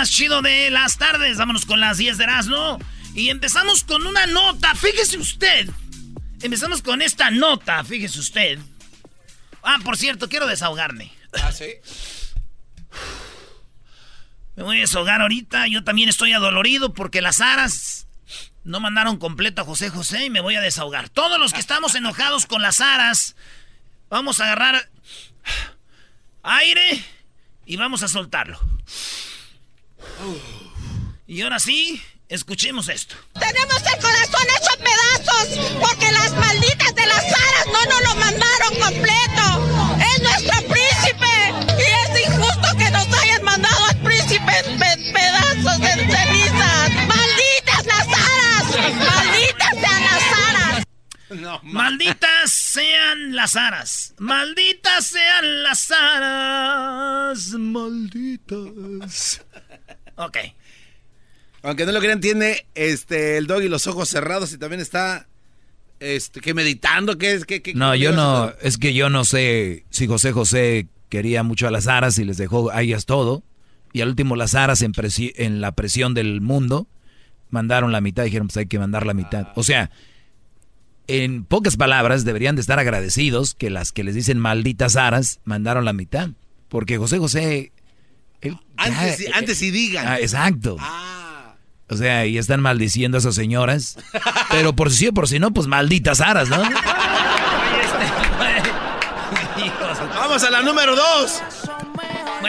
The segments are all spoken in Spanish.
más chido de las tardes. Vámonos con las 10 de Erasmo. Y empezamos con una nota. Fíjese usted. Empezamos con esta nota, fíjese usted. Ah, por cierto, quiero desahogarme. ¿Ah, sí? Me voy a desahogar ahorita. Yo también estoy adolorido porque las aras no mandaron completo a José José y me voy a desahogar. Todos los que estamos enojados con las aras, vamos a agarrar aire y vamos a soltarlo. Y ahora sí, escuchemos esto. Tenemos el corazón hecho pedazos porque las malditas de las aras no nos lo mandaron completo. Es nuestro No, ma- Malditas sean las aras. Malditas sean las aras. Malditas. Ok. Aunque no lo crean, tiene este el doggy los ojos cerrados y también está este que meditando, que es que, que- No, yo no, es que yo no sé si José José quería mucho a las aras y les dejó a ellas todo. Y al último las aras en, presi- en la presión del mundo mandaron la mitad, dijeron pues hay que mandar la mitad. O sea, en pocas palabras deberían de estar agradecidos que las que les dicen malditas aras mandaron la mitad. Porque José José... él- Antes, ya, sí- antes sí digan. ah, exacto. Ah. O sea, y están maldiciendo a esas señoras. Pero por si sí o por si no, pues malditas aras, ¿no? Vamos a la número dos.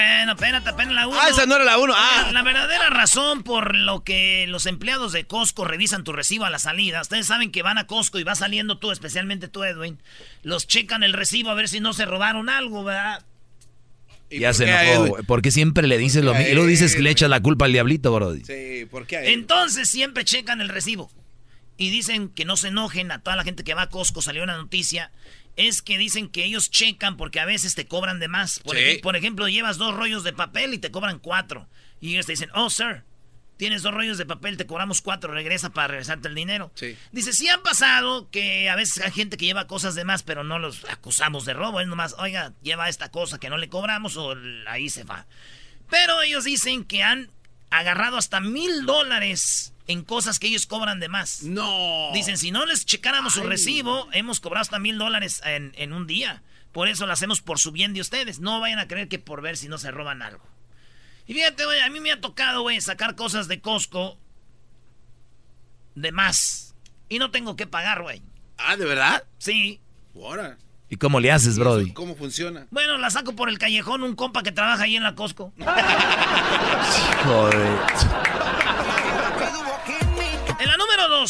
Bueno, espérate, apenas la uno. Ah, esa no era la uno. Ah. La verdadera razón por lo que los empleados de Costco revisan tu recibo a la salida, ustedes saben que van a Costco y va saliendo tú, especialmente tú, Edwin, los checan el recibo a ver si no se robaron algo, ¿verdad? ¿Y Ya se enojó, güey, porque siempre le dices lo ¿Por qué mismo. Y luego dices que le echas la culpa al diablito, Brody. Sí, ¿por qué a? Entonces siempre checan el recibo. Y dicen que no se enojen a toda la gente que va a Costco, salió una noticia. Es que dicen que ellos checan porque a veces te cobran de más. Por, Sí. ej- por ejemplo, llevas dos rollos de papel y te cobran cuatro. Y ellos te dicen, oh, sir, tienes dos rollos de papel, te cobramos cuatro, regresa para regresarte el dinero. Sí. Dice, sí ha pasado que a veces hay gente que lleva cosas de más, pero no los acusamos de robo. Es nomás, oiga, lleva esta cosa que no le cobramos o ahí se va. Pero ellos dicen que han agarrado hasta mil dólares en cosas que ellos cobran de más. No. Dicen, si no les checáramos su recibo, hemos cobrado hasta mil dólares en, en un día. Por eso lo hacemos por su bien de ustedes. No vayan a creer que por ver si no se roban algo. Y fíjate, güey, a mí me ha tocado, güey, sacar cosas de Costco de más. Y no tengo que pagar, güey. Ah, ¿de verdad? Sí. Ahora. ¿Y cómo le haces, Brody? ¿Cómo funciona? Bueno, la saco por el callejón, un compa que trabaja ahí en la Costco. En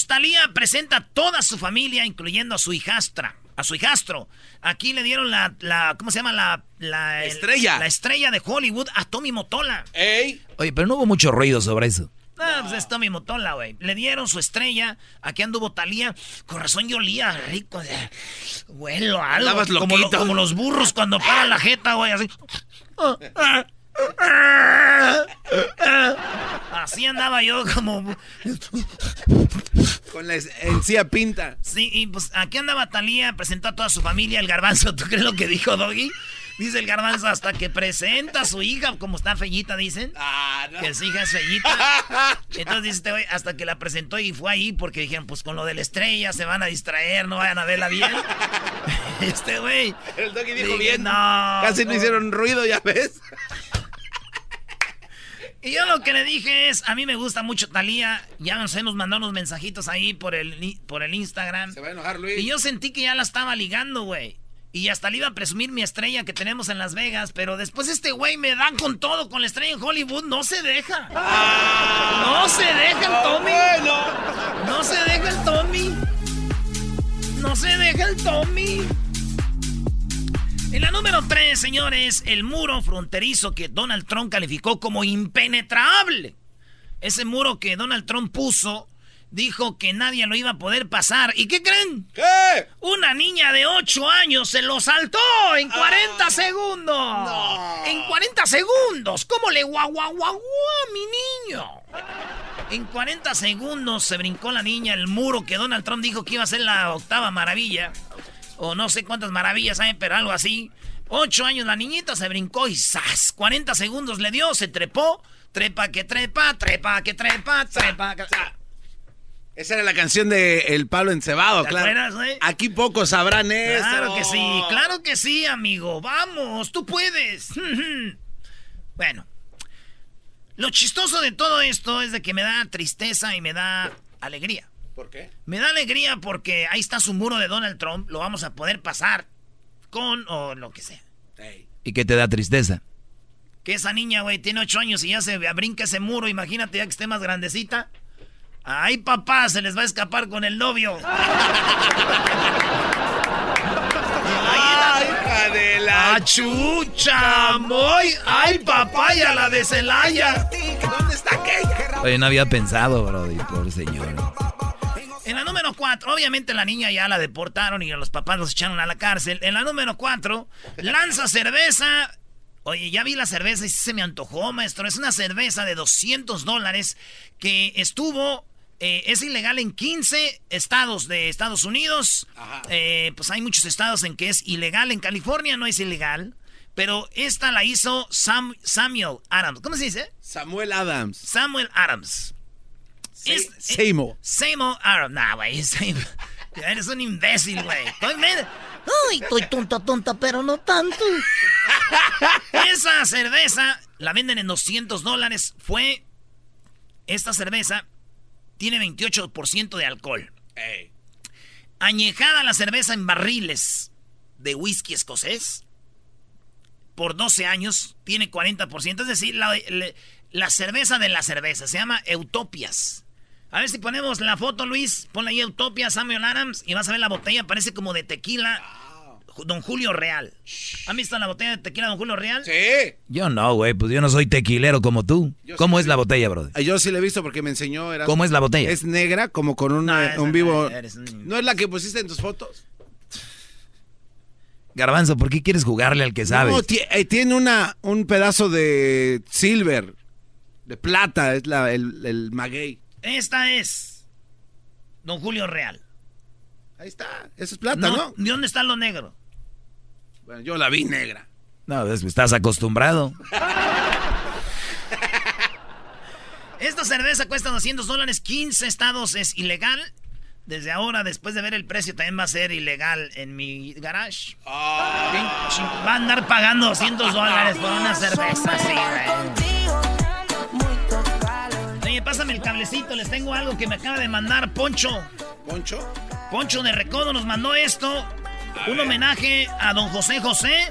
Talía presenta a toda su familia, incluyendo a su hijastra, a su hijastro. Aquí le dieron la, la ¿cómo se llama? La, la Estrella. La estrella de Hollywood a Tommy Motola. ¡Ey! Oye, pero no hubo mucho ruido sobre eso. Ah, pues es Tommy Motola, güey. Le dieron su estrella. Aquí anduvo Talía. Con razón yo olía rico. Huelo algo. Como, lo- como los burros cuando paran la jeta, güey, así. Así andaba yo como... Con la encía pinta. Sí, y pues aquí andaba Talía, presentó a toda su familia, el garbanzo, ¿tú crees lo que dijo Doggy? Dice el garbanzo hasta que presenta a su hija, como está fellita, dicen. Ah, no. Que su hija es fellita. Entonces dice este güey, hasta que la presentó y fue ahí porque dijeron, pues con lo de la estrella se van a distraer, no vayan a verla bien. Este güey. El doggy dijo dije, bien. No. Casi no hicieron ruido, ya ves. Y yo lo que le dije es, a mí me gusta mucho Talía. Ya nos hemos mandado unos mensajitos ahí por el, por el Instagram. Se va a enojar Luis. Y yo sentí que ya la estaba ligando, güey. Y hasta le iba a presumir mi estrella que tenemos en Las Vegas. Pero después este güey me da con todo, con la estrella en Hollywood. No se deja. No se deja el Tommy. Bueno. No se deja el Tommy. No se deja el Tommy. En la número 3, señores, el muro fronterizo que Donald Trump calificó como impenetrable. Ese muro que Donald Trump puso dijo que nadie lo iba a poder pasar. ¿Y qué creen? ¿Qué? Una niña de 8 años se lo saltó en 40 segundos. En 40 segundos. ¿Cómo le guau guau guau guau, mi niño? En 40 segundos se brincó la niña el muro que Donald Trump dijo que iba a ser la octava maravilla. O no sé cuántas maravillas hay, pero algo así. 8 años la niñita se brincó y ¡zas! 40 segundos le dio, se trepó. Trepa que trepa, trepa que trepa, trepa que... Esa era la canción de El Pablo Encebado, ¿Te claro. acuerdas? Aquí pocos sabrán eso. Claro que sí, claro que sí, amigo. Vamos, tú puedes. bueno, lo chistoso de todo esto es de que me da tristeza y me da alegría. ¿Por qué? Me da alegría porque ahí está su muro de Donald Trump, lo vamos a poder pasar con o lo que sea. ¿Y qué te da tristeza? Que esa niña, güey, tiene ocho años y ya se brinca ese muro, imagínate ya que esté más grandecita. Ay, papá, se les va a escapar con el novio. ¡Ay, hija de la... ¡Achucha, moy! ¡Ay, papaya, la de Celaya! ¿Dónde está aquella? Oye, no había pensado, bro, y pobre señor. En la número 4, obviamente la niña ya la deportaron y a los papás los echaron a la cárcel. En la número 4, lanza cerveza. Oye, ya vi la cerveza y se me antojó, maestro. Es una cerveza de 200 dólares que estuvo... eh, es ilegal en 15 estados de Estados Unidos. Eh, pues hay muchos estados en que es ilegal. En California no es ilegal. Pero esta la hizo Sam- Samuel Adams. ¿Cómo se dice? Samuel Adams. Samuel Adams. Es- Seymour. Seymour Adams. Nah, güey. Seymour. Eres un imbécil, güey. Ay, estoy tonta, tonta, pero no tanto. Esa cerveza la venden en 200 dólares. Fue. Esta cerveza tiene 28% de alcohol. Añejada la cerveza en barriles de whisky escocés. Por 12 años tiene 40%. Es decir, la, la- la cerveza de la cerveza. Se llama Utopias. A ver si ponemos la foto, Luis. Ponle ahí Utopia, Samuel Adams. Y vas a ver la botella. Parece como de tequila. Don Julio Real. ¿Han visto la botella de tequila Don Julio Real? Sí. Yo no, güey, pues yo no soy tequilero como tú. Yo ¿Cómo sí. es la botella, bro? Ah, Yo sí la he visto porque me enseñó. Era ¿Cómo es la botella? Es negra, como con un, No, eh, un vivo. no, un- ¿No es la que pusiste en tus fotos? Garbanzo, ¿por qué quieres jugarle al que sabes? No, eh, tiene una, un pedazo de silver, de plata, es la, el, el maguey. Esta es Don Julio Real. Ahí está, eso es plata, ¿no? ¿De dónde está lo negro? Bueno, yo la vi negra. No, ves, estás acostumbrado. Esta cerveza cuesta 200 dólares, 15 estados es ilegal. Desde ahora, después de ver el precio, también va a ser ilegal en mi garage. Pinche- Va a andar pagando 200 dólares por una cerveza así, güey. Oye, pásame el cablecito, les tengo algo que me acaba de mandar Poncho. ¿Poncho? Poncho de Recodo nos mandó esto. un homenaje a don José José.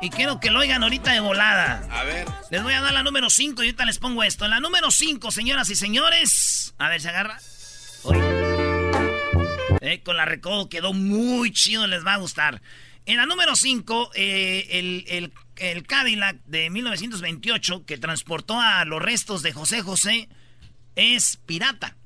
Y quiero que lo oigan ahorita de volada. A ver. Les voy a dar la número 5 y ahorita les pongo esto. En la número 5, señoras y señores. A ver, se agarra. Oye. Eh, con la recodo quedó muy chido, les va a gustar. En la número 5, el, el- el Cadillac de 1928 que transportó a los restos de José José es pirata.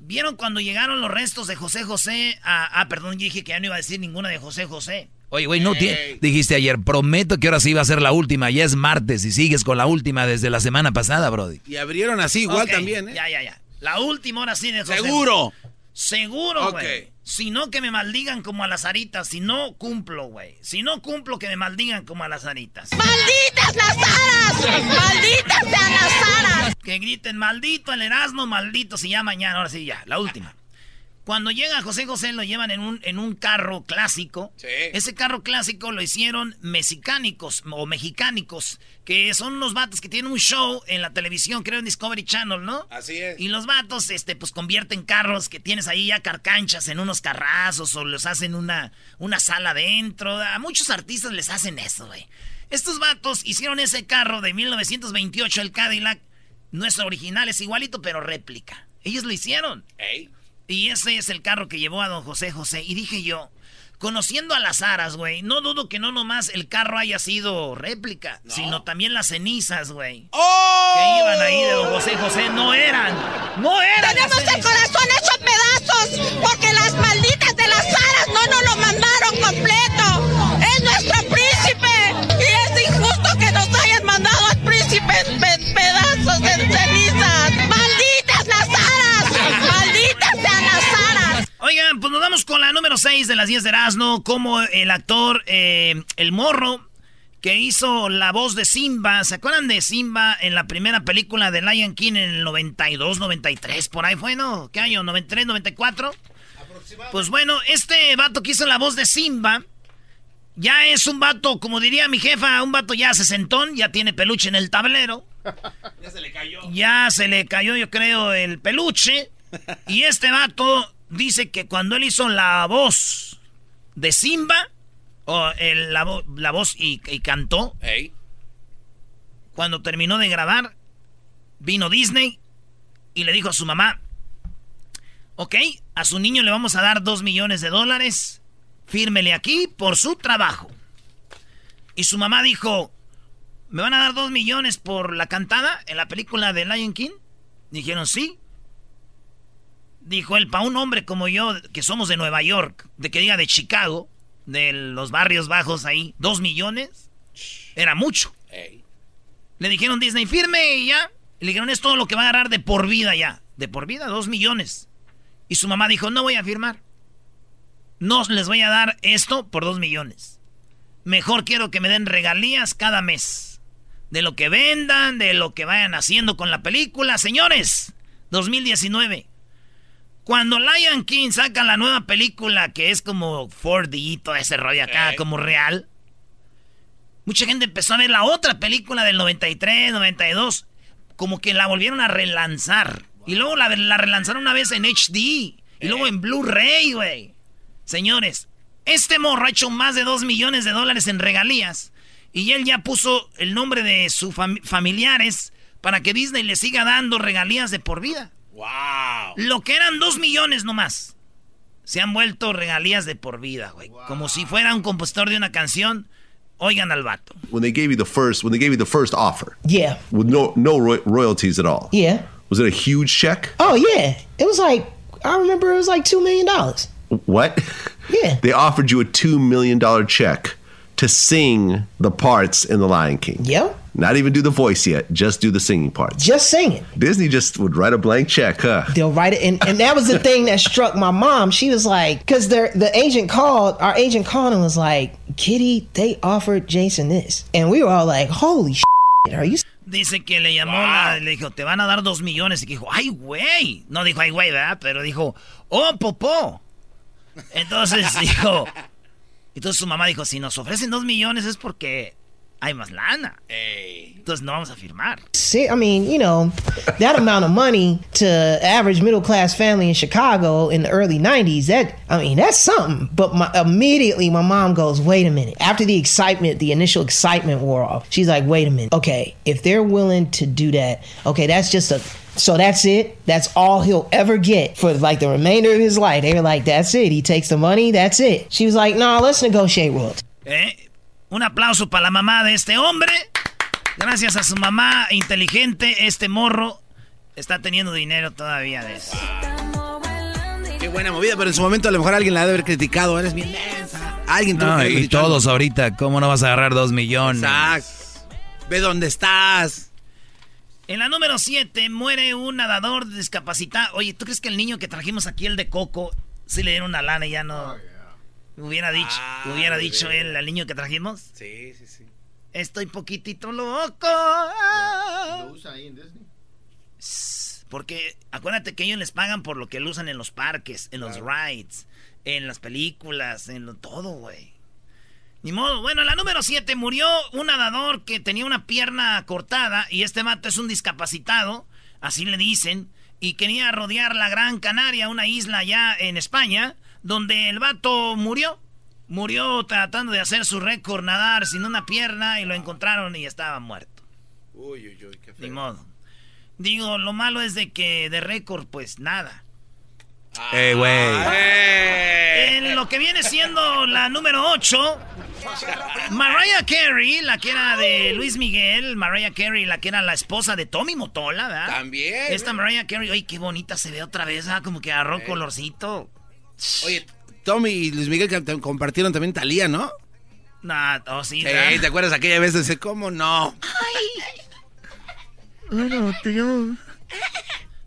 ¿Vieron cuando llegaron los restos de José José a... Ah, perdón, yo dije que ya no iba a decir ninguna de José José. Oye, güey, no tiene. Dijiste ayer, prometo que ahora sí va a ser la última. Ya es martes y sigues con la última desde la semana pasada, Brody. Y abrieron así igual también, ¿eh? Ya, ya, ya. La última hora sí de José. Seguro. Seguro, güey. Si no, que me maldigan como a las aritas. Si no, cumplo, güey. Si no cumplo, que me maldigan como a las aritas. ¡Malditas las aras! ¡Malditas sean las aras! Que griten, maldito el Erasmo, maldito. Si ya mañana, ahora sí, ya. La última. Cuando llega José José lo llevan en un, en un carro clásico. Sí. Ese carro clásico lo hicieron mexicánicos o mexicánicos, que son unos vatos que tienen un show en la televisión, creo en Discovery Channel, ¿no? Así es. Y los vatos, este, pues convierten carros que tienes ahí ya carcanchas en unos carrazos o los hacen una, una sala dentro. A muchos artistas les hacen eso, güey. Estos vatos hicieron ese carro de 1928, el Cadillac. No es original, es igualito, pero réplica. Ellos lo hicieron. Ey. Y ese es el carro que llevó a don José José. Y dije yo, Conociendo a las aras, güey, no dudo que no nomás el carro haya sido réplica, sino también las cenizas, güey. ¡Oh! Que iban ahí de don José José, no eran, no eran. Tenemos el corazón hecho pedazos porque las malditas de las aras no nos lo mandaron completo. Oigan, pues nos vamos con la número 6 de las 10 de Erasmo, como el actor, eh, el morro, que hizo la voz de Simba. ¿Se acuerdan de Simba en la primera película de Lion King en el 92, 93? Por ahí fue, ¿no? ¿Qué año? ¿93, 94? Pues bueno, este vato que hizo la voz de Simba, ya es un vato, como diría mi jefa, un vato ya sesentón, ya tiene peluche en el tablero. Ya se le cayó. Ya se le cayó, yo creo, el peluche. Y este vato dice que cuando él hizo la voz de Simba, o el- la, la voz y, y cantó, cuando terminó de grabar, vino Disney y le dijo a su mamá, ok, a su niño le vamos a dar dos millones de dólares, fírmele aquí por su trabajo. Y su mamá dijo, ¿me van a dar dos millones por la cantada en la película de Lion King? Dijeron, sí. Dijo él, para un hombre como yo, que somos de Nueva York, de que diga de Chicago, de los barrios bajos ahí, dos millones, era mucho. Ey. Le dijeron Disney, firme y ya. Y le dijeron, es todo lo que va a agarrar de por vida ya. De por vida, dos millones. Y su mamá dijo, no voy a firmar. No les voy a dar esto por dos millones. Mejor quiero que me den regalías cada mes. De lo que vendan, de lo que vayan haciendo con la película. Señores, 2019. Cuando Lion King saca la nueva película que es como 4D y todo ese rollo acá, como real. Mucha gente empezó a ver la otra película del 93, 92, como que la volvieron a relanzar. Y luego la, la relanzaron una vez en HD. Y luego en Blu-ray, güey. Señores, este morro ha hecho más de 2 millones de dólares en regalías. Y él ya puso el nombre de sus familiares para que Disney le siga dando regalías de por vida. Wow. Lo que eran 2 millones nomás. Se han vuelto regalías de por vida, güey. Como si fuera un compositor de una canción. Oigan al vato. when they gave you the first when they gave you the first offer Yeah. with no no roy- royalties at all. Yeah. Was it a huge check? Oh yeah. It was like I remember it was like two million dollars. What? Yeah. They offered you a 2 million dollar check to sing the parts in The Lion King. Yep. Not even do the voice yet, just do the singing parts. Just singing. Disney just would write a blank check, huh? They'll write it, and, and that was the thing that struck my mom. She was like, because the agent called, our agent called and was like, Kitty, they offered Jason this, and we were all like, holy shit, are you? Dice que le llamó, la- le dijo, te van a dar dos millones. Y que dijo, ay, güey. No dijo, ay, güey, ¿verdad? Pero dijo, oh, popó. Entonces dijo, entonces su mamá dijo, si nos ofrecen dos millones es porque hay más lana. Entonces no vamos a firmar. See, I mean, you know, that amount of money to average middle class family in Chicago in the early '90s. That I mean, that's something. But my, immediately, my mom goes, "Wait a minute." After the excitement, the initial excitement wore off, she's like, "Wait a minute. Okay, if they're willing to do that, okay, that's just a." So that's it. That's all he'll ever get for like the remainder of his life. They were like, "That's it. He takes the money. That's it." She was like, "No, let's negotiate royalties." ¿Eh? Un aplauso para la mamá de este hombre. Gracias a su mamá inteligente, este morro está teniendo dinero todavía de eso. Qué buena movida, pero en su momento a lo mejor alguien la debe haber criticado. Eres bien densa. Alguien tuvo No, que haberle y todos algo. ahorita, ¿cómo no vas a agarrar dos millones? Exacto. Ve dónde estás. En la número 7 muere un nadador discapacitado. Oye, ¿tú crees que el niño que trajimos aquí, el de Coco, si le dieron una lana y ya no... Hubiera dicho, Ah, hubiera dicho él al niño que trajimos. Sí, sí, sí. Estoy poquitito loco. Porque acuérdate que ellos les pagan por lo que lo usan en los parques, en los rides, en las películas, en lo- todo, güey. Ni modo. Bueno, la número 7 murió un nadador que tenía una pierna cortada y este mato es un discapacitado, así le dicen, y quería rodear la Gran Canaria, una isla allá en España, donde el vato murió. Murió tratando de hacer su récord nadar sin una pierna y lo encontraron y estaba muerto. Uy, uy, uy, qué Ni feo. modo. Digo, lo malo es de que de récord, pues nada. Eh, güey. En lo que viene siendo la número 8, Mariah Carey, la que era de Luis Miguel, Mariah Carey, la que era la esposa de Tommy Motola, ¿verdad? También. Esta Mariah Carey, ay, qué bonita se ve otra vez, ¿ah? como que agarró colorcito. Oye, Tommy y Luis Miguel compartieron también Talía, ¿no? Nah, oh, sí. ¿te acuerdas aquella vez? Dice, ¿cómo no? Bueno, tío.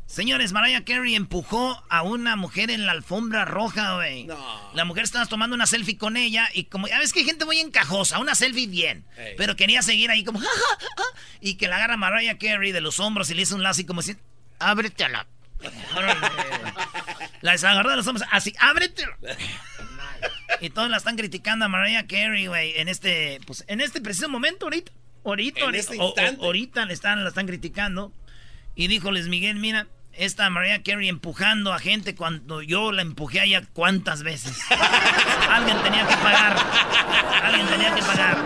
Señores, Mariah Carey empujó a una mujer en la alfombra roja, güey. La mujer estaba tomando una selfie con ella y como, ya ves que hay gente muy encajosa, una selfie bien, Ey. pero quería seguir ahí como, "Ja, ja, ja", y que la agarra Mariah Carey de los hombros y le hizo un lazo y como así, ábrete a la... La agarró de los hombros, así, ábrete. Y todos la están criticando a Mariah Carey, güey, en este, pues, en este preciso momento, ahorita. Ahorita, En ahorita, este o- ahorita le están, la están criticando. Y dijo Luis Miguel, mira, esta Mariah Carey empujando a gente cuando yo la empujé a ella cuántas veces. Alguien tenía que pagar. Alguien tenía que pagar.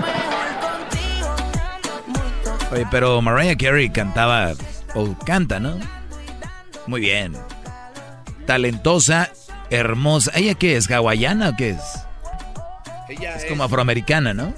Oye, pero Mariah Carey cantaba, o canta, ¿no? Muy bien. Talentosa, hermosa. ¿Ella qué es? ¿Hawaiana o qué es? Ella Es como afroamericana, ¿no?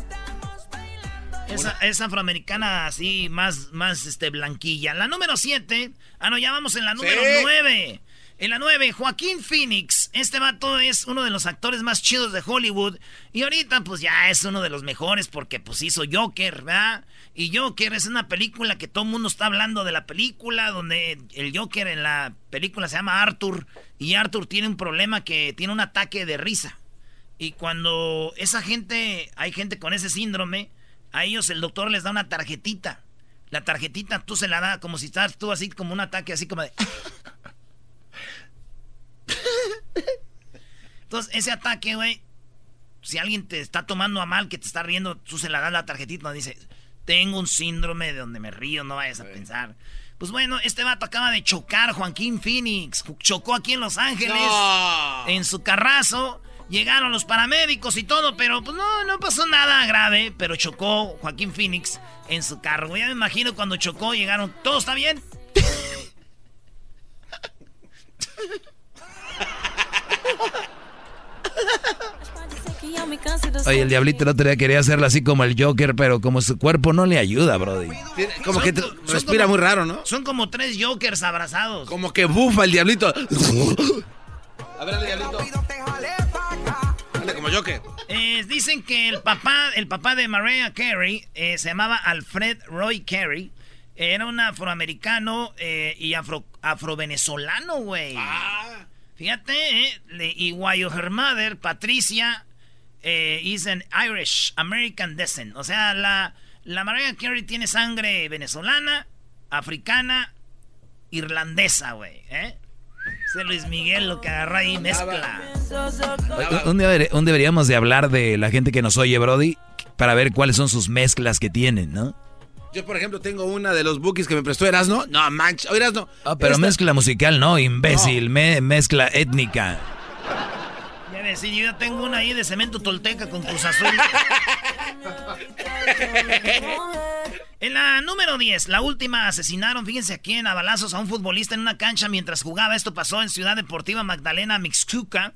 Esa, es afroamericana así, más, más este, blanquilla. La número 7. Ah, no, ya vamos en la número Sí. 9. En la 9, Joaquín Phoenix. Este vato es uno de los actores más chidos de Hollywood. Y ahorita, pues ya es uno de los mejores porque pues hizo Joker, ¿verdad? Y Joker es una película que todo el mundo está hablando de la película, donde el Joker en la película se llama Arthur. Y Arthur tiene un problema que tiene un ataque de risa. Y cuando esa gente, hay gente con ese síndrome, a ellos el doctor les da una tarjetita. La tarjetita tú se la da como si estás tú así como un ataque así como de... Entonces, ese ataque, güey, si alguien te está tomando a mal, que te está riendo, tú se la das la tarjetita donde dice, tengo un síndrome de donde me río, no vayas a pensar. Pues bueno, este vato acaba de chocar, Joaquín Phoenix. Chocó aquí en Los Ángeles No. en su carrazo. Llegaron los paramédicos y todo, pero pues no, no pasó nada grave. Pero chocó Joaquín Phoenix en su carro. Ya me imagino cuando chocó, llegaron, ¿todo está bien? Oye, el diablito el otro día quería hacerlo así como el Joker, pero como su cuerpo no le ayuda, Brody. Como que respira como- muy raro, ¿no? Son como tres jokers abrazados. Como que bufa el diablito. A ver, el diablito. Dale, como que. Eh, dicen que el papá, el papá de Mariah Carey eh, se llamaba Alfred Roy Carey. Era un afroamericano eh, y afro, afrovenezolano, güey. Fíjate, eh, le- y her mother, Patricia, eh, is an Irish American descent. O sea, la, la Mariah Carey tiene sangre venezolana, africana, irlandesa, güey. ¿eh? Ese Luis Miguel lo que agarra ahí mezcla. Un, un deberíamos de hablar de la gente que nos oye, Brody, para ver cuáles son sus mezclas que tienen, ¿no? Yo, por ejemplo, tengo una de los bookies que me prestó Erasno. No, mancha. Oh, Erasno. Ah, pero Esta- mezcla musical, no, imbécil, me- mezcla étnica. Ya ves, sí, yo ya tengo una ahí de cemento tolteca con Cruz Azul. en la número 10, la última, asesinaron, fíjense aquí en a balazos a un futbolista en una cancha mientras jugaba. Esto pasó en Ciudad Deportiva Magdalena Mixcuca.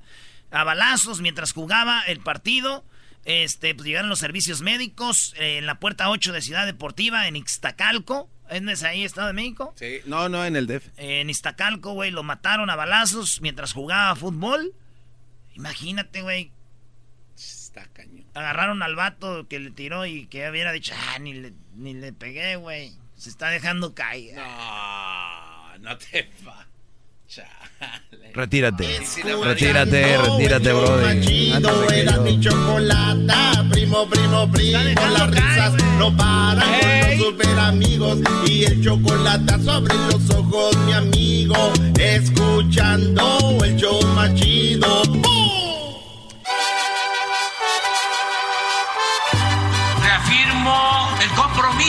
A balazos mientras jugaba el partido. Este, pues llegaron los servicios médicos eh, en la puerta 8 de Ciudad Deportiva en Ixtacalco. ¿Es ahí, Estado de México? Sí, no, no, en el DEF. En Iztacalco, güey, lo mataron a balazos mientras jugaba fútbol. Imagínate, güey. Está cañón. Agarraron al vato que le tiró y que hubiera dicho, ah, ni le, ni le pegué, güey. Se está dejando caer. No, no te va. Chale. Retírate. Escuchando Retírate, retírate, que era mi chocolata, primo, primo, primo, las risas no paran. Con los super amigos y el chocolate sobre los ojos, mi amigo, escuchando el show machido.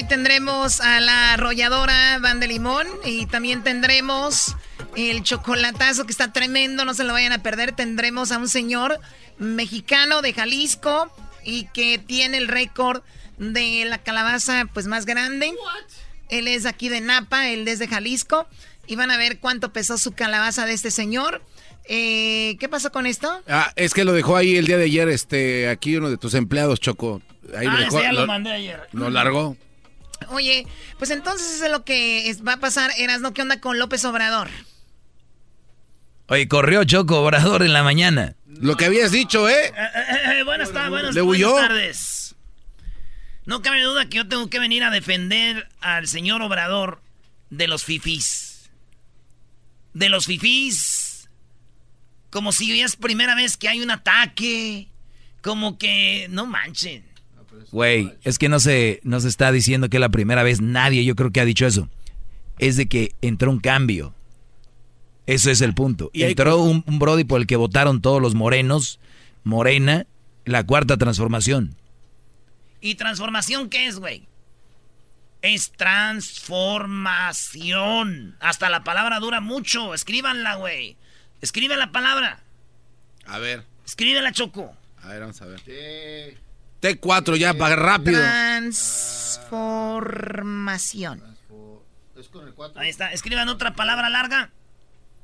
hoy tendremos a la arrolladora Van de Limón y también tendremos el chocolatazo que está tremendo, no se lo vayan a perder. Tendremos a un señor mexicano de Jalisco y que tiene el récord de la calabaza pues más grande. Él es aquí de Napa, él es de Jalisco y van a ver cuánto pesó su calabaza de este señor. Eh, ¿Qué pasó con esto? Ah, es que lo dejó ahí el día de ayer, este, aquí uno de tus empleados, Choco. Ahí ah, lo dejó, ya lo, mandé ayer. Lo largó. Oye, pues entonces eso es lo que va a pasar, Erasno, ¿qué onda con López Obrador? Oye, corrió Choco Obrador en la mañana. Lo que habías dicho, ¿eh? eh, eh, eh buenas, buenas, ¿Le huyó? buenas tardes. No cabe duda que yo tengo que venir a defender al señor Obrador de los fifís. De los fifís. Como si es primera vez que hay un ataque. Como que. No manchen. Güey, es que no se, no se está diciendo que es la primera vez. Nadie, yo creo que ha dicho eso. Es de que entró un cambio. Eso es el punto. Y entró un, un Brody por el que votaron todos los morenos. Morena, la cuarta transformación. ¿Y transformación qué es, güey? Es transformación. Hasta la palabra dura mucho. Escríbanla, güey. Escribe la palabra. A ver. Escríbela, Choco. A ver, vamos a ver. T 4 ya, para rápido. Transformación. Ahí está. Escriban otra palabra larga.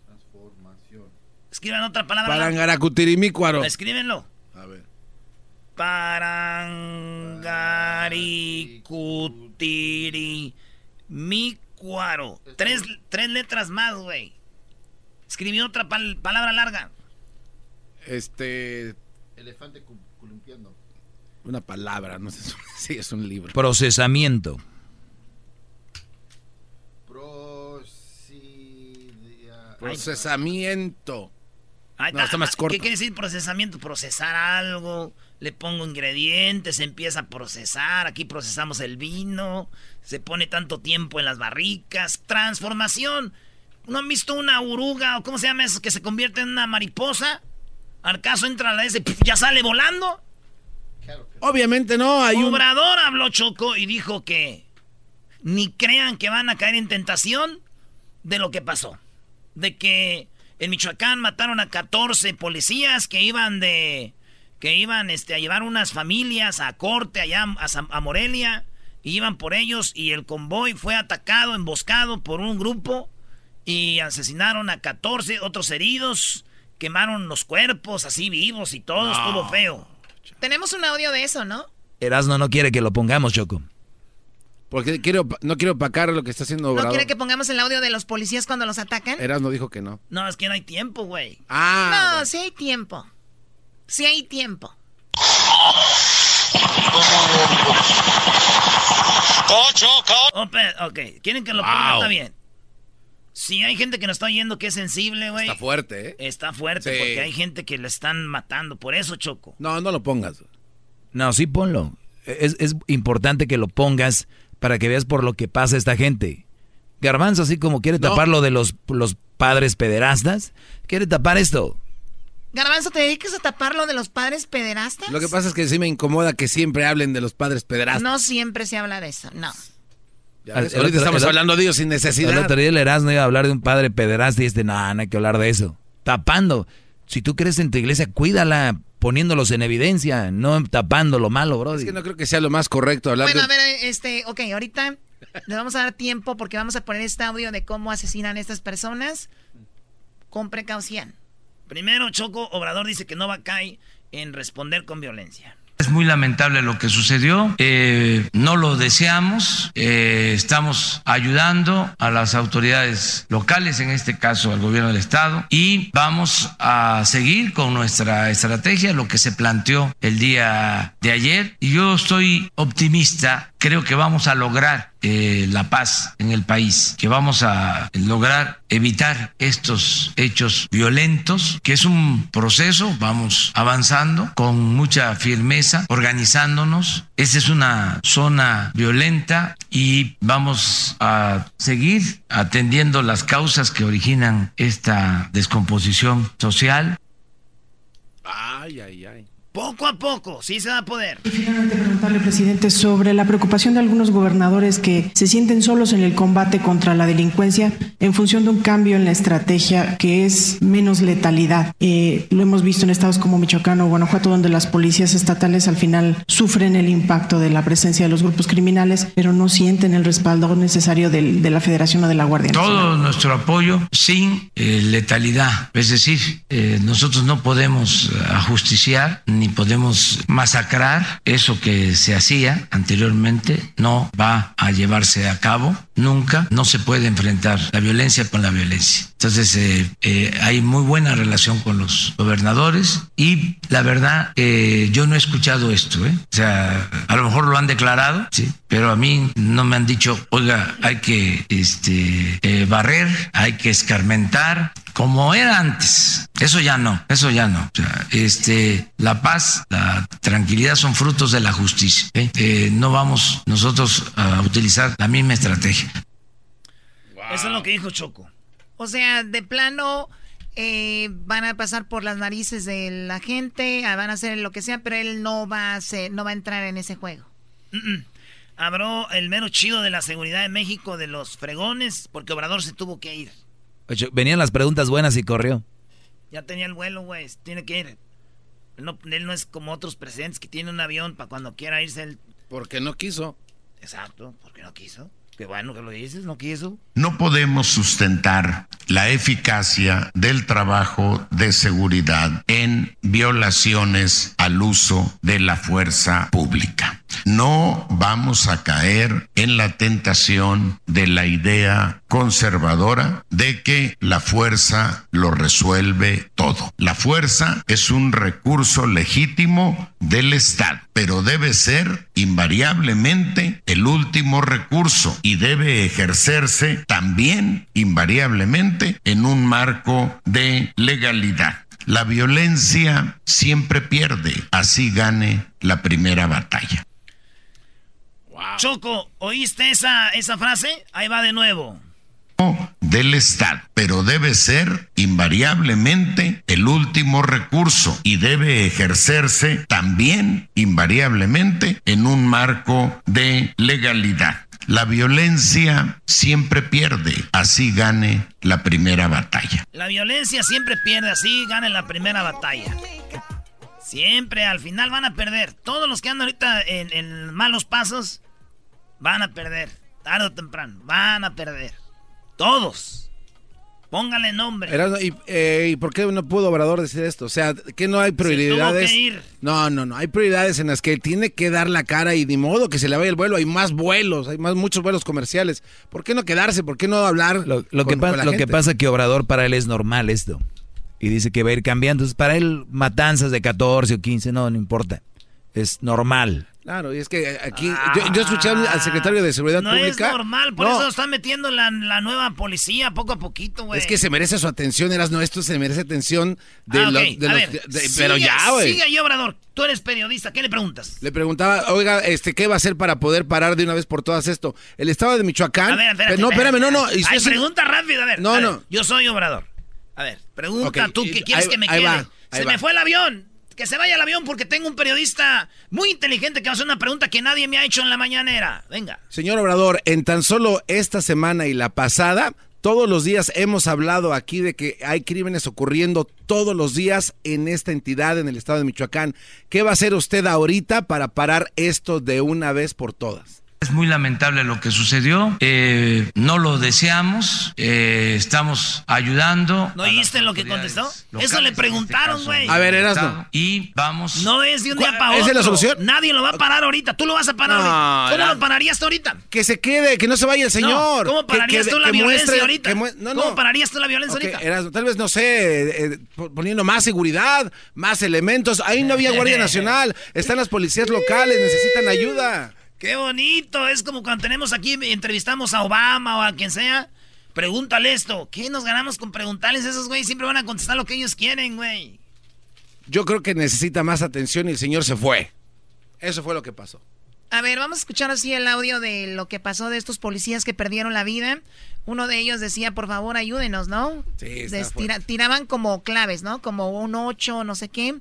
Transformación. Escriban otra palabra larga. Parangaracutirimícuaro. Escríbenlo. A ver. Parangaricutiri mi cuaro. Tres, tres letras más, güey. Escribí otra palabra larga. Este. Elefante columpiando. Una palabra, no sé si es un libro. Procesamiento. Procesamiento. no, está más corto. ¿Qué quiere decir procesamiento? Procesar algo, le pongo ingredientes, se empieza a procesar, aquí procesamos el vino, se pone tanto tiempo en las barricas, transformación. ¿No han visto una oruga o cómo se llama eso que se convierte en una mariposa? Al caso entra la S, ya sale volando. Obviamente no, hay Obrador habló Choco y dijo que ni crean que van a caer en tentación de lo que pasó. De que en Michoacán mataron a 14 policías que iban de que iban este, a llevar unas familias a corte allá a, Morelia, y iban por ellos y el convoy fue atacado, emboscado por un grupo y asesinaron a 14 otros heridos, quemaron los cuerpos así vivos y todo, estuvo feo. Tenemos un audio de eso, ¿no? Erasno no quiere que lo pongamos, Choco. Porque quiero, no quiero opacar lo que está haciendo Obrador. ¿No quiere que pongamos el audio de los policías cuando los atacan? Erasno dijo que no. No, es que no hay tiempo, güey. Ah. No, sí hay tiempo. Si hay tiempo. ok, quieren que lo ponga, está bien. Si hay gente que nos está oyendo que es sensible, güey. Está fuerte, ¿eh? Está fuerte porque hay gente que lo están matando. Por eso, Choco. No, no lo pongas. No, sí ponlo. Es, es importante que lo pongas para que veas por lo que pasa esta gente. Garbanzo, así como quiere tapar lo de los, los padres pederastas, quiere tapar esto. Garbanzo, ¿te dedicas a tapar lo de los padres pederastas? Lo que pasa es que sí me incomoda que siempre hablen de los padres pederastas. No siempre se habla de eso, no. Ahorita estamos hablando de ellos sin necesidad. El otro día el Erasmo iba a hablar de un padre pederasta y este, no, no hay que hablar de eso. Tapando. Si tú crees en tu iglesia, cuídala poniéndolos en evidencia, no tapando lo malo, bro. Es que no creo que sea lo más correcto hablar Bueno, a ver, este, ok, ahorita le vamos a dar tiempo porque vamos a poner este audio de cómo asesinan a estas personas con precaución. Primero, Choco Obrador dice que no va a caer en responder con violencia. Es muy lamentable lo que sucedió, eh, no lo deseamos, eh, estamos ayudando a las autoridades locales, en este caso al gobierno del estado, y vamos a seguir con nuestra estrategia, lo que se planteó el día de ayer, y yo estoy optimista, creo que vamos a lograr eh, la paz en el país, que vamos a lograr evitar estos hechos violentos, que es un proceso, vamos avanzando con mucha firmeza, organizándonos. Esta es una zona violenta y vamos a seguir atendiendo las causas que originan esta descomposición social. Ay, ay, ay. Poco a poco, sí se va a poder. Y finalmente preguntarle, presidente, sobre la preocupación de algunos gobernadores que se sienten solos en el combate contra la delincuencia en función de un cambio en la estrategia que es menos letalidad. Eh, lo hemos visto en estados como Michoacán o Guanajuato, donde las policías estatales al final sufren el impacto de la presencia de los grupos criminales, pero no sienten el respaldo necesario del- de, la Federación o de la Guardia Nacional. Todo nuestro apoyo sin eh, letalidad. Es decir, eh, nosotros no podemos ajusticiar ni podemos masacrar eso que se hacía anteriormente. No va a llevarse a cabo nunca. No se puede enfrentar la violencia con la violencia. Entonces eh, eh, hay muy buena relación con los gobernadores y la verdad eh, yo no he escuchado esto. ¿eh? O sea, a lo mejor lo han declarado, sí, pero a mí no me han dicho, oiga, hay que este, barrer, hay que escarmentar, como era antes. Eso ya no, eso ya no. Este, la paz, la tranquilidad son frutos de la justicia. no vamos nosotros a utilizar la misma estrategia. Eso es lo que dijo Choco. O sea, de plano eh, van a pasar por las narices de la gente, ah, van a hacer lo que sea, pero él no va a hacer, no va a entrar en ese juego. Habló el mero chido de la seguridad de México, de los fregones, porque Obrador se tuvo que ir. Venían las preguntas buenas y corrió. Ya tenía el vuelo, güey, tiene que ir. Él no, él no es como otros presidentes que tienen un avión para cuando quiera irse él. Porque no quiso. Exacto, porque no quiso. Qué bueno que lo dices, no. No podemos sustentar la eficacia del trabajo de seguridad en violaciones al uso de la fuerza pública. No vamos a caer en la tentación de la idea conservadora de que la fuerza lo resuelve todo. La fuerza es un recurso legítimo del Estado, pero debe ser invariablemente el último recurso y debe ejercerse también invariablemente en un marco de legalidad. La violencia siempre pierde, así gane la primera batalla. Choco, ¿oíste esa, esa frase? Ahí va de nuevo. del Estado, pero debe ser invariablemente el último recurso y debe ejercerse también invariablemente en un marco de legalidad. La violencia siempre pierde, así gane la primera batalla. La violencia siempre pierde, así gana en la primera batalla. Siempre, al final van a perder. Todos los que andan ahorita en, en malos pasos van a perder. Tarde o temprano, van a perder. Todos. Póngale nombre. Erasmo, ¿y, eh, ¿y por qué no pudo Obrador decir esto? O sea, que no hay prioridades. que ir. No, no, no. Hay prioridades en las que tiene que dar la cara y ni modo que se le vaya el vuelo. Hay más vuelos, hay más muchos vuelos comerciales. ¿Por qué no quedarse? ¿Por qué no hablar? Lo, lo que, con- pa- con la lo que pasa es que Obrador para él es normal esto. Y dice que va a ir cambiando. Entonces, para él, matanzas de 14 o 15, no, no importa. Es normal. Claro, y es que aquí yo, yo escuché al secretario de Seguridad No Pública. es normal, por No, eso están metiendo la, la nueva policía poco a poquito, güey. Es que se merece su atención, eras no, esto se merece atención de, Ah, lo- ok, de a los- ver, de- sigue- pero ya, güey. Sigue ahí, Obrador. Tú eres periodista, ¿qué le preguntas? Le preguntaba, oiga, este, ¿qué va a hacer para poder parar de una vez por todas esto? El estado de Michoacán. A ver, espérate, no, espérame, no, no. y Ay, pregunta rápido, a ver. No, a ver, no. Yo soy Obrador. A ver, pregunta Ok, tú, y- ¿qué quieres ahí- que me quede? Se va. me fue el avión. Que se vaya el avión porque tengo un periodista muy inteligente que va a hacer una pregunta que nadie me ha hecho en la mañanera. Venga. Señor Obrador, en tan solo esta semana y la pasada, todos los días hemos hablado aquí de que hay crímenes ocurriendo todos los días en esta entidad, en el estado de Michoacán. ¿Qué va a hacer usted ahorita para parar esto de una vez por todas? Es muy lamentable lo que sucedió. Eh, no lo deseamos. Eh, estamos ayudando. ¿No oíste lo que contestó? Eso le preguntaron, güey. A ver, Erasno. Y vamos. No es de un día para ¿Esa otro. es la solución? Nadie lo va a parar ahorita. Tú lo vas a parar No, ahorita. ¿Cómo lo pararías tú ahorita? Que se quede, que no se vaya el señor. No, ¿Cómo pararías que- tú la violencia muestre- ahorita? que mu- no, ¿Cómo pararías tú la violencia ahorita? Erasmo, tal vez, no sé, eh, eh, poniendo más seguridad, más elementos. Ahí no había Guardia Nacional, están las policías locales, necesitan ayuda. Qué bonito, es como cuando tenemos aquí, entrevistamos a Obama o a quien sea. Pregúntale esto. ¿Qué nos ganamos con preguntarles? Esos güey siempre van a contestar lo que ellos quieren, güey. Yo creo que necesita más atención y el señor se fue. Eso fue lo que pasó. A ver, vamos a escuchar así el audio de lo que pasó de estos policías que perdieron la vida. Uno de ellos decía, por favor, ayúdenos, ¿no? Sí, está Des- fuerte. tira- tiraban como claves, ¿no? Como un 8, no sé qué.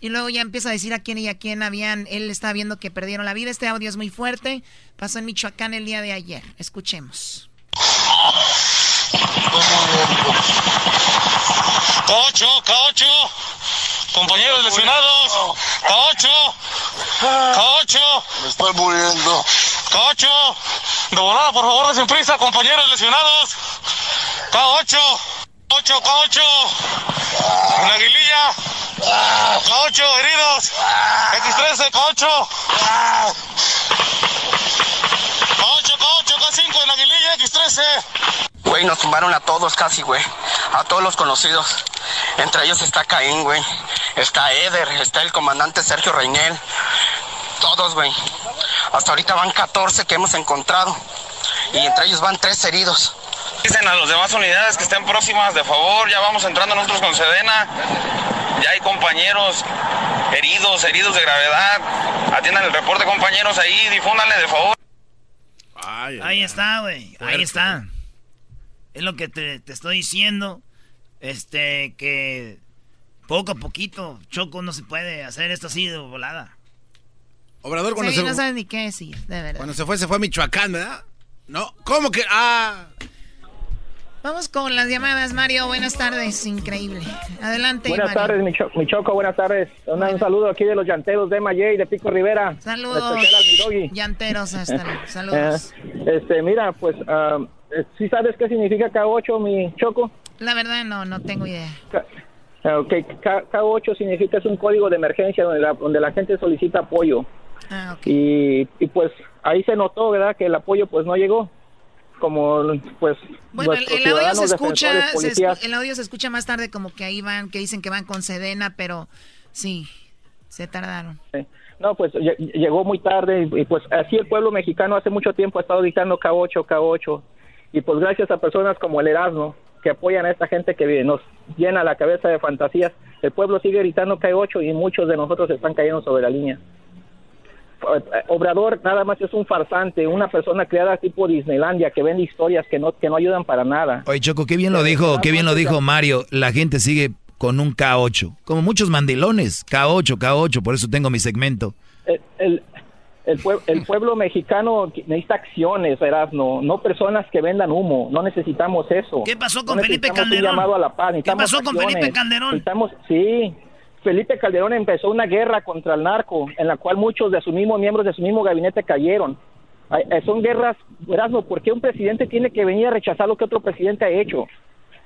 Y luego ya empieza a decir a quién y a quién habían, él estaba viendo que perdieron la vida. Este audio es muy fuerte. Pasó en Michoacán el día de ayer. Escuchemos. K8, K8, compañeros lesionados, K8, K8, me estoy muriendo. K8, de volada, por favor, desen prisa, compañeros lesionados, K8, K8, K8, en la aguililla, K8, heridos, X13, K8, K8, K8, K5 en la aguililla, X13. Güey, nos tumbaron a todos casi, güey. A todos los conocidos. Entre ellos está Caín, güey. Está Eder, está el comandante Sergio Reinel. Todos, güey. Hasta ahorita van 14 que hemos encontrado. Y entre ellos van tres heridos. Dicen a las demás unidades que estén próximas, de favor, ya vamos entrando nosotros con Sedena. Ya hay compañeros heridos, heridos de gravedad. Atiendan el reporte, compañeros, ahí, difúndanle, de favor. Ahí está, güey. Ahí está. Es lo que te, te, estoy diciendo. Este, que poco a poquito, Choco, no se puede hacer esto así de volada. Obrador, cuando sí, se no sabes ni qué decir, de verdad. Cuando se fue, se fue a Michoacán, ¿verdad? No, ¿cómo que? Ah. Vamos con las llamadas, Mario. Buenas tardes, increíble. Adelante, Buenas Mario. tardes, mi, cho mi, Choco, buenas tardes. Un, saludo aquí de los llanteros de Mayey, de Pico Rivera. Saludos. Llanteros hasta. Saludos. Eh, este, mira, pues, uh, ¿sí sabes qué significa K8, mi Choco? La verdad, no, no tengo idea. K ok, K K8 significa es un código de emergencia donde la, donde la gente solicita apoyo. Ah, okay. y, y pues ahí se notó, ¿verdad? Que el apoyo pues no llegó como pues bueno el, el audio se escucha se escu el audio se escucha más tarde como que ahí van que dicen que van con Sedena pero sí se tardaron. No pues llegó muy tarde y, y, pues así el pueblo mexicano hace mucho tiempo ha estado dictando K8 K8 y pues gracias a personas como el Erasmo que apoyan a esta gente que nos llena la cabeza de fantasías el pueblo sigue gritando K8 y muchos de nosotros están cayendo sobre la línea Obrador nada más es un farsante, una persona creada tipo Disneylandia que vende historias que no que no ayudan para nada. Oye Choco, qué bien lo dijo, qué bien lo dijo Mario. La gente sigue con un K8, como muchos mandilones, K8, K8, por eso tengo mi segmento. El, el, el, pue el pueblo mexicano necesita acciones, Erasmo, no personas que vendan humo. No necesitamos eso. ¿Qué pasó con no Felipe Calderón? Un llamado a la paz. ¿Qué pasó con acciones. Felipe Calderón? Necesitamos, sí, Felipe Calderón empezó una guerra contra el narco, en la cual muchos de sus mismos miembros de su mismo gabinete cayeron. Son guerras, Erasmo, ¿por qué un presidente tiene que venir a rechazar lo que otro presidente ha hecho?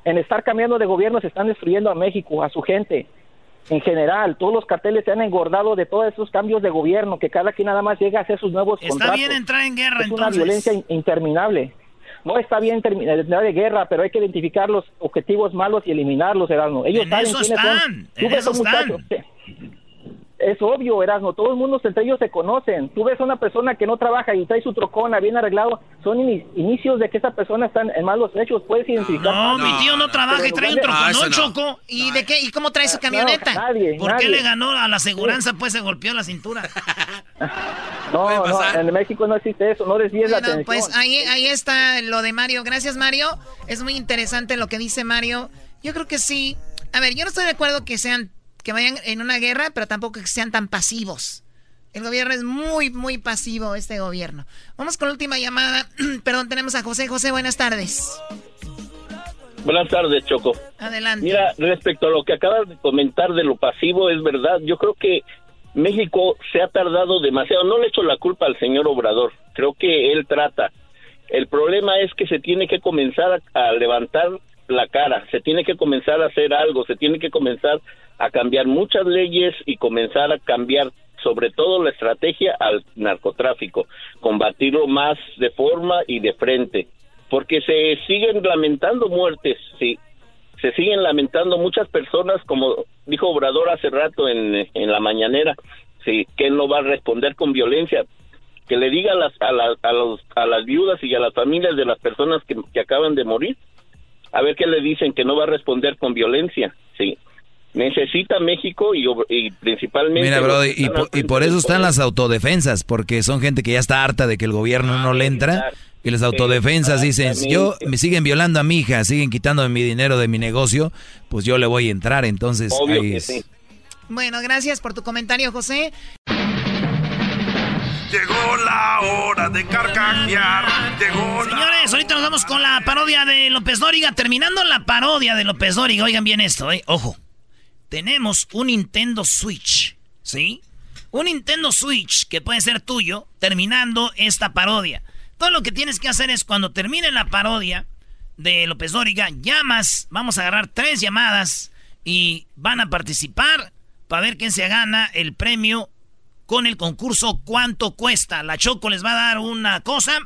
En estar cambiando de gobierno se están destruyendo a México, a su gente. En general, todos los carteles se han engordado de todos esos cambios de gobierno, que cada quien nada más llega a hacer sus nuevos Está contratos. bien entrar en guerra, es entonces. una violencia interminable. No está bien terminar de guerra, pero hay que identificar los objetivos malos y eliminarlos, Erasmo. Ellos en saben eso están, en ves eso están. Es obvio, Erasmo, todo el mundo entre ellos se conocen. Tú ves a una persona que no trabaja y trae su trocona bien arreglado, son in inicios de que esa persona está en malos hechos, puedes identificar. No, mi tío no trabaja y trae un trocón, no, ¿no, Choco? ¿Y de qué? ¿Y cómo trae su camioneta? No, nadie, ¿Por nadie. qué le ganó a la aseguranza? Pues se golpeó la cintura. No, no, en México no existe eso, no desvíes bueno, la atención. pues ahí, ahí está lo de Mario. Gracias, Mario. Es muy interesante lo que dice Mario. Yo creo que sí. A ver, yo no estoy de acuerdo que sean, que vayan en una guerra, pero tampoco que sean tan pasivos. El gobierno es muy, muy pasivo, este gobierno. Vamos con la última llamada. Perdón, tenemos a José. José, buenas tardes. Buenas tardes, Choco. Adelante. Mira, respecto a lo que acabas de comentar de lo pasivo, es verdad. Yo creo que México se ha tardado demasiado. No le echo la culpa al señor Obrador. Creo que él trata. El problema es que se tiene que comenzar a, a levantar la cara, se tiene que comenzar a hacer algo, se tiene que comenzar a cambiar muchas leyes y comenzar a cambiar sobre todo la estrategia al narcotráfico, combatirlo más de forma y de frente, porque se siguen lamentando muertes, sí, se siguen lamentando muchas personas, como dijo Obrador hace rato en, en la mañanera, sí, que él no va a responder con violencia, que le diga a las, a, la, a, los, a las viudas y a las familias de las personas que, que acaban de morir, a ver qué le dicen, que no va a responder con violencia, sí necesita México y, y principalmente... Mira, bro, y, por, y por eso están las autodefensas, porque son gente que ya está harta de que el gobierno no le entra. Y las autodefensas dicen, yo me siguen violando a mi hija, siguen quitando mi dinero de mi negocio, pues yo le voy a entrar, entonces Obvio ahí que es. sí. Bueno, gracias por tu comentario, José. Llegó la hora de carcajear. Llegó la... Señores, ahorita nos vamos con la parodia de López Dóriga. Terminando la parodia de López Dóriga, oigan bien esto, eh. Ojo. Tenemos un Nintendo Switch, ¿sí? Un Nintendo Switch que puede ser tuyo terminando esta parodia. Todo lo que tienes que hacer es cuando termine la parodia de López Dóriga, llamas, vamos a agarrar tres llamadas y van a participar para ver quién se gana el premio con el concurso ¿Cuánto cuesta? La Choco les va a dar una cosa,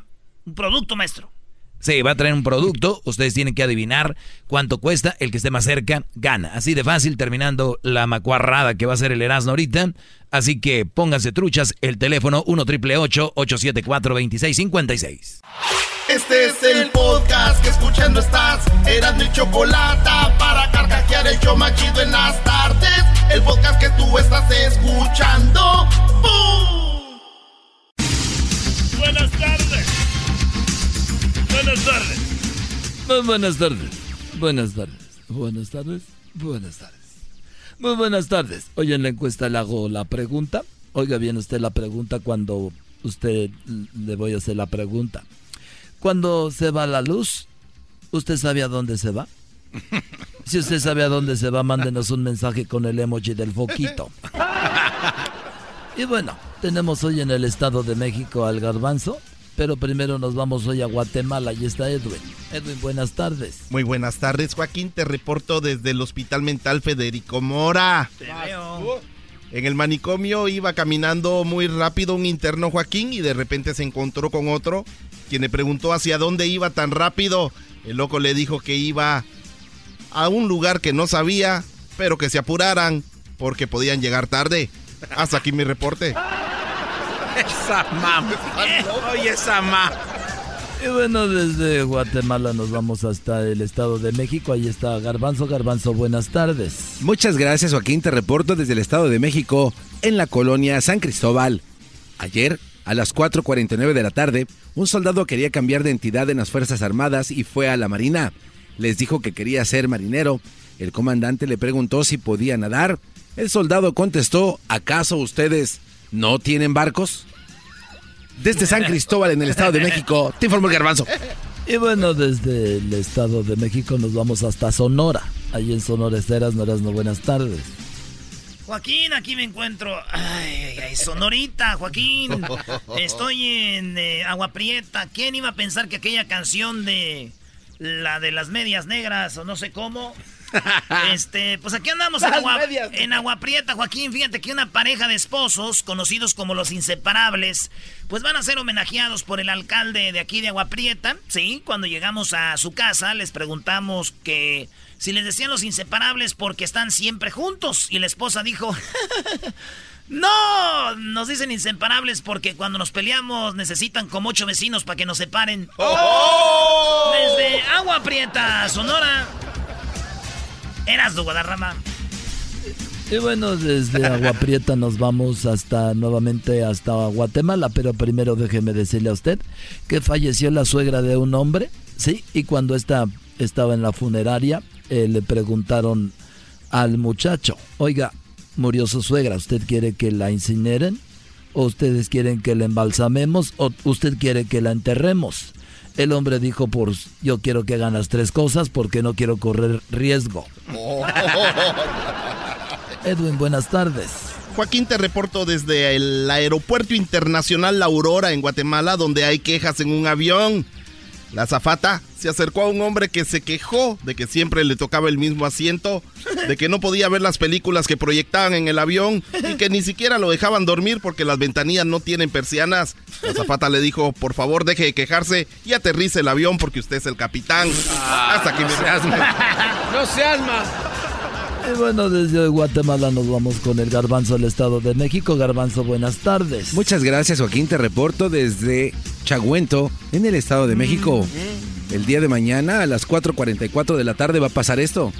un producto, maestro. Sí, va a traer un producto, ustedes tienen que adivinar cuánto cuesta, el que esté más cerca gana. Así de fácil, terminando la macuarrada que va a ser el Erasmo ahorita. Así que pónganse truchas, el teléfono 1 triple 874 2656 Este es el podcast que escuchando estás. Eran mi chocolate para carcajear el show machido en las tardes. El podcast que tú estás escuchando. ¡Bum! Buenas tardes. Buenas tardes. Muy buenas tardes. Buenas tardes. Buenas tardes. Buenas tardes. Muy buenas tardes. Hoy en la encuesta le hago la pregunta. Oiga bien usted la pregunta cuando usted le voy a hacer la pregunta. Cuando se va la luz, ¿usted sabe a dónde se va? Si usted sabe a dónde se va, mándenos un mensaje con el emoji del foquito. Y bueno, tenemos hoy en el Estado de México al garbanzo, pero primero nos vamos hoy a Guatemala y está Edwin. Edwin, buenas tardes. Muy buenas tardes, Joaquín. Te reporto desde el Hospital Mental Federico Mora. Te veo. En el manicomio iba caminando muy rápido un interno Joaquín y de repente se encontró con otro, quien le preguntó hacia dónde iba tan rápido. El loco le dijo que iba a un lugar que no sabía, pero que se apuraran porque podían llegar tarde. Hasta aquí mi reporte. Esa mam. Oye, esa mam. Y bueno, desde Guatemala nos vamos hasta el Estado de México. Ahí está Garbanzo. Garbanzo, buenas tardes. Muchas gracias, Joaquín. Te reporto desde el Estado de México, en la colonia San Cristóbal. Ayer, a las 4.49 de la tarde, un soldado quería cambiar de entidad en las Fuerzas Armadas y fue a la Marina. Les dijo que quería ser marinero. El comandante le preguntó si podía nadar. El soldado contestó, ¿acaso ustedes no tienen barcos? Desde San Cristóbal, en el Estado de México, te informó el garbanzo. Y bueno, desde el Estado de México nos vamos hasta Sonora. Ahí en Sonora Esteras, no no buenas tardes. Joaquín, aquí me encuentro. Ay, ay, ay, Sonorita, Joaquín. Estoy en eh, Agua Prieta. ¿Quién iba a pensar que aquella canción de la de las medias negras o no sé cómo? Este, pues aquí andamos en Agua, en Agua Prieta, Joaquín. Fíjate que una pareja de esposos, conocidos como los inseparables, pues van a ser homenajeados por el alcalde de aquí de Agua Prieta. Sí, cuando llegamos a su casa les preguntamos que si les decían los inseparables porque están siempre juntos. Y la esposa dijo, no, nos dicen inseparables porque cuando nos peleamos necesitan como ocho vecinos para que nos separen. Desde Agua Prieta, Sonora. Eras de Guadarrama. Y bueno, desde Agua Prieta nos vamos hasta nuevamente hasta Guatemala, pero primero déjeme decirle a usted que falleció la suegra de un hombre, sí, y cuando esta estaba en la funeraria eh, le preguntaron al muchacho, oiga, murió su suegra, ¿usted quiere que la incineren? ¿O ustedes quieren que la embalsamemos? ¿O usted quiere que la enterremos? El hombre dijo, pues yo quiero que hagan las tres cosas porque no quiero correr riesgo. Edwin, buenas tardes. Joaquín, te reporto desde el Aeropuerto Internacional La Aurora en Guatemala, donde hay quejas en un avión. La azafata se acercó a un hombre que se quejó de que siempre le tocaba el mismo asiento, de que no podía ver las películas que proyectaban en el avión y que ni siquiera lo dejaban dormir porque las ventanillas no tienen persianas. La azafata le dijo, por favor deje de quejarse y aterrice el avión porque usted es el capitán. Hasta aquí me No se asma. Y bueno, desde Guatemala nos vamos con el Garbanzo del Estado de México. Garbanzo, buenas tardes. Muchas gracias, Joaquín. Te reporto desde Chagüento, en el Estado de México. El día de mañana, a las 4.44 de la tarde, va a pasar esto.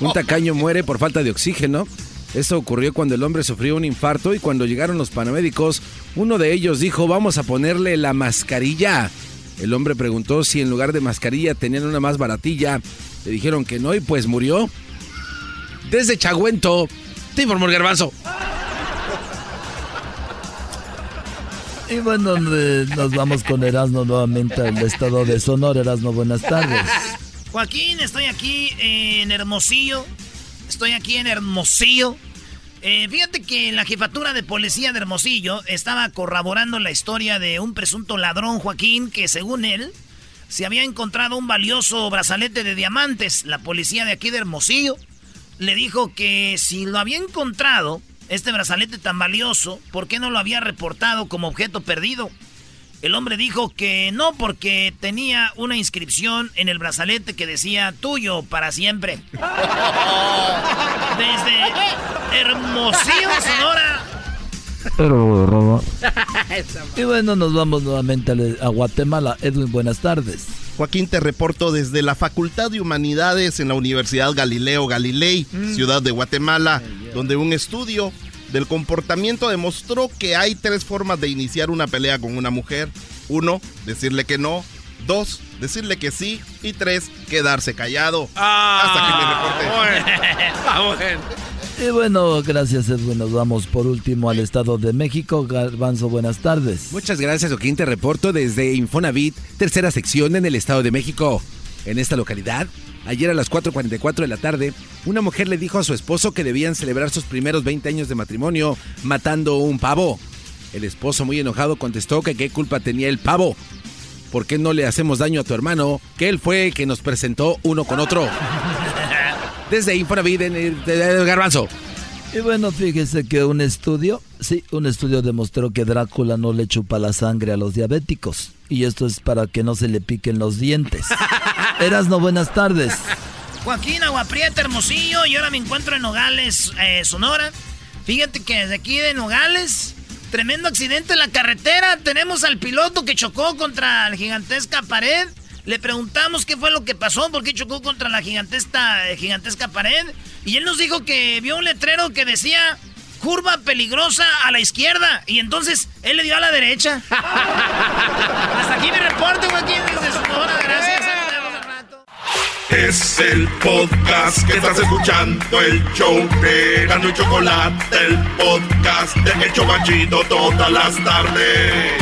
Un tacaño muere por falta de oxígeno. Eso ocurrió cuando el hombre sufrió un infarto y cuando llegaron los paramédicos, uno de ellos dijo, vamos a ponerle la mascarilla. El hombre preguntó si en lugar de mascarilla tenían una más baratilla. Le dijeron que no y pues murió. Desde Chagüento, Te informó el garbanzo. Y bueno, nos vamos con Erasmo nuevamente al estado de Sonora. Erasmo, buenas tardes. Joaquín, estoy aquí en Hermosillo. Estoy aquí en Hermosillo. Eh, fíjate que la jefatura de policía de Hermosillo estaba corroborando la historia de un presunto ladrón, Joaquín, que según él se había encontrado un valioso brazalete de diamantes. La policía de aquí de Hermosillo le dijo que si lo había encontrado, este brazalete tan valioso, ¿por qué no lo había reportado como objeto perdido? El hombre dijo que no porque tenía una inscripción en el brazalete que decía tuyo para siempre. Desde Hermosillo, Sonora. y bueno, nos vamos nuevamente a Guatemala. Edwin, buenas tardes. Joaquín, te reporto desde la Facultad de Humanidades en la Universidad Galileo Galilei, mm. ciudad de Guatemala, donde un estudio del comportamiento demostró que hay tres formas de iniciar una pelea con una mujer. Uno, decirle que no. Dos, decirle que sí. Y tres, quedarse callado. Ah, Hasta que me reporte. Ah, y bueno, gracias Edwin. Nos vamos por último al Estado de México. Garbanzo, buenas tardes. Muchas gracias, Joaquín. Te reporto desde Infonavit, tercera sección en el Estado de México. En esta localidad, ayer a las 4.44 de la tarde, una mujer le dijo a su esposo que debían celebrar sus primeros 20 años de matrimonio matando un pavo. El esposo, muy enojado, contestó que qué culpa tenía el pavo. ¿Por qué no le hacemos daño a tu hermano? Que él fue el que nos presentó uno con otro. Desde Infonavit en el, Garbanzo. Y bueno, fíjese que un estudio, sí, un estudio demostró que Drácula no le chupa la sangre a los diabéticos. Y esto es para que no se le piquen los dientes. Eras no buenas tardes. Joaquín Aguaprieta, Hermosillo, y ahora me encuentro en Nogales, eh, Sonora. Fíjate que desde aquí de Nogales, tremendo accidente en la carretera. Tenemos al piloto que chocó contra la gigantesca pared. Le preguntamos qué fue lo que pasó, por qué chocó contra la gigantesca, gigantesca pared. Y él nos dijo que vio un letrero que decía curva peligrosa a la izquierda. Y entonces él le dio a la derecha. Hasta aquí mi reporte, Joaquín, desde Sonora. Gracias. Es el podcast que estás escuchando, el show de Gano y Chocolate, el podcast de Hecho Machito todas las tardes.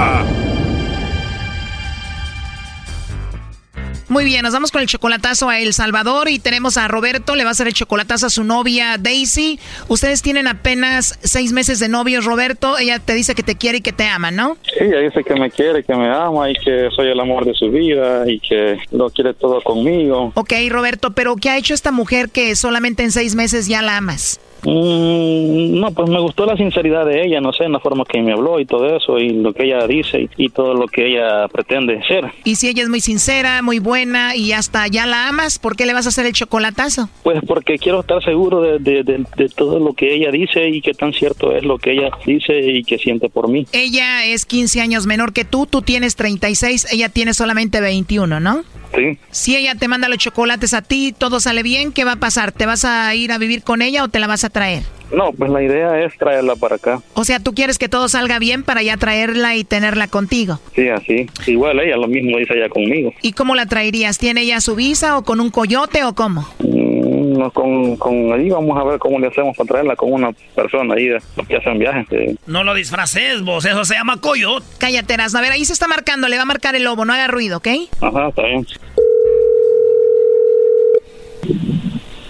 Muy bien, nos vamos con el chocolatazo a El Salvador y tenemos a Roberto, le va a hacer el chocolatazo a su novia Daisy. Ustedes tienen apenas seis meses de novios, Roberto. Ella te dice que te quiere y que te ama, ¿no? Sí, ella dice que me quiere, que me ama y que soy el amor de su vida y que lo quiere todo conmigo. Ok, Roberto, pero ¿qué ha hecho esta mujer que solamente en seis meses ya la amas? Mm, no, pues me gustó la sinceridad de ella, no sé, en la forma que me habló y todo eso, y lo que ella dice y, todo lo que ella pretende ser. Y si ella es muy sincera, muy buena y hasta ya la amas, ¿por qué le vas a hacer el chocolatazo? Pues porque quiero estar seguro de, de todo lo que ella dice y que tan cierto es lo que ella dice y que siente por mí. Ella es 15 años menor que tú, tú tienes 36, ella tiene solamente 21, ¿no? Sí. Si ella te manda los chocolates a ti, todo sale bien, ¿qué va a pasar? ¿Te vas a ir a vivir con ella o te la vas a traer? No, pues la idea es traerla para acá. O sea, tú quieres que todo salga bien para ya traerla y tenerla contigo. Sí, así. Igual ella lo mismo dice ella conmigo. ¿Y cómo la traerías? ¿Tiene ella su visa o con un coyote o cómo? Mm, con, con ahí vamos a ver cómo le hacemos para traerla con una persona ahí que hacen viajes. No lo disfraces vos, eso se llama coyote. Cállate, Erasmo. A ver, ahí se está marcando, le va a marcar el lobo, no haga ruido, ¿ok? Ajá, está bien.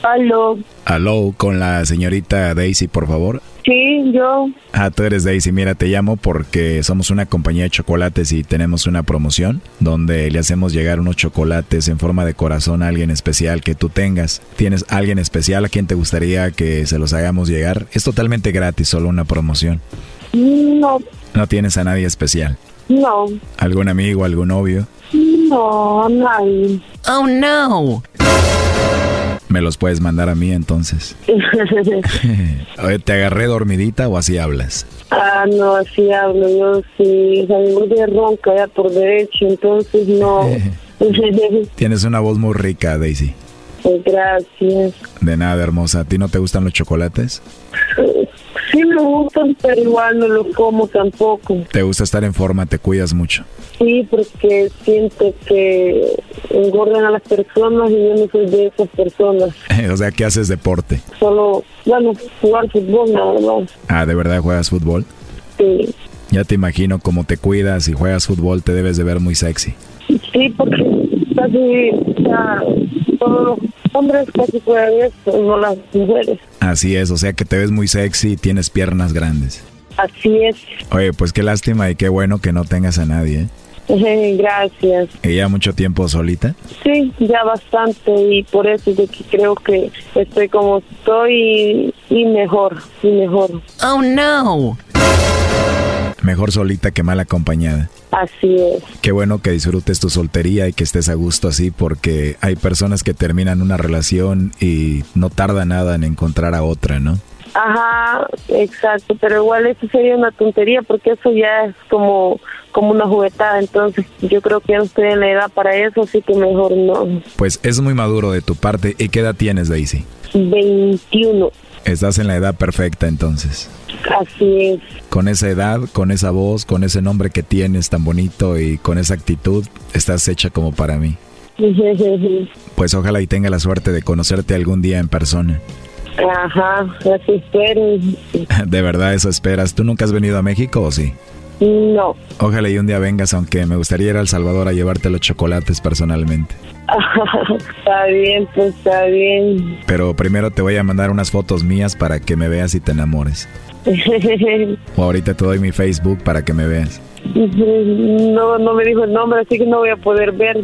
Aló. Aló, con la señorita Daisy, por favor. Sí, yo. Ah, tú eres Daisy. Mira, te llamo porque somos una compañía de chocolates y tenemos una promoción donde le hacemos llegar unos chocolates en forma de corazón a alguien especial que tú tengas. ¿Tienes alguien especial a quien te gustaría que se los hagamos llegar? Es totalmente gratis, solo una promoción. No. ¿No tienes a nadie especial? No. ¿Algún amigo, algún novio? No, nadie. Oh, no. Me los puedes mandar a mí entonces. Oye, ¿te agarré dormidita o así hablas? ah, no, así hablo. Yo sí, salgo de ronca ya por derecho, entonces no. Tienes una voz muy rica, Daisy. Gracias. De nada, hermosa. ¿A ti no te gustan los chocolates? Sí me gustan, pero igual no los como tampoco. ¿Te gusta estar en forma? ¿Te cuidas mucho? Sí, porque siento que engordan a las personas y yo no soy de esas personas. o sea, ¿qué haces deporte? Solo, bueno, jugar fútbol nada más. Ah, ¿de verdad juegas fútbol? Sí. Ya te imagino cómo te cuidas y juegas fútbol, te debes de ver muy sexy. Sí, porque casi o sea, todos los hombres casi juegan esto, no las mujeres. Así es, o sea que te ves muy sexy y tienes piernas grandes. Así es. Oye, pues qué lástima y qué bueno que no tengas a nadie, ¿eh? Gracias. ¿Y ya mucho tiempo solita? Sí, ya bastante y por eso es de que creo que estoy como estoy y, y mejor, y mejor. Oh no. Mejor solita que mal acompañada. Así es. Qué bueno que disfrutes tu soltería y que estés a gusto así porque hay personas que terminan una relación y no tarda nada en encontrar a otra, ¿no? Ajá, exacto, pero igual eso sería una tontería porque eso ya es como como una juguetada, entonces yo creo que ya no estoy en la edad para eso, así que mejor no. Pues es muy maduro de tu parte. ¿Y qué edad tienes, Daisy? 21. Estás en la edad perfecta entonces. Así es. Con esa edad, con esa voz, con ese nombre que tienes tan bonito y con esa actitud, estás hecha como para mí. Pues ojalá y tenga la suerte de conocerte algún día en persona. Ajá, así espero. ¿De verdad eso esperas? ¿Tú nunca has venido a México o sí? No. Ojalá y un día vengas, aunque me gustaría ir a El Salvador a llevarte los chocolates personalmente. está bien, pues está bien. Pero primero te voy a mandar unas fotos mías para que me veas y te enamores. o ahorita te doy mi Facebook para que me veas. No, no me dijo el nombre, así que no voy a poder ver.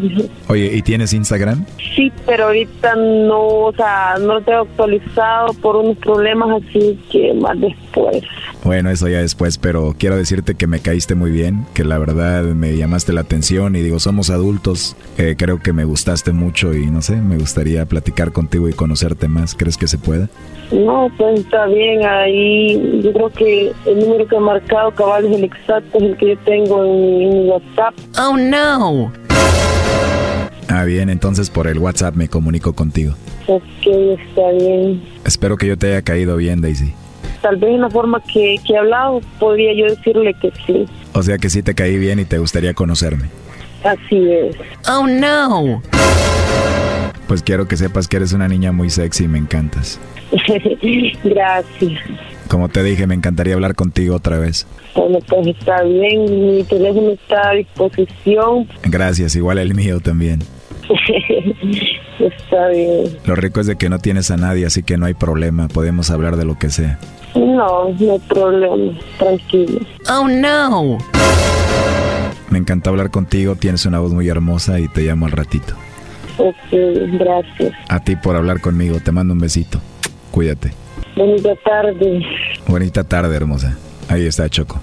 Oye, ¿y tienes Instagram? Sí, pero ahorita no, o sea, no lo tengo actualizado por unos problemas, así que más después. Bueno, eso ya después, pero quiero decirte que me caíste muy bien, que la verdad me llamaste la atención y digo, somos adultos, eh, creo que me gustaste mucho y no sé, me gustaría platicar contigo y conocerte más. ¿Crees que se pueda? No, pues está bien, ahí yo creo que el número que he marcado cabal es el exacto, es el que yo tengo en mi WhatsApp. Oh no. Ah, bien, entonces por el WhatsApp me comunico contigo. Ok, está bien. Espero que yo te haya caído bien, Daisy. Tal vez en la forma que, que he hablado, podría yo decirle que sí. O sea que sí te caí bien y te gustaría conocerme. Así es. Oh no. Pues quiero que sepas que eres una niña muy sexy y me encantas. Gracias. Como te dije, me encantaría hablar contigo otra vez. Bueno, pues está bien, mi teléfono está a disposición. Gracias, igual el mío también. está bien. Lo rico es de que no tienes a nadie, así que no hay problema, podemos hablar de lo que sea. No, no hay problema, tranquilo. Oh no. Me encanta hablar contigo, tienes una voz muy hermosa y te llamo al ratito. Ok, gracias. A ti por hablar conmigo, te mando un besito. Cuídate. Bonita tarde. Bonita tarde, hermosa. Ahí está Choco.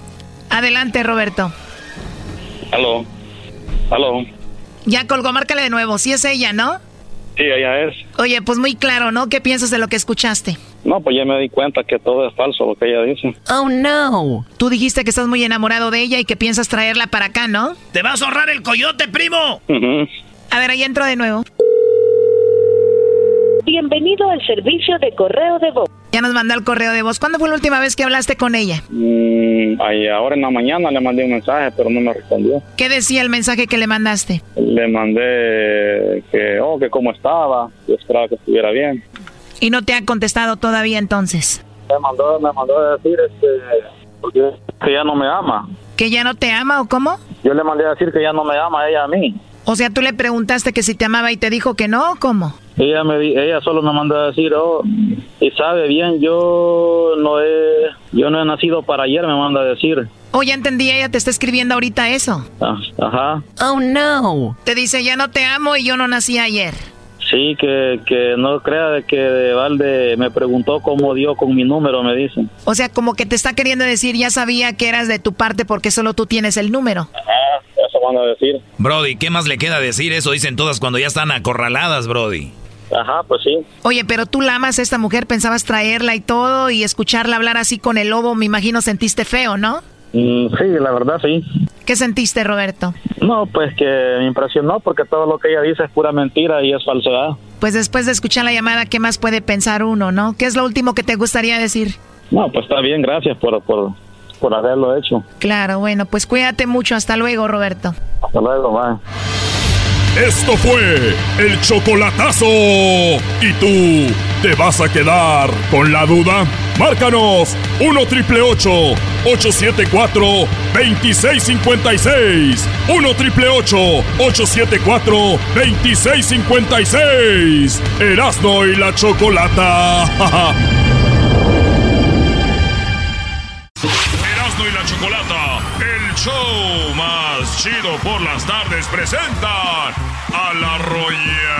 Adelante, Roberto. Aló. Aló. Ya colgó, márcale de nuevo. Sí es ella, ¿no? Sí, ella es. Oye, pues muy claro, ¿no? ¿Qué piensas de lo que escuchaste? No, pues ya me di cuenta que todo es falso lo que ella dice. Oh, no. Tú dijiste que estás muy enamorado de ella y que piensas traerla para acá, ¿no? ¡Te vas a ahorrar el coyote, primo! A ver, ahí entro de nuevo. Bienvenido al servicio de correo de voz. Ya nos mandó el correo de voz. ¿Cuándo fue la última vez que hablaste con ella? Mm, ahí ahora en la mañana le mandé un mensaje, pero no me respondió. ¿Qué decía el mensaje que le mandaste? Le mandé que, oh, que cómo estaba, yo esperaba que estuviera bien. ¿Y no te ha contestado todavía entonces? Me mandó, me mandó a decir este, porque que ya no me ama. ¿Que ya no te ama o cómo? Yo le mandé a decir que ya no me ama ella a mí. O sea, tú le preguntaste que si te amaba y te dijo que no, ¿o cómo? Ella me ella solo me mandó a decir, oh, y sabe bien, yo no he yo no he nacido para ayer, me manda a decir. Oh, ya entendí, ella te está escribiendo ahorita eso. Ah, ajá. Oh, no. Te dice, ya no te amo y yo no nací ayer. Sí, que, que no crea de que de Valde me preguntó cómo dio con mi número, me dicen. O sea, como que te está queriendo decir, ya sabía que eras de tu parte porque solo tú tienes el número. Ajá, eso van a decir. Brody, ¿qué más le queda decir? Eso dicen todas cuando ya están acorraladas, Brody. Ajá, pues sí. Oye, pero tú la amas a esta mujer, pensabas traerla y todo y escucharla hablar así con el lobo, me imagino sentiste feo, ¿no? Mm, sí, la verdad sí. ¿Qué sentiste, Roberto? No, pues que me impresionó porque todo lo que ella dice es pura mentira y es falsedad. Pues después de escuchar la llamada, ¿qué más puede pensar uno, no? ¿Qué es lo último que te gustaría decir? No, pues está bien, gracias por, por, por haberlo hecho. Claro, bueno, pues cuídate mucho. Hasta luego, Roberto. Hasta luego, bye. Esto fue el chocolatazo. ¿Y tú te vas a quedar con la duda? Márcanos 1 triple 874 2656. 1 triple 874 2656. Erasno y la chocolata. show más chido por las tardes presentan a la arrolladora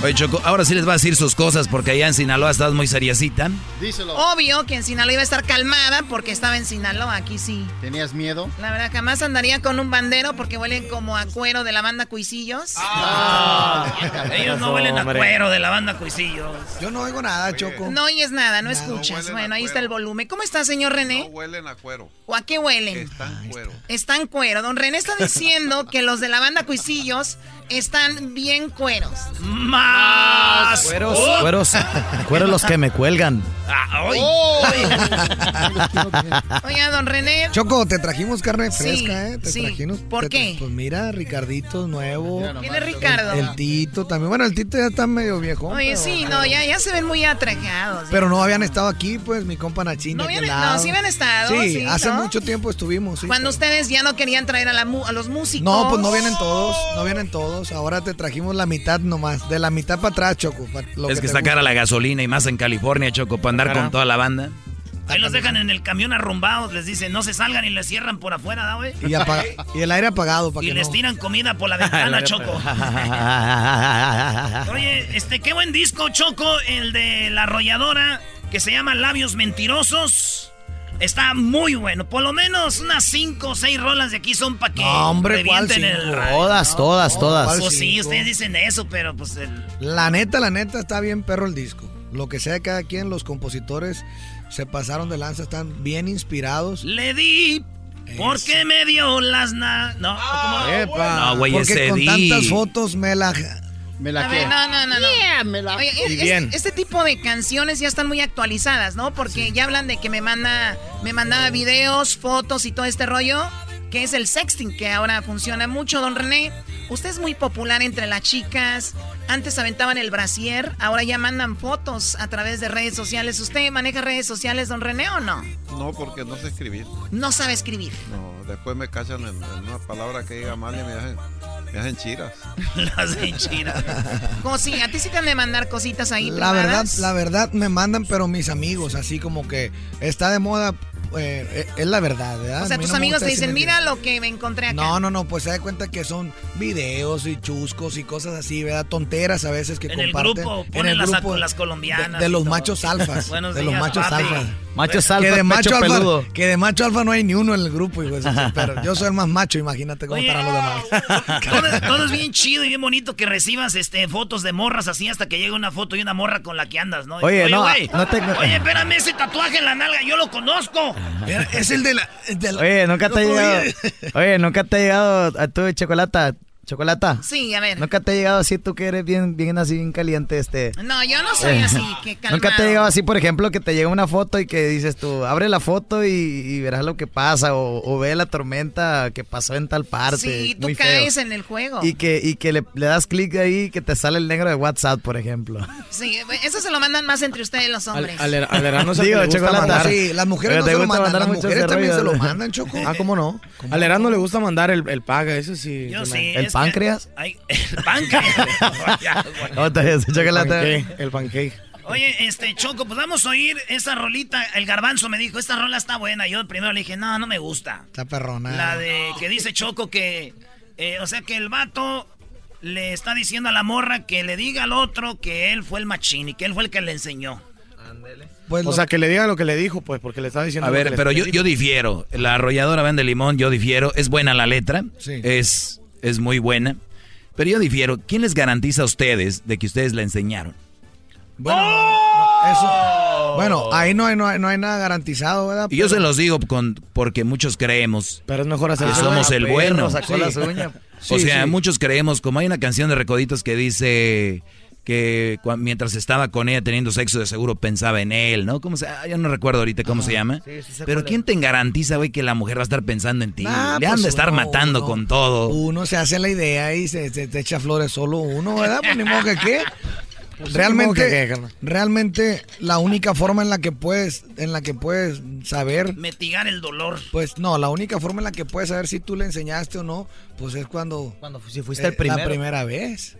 Oye, Choco, ahora sí les va a decir sus cosas porque allá en Sinaloa estás muy seriecita. Díselo. Obvio que en Sinaloa iba a estar calmada porque estaba en Sinaloa, aquí sí. ¿Tenías miedo? La verdad, jamás andaría con un bandero porque huelen como a cuero de la banda Cuisillos. Ah, ellos no huelen a hombre. cuero de la banda Cuisillos. Yo no oigo nada, Choco. No oyes nada, no escuchas. bueno, ahí está el volumen. ¿Cómo está, señor René? huelen a cuero. ¿O a qué huelen? Están cuero. Están cuero. Don René está diciendo que los de la banda Cuisillos están bien cueros. Más. Cueros, cueros, cueros los que me cuelgan. Ah, hoy. Oiga, don René. Choco, te trajimos carne Sí, fresca, ¿eh? Te sí. trajimos. ¿Por te- qué? Pues mira, Ricardito nuevo. ¿Quién es Ricardo? El Tito también. Bueno, el Tito ya está medio viejo. Oye, sí, no, ya, ya se ven muy atrajados. Pero no habían estado aquí, pues, mi compa Nachín. No habían- lado. no, sí habían estado, Sí, sí, hace ¿no? mucho tiempo estuvimos, sí. Cuando ustedes ya no querían traer a, la mu- a los músicos. No, pues no vienen todos, no vienen todos. Ahora te trajimos la mitad nomás, de la mitad para atrás, Choco. lo es que te está gusta. cara la gasolina y más en California, Choco, para andar Cara. con toda la banda. Ahí los dejan en el camión arrumbados, les dicen no se salgan y les cierran por afuera, ¿da, güey? Y, el aire apagado para Y que les no. tiran comida por la ventana, Choco. Oye, este, qué buen disco, Choco, el de la arrolladora, que se llama Labios Mentirosos. Está muy bueno. Por lo menos unas 5 o 6 rolas de aquí son para que No, hombre, ¿cuál revienten el cinco? radio. Todas, todas, todas. Pues sí, ustedes dicen eso, pero pues el... La neta, la neta, está bien perro el disco. Lo que sea de cada quien, los compositores se pasaron de lanza, están bien inspirados. Le di porque me dio las na... No, ¿cómo? No, güey, Porque ese con di. tantas fotos me la... Me A ver, no, no, no, no. Oye, Y es- bien. este tipo de canciones ya están muy actualizadas, ¿no? Porque ya hablan de que me manda, me mandaba videos, fotos y todo este rollo, que es el sexting, que ahora funciona mucho, don René. Usted es muy popular entre las chicas. Antes aventaban el brasier, ahora ya mandan fotos a través de redes sociales. ¿Usted maneja redes sociales, don René, o no? No, porque no sé escribir. No sabe escribir. No, después me cachan en, en una palabra que diga mal y me hacen, me hacen chiras. Las hinchiras. Como si a ti sí te han de mandar cositas ahí La verdad, privadas. la verdad me mandan, pero mis amigos, así como que está de moda, eh, eh, es la verdad, ¿verdad? O sea, tus no amigos te dicen, mira lo que me encontré acá. No, no, no, pues se da cuenta que son videos y chuscos y cosas así, ¿verdad? Tonteras a veces que En el comparten. grupo ponen las- las colombianas De, de los todo. machos alfas. Buenos de los días, machos papi. alfas. Machos Que alfa, de macho alfa, peludo. que de macho alfa no hay ni uno en el grupo, hijo pero yo soy el más macho, imagínate cómo Oye. estarán los demás. Todo, todo es bien chido y bien bonito que recibas este fotos de morras así hasta que llegue una foto y una morra con la que andas, ¿no? Oye, no, güey, no te- Oye, espérame, ese tatuaje en la nalga, yo lo conozco. Es el de la... Oye, nunca te ha llegado. Oye, nunca te ha llegado a tu chocolata Chocolata. Sí, a ver. Nunca te ha llegado así, tú que eres bien, bien así, bien caliente, este. No, yo no soy así, que calmado. Nunca te ha llegado así, por ejemplo, que te llega una foto y que dices tú, abre la foto y, y verás lo que pasa, o, o, ve la tormenta que pasó en tal parte. Sí, tú caes en el juego. Y que, y que le, le das clic ahí y que te sale el negro de WhatsApp, por ejemplo. Sí, eso se lo mandan más entre ustedes los hombres. Al, al, al se Digo, le gusta mandar. Sí, las mujeres no se lo mandan, las mujeres también se lo mandan, Choco. Ah, ¿cómo no? ¿Cómo al Erano le gusta mandar el, el paga, eso sí. Yo sí. ¿El páncreas? Ay, el páncreas. chocolate. El pancake. Oye, este, Choco, pues vamos a oír esa rolita. El garbanzo me dijo, esta rola está buena. Yo primero le dije, no, no me gusta. Está perrona. La de que dice Choco que, eh, o sea, que el vato le está diciendo a la morra que le diga al otro que él fue el machín y que él fue el que le enseñó. Pues o sea, que le diga lo que le dijo, pues, porque le está diciendo. A ver, pero yo, yo difiero. La arrolladora Van de Limón, yo difiero. Es buena la letra. Sí. Es, es muy buena. Pero yo difiero. ¿Quién les garantiza a ustedes de que ustedes la enseñaron? Bueno, no, eso. Bueno, ahí no hay, no hay, no hay nada garantizado, ¿verdad? Y yo se los digo con, porque muchos creemos pero es mejor hacer que somos el bueno. Sacó Sí. las uñas. o sea, sí. muchos creemos, como hay una canción de Recoditos que dice que mientras estaba con ella teniendo sexo de seguro pensaba en él, ¿no? ¿Cómo se, ah, yo no recuerdo ahorita cómo se llama. Sí, sí sé Pero ¿quién te garantiza, güey, que la mujer va a estar pensando en ti? Nah, Le han pues de estar uno- matando uno- con todo. Uno se hace la idea y se, se- te echa flores solo uno, ¿verdad? Pues ni modo que qué. Pues realmente, realmente la única forma en la que puedes, en la que puedes saber, Mitigar el dolor. pues no, la única forma en la que puedes saber si tú le enseñaste o no, pues es cuando, Cuando si fuiste el eh, primero. la primera vez,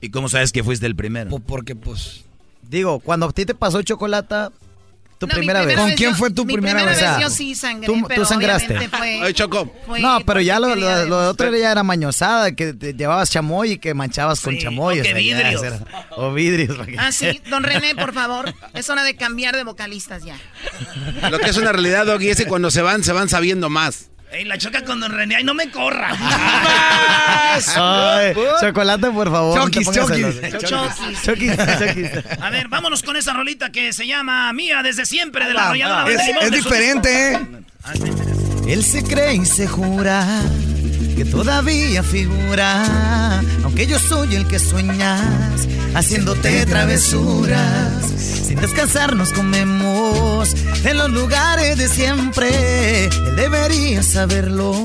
¿Y cómo sabes que fuiste el primero? Pues porque pues Digo, cuando a ti te pasó chocolata, tu No, primera vez. ¿Con quién yo- fue tu mi primera primera vez? vez? Yo sí sangré, tú- tú pero sangraste. obviamente fue... Ay, Choco. fue No, pero ya lo, lo, lo otro ya era mañosada, que te llevabas chamoy y que manchabas con chamoy. o que sea, ya, vidrios. era- o vidrios. Ah, sí, don René, por favor. Es hora de cambiar de vocalistas ya. Lo que es una realidad, Doggy, es que cuando se van, se van sabiendo más. Ey, la choca con Don René. Ay, no me corra. Ay, chocolate, por favor. Chokis, chokis. Chokis. Chokis, chokis. A ver, vámonos con esa rolita que se llama Mía desde siempre de la arrolladora. es, es diferente, ¿eh? Él se cree y se jura que todavía figura, aunque yo soy el que sueñas, haciéndote travesuras. Sin descansar nos comemos en los lugares de siempre. Él debería saberlo.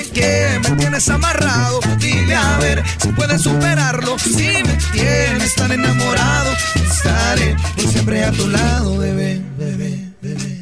que me tienes amarrado. Dile a ver si puedes superarlo. Si me tienes tan enamorado, estaré por siempre a tu lado, bebé, bebé, bebé.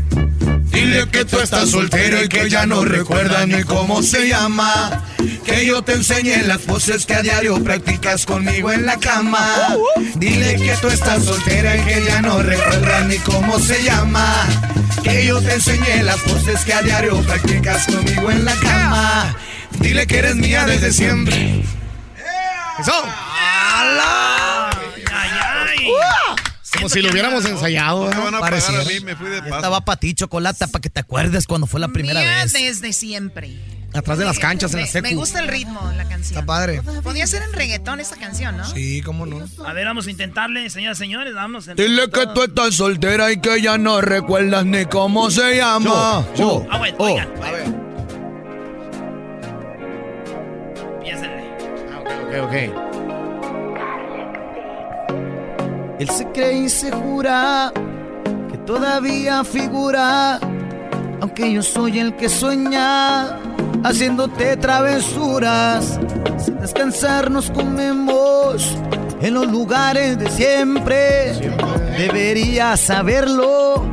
Dile que tú estás soltero y que ya no recuerdas ni cómo se llama. Que yo te enseñe las poses que a diario practicas conmigo en la cama. Dile que tú estás soltera y que ya no recuerdas ni cómo se llama. Que yo te enseñe las poses que a diario practicas conmigo en la cama. Dile que eres mía desde siempre. Eso. Como si lo hubiéramos ensayado. Me ¿no? van a pagar Pareciera. a mí, me fui de paso. Estaba para ti, chocolate, para que te acuerdes cuando fue la primera Mía vez. desde siempre. Atrás de las canchas en la secu. me gusta el ritmo de la canción. Está padre. Podía ser en reggaetón esa canción, ¿no? Sí, cómo no. A ver, vamos a intentarle, señoras y señores. Vamos a Dile que tú estás soltera y que ya no recuerdas ni cómo se llama. Yo, Ah, bueno, oh. oigan. Piénsenle. Ok, ok. Él se cree y se jura que todavía figura, aunque yo soy el que sueña, haciéndote travesuras. Sin descansar nos comemos en los lugares de siempre. Deberías saberlo,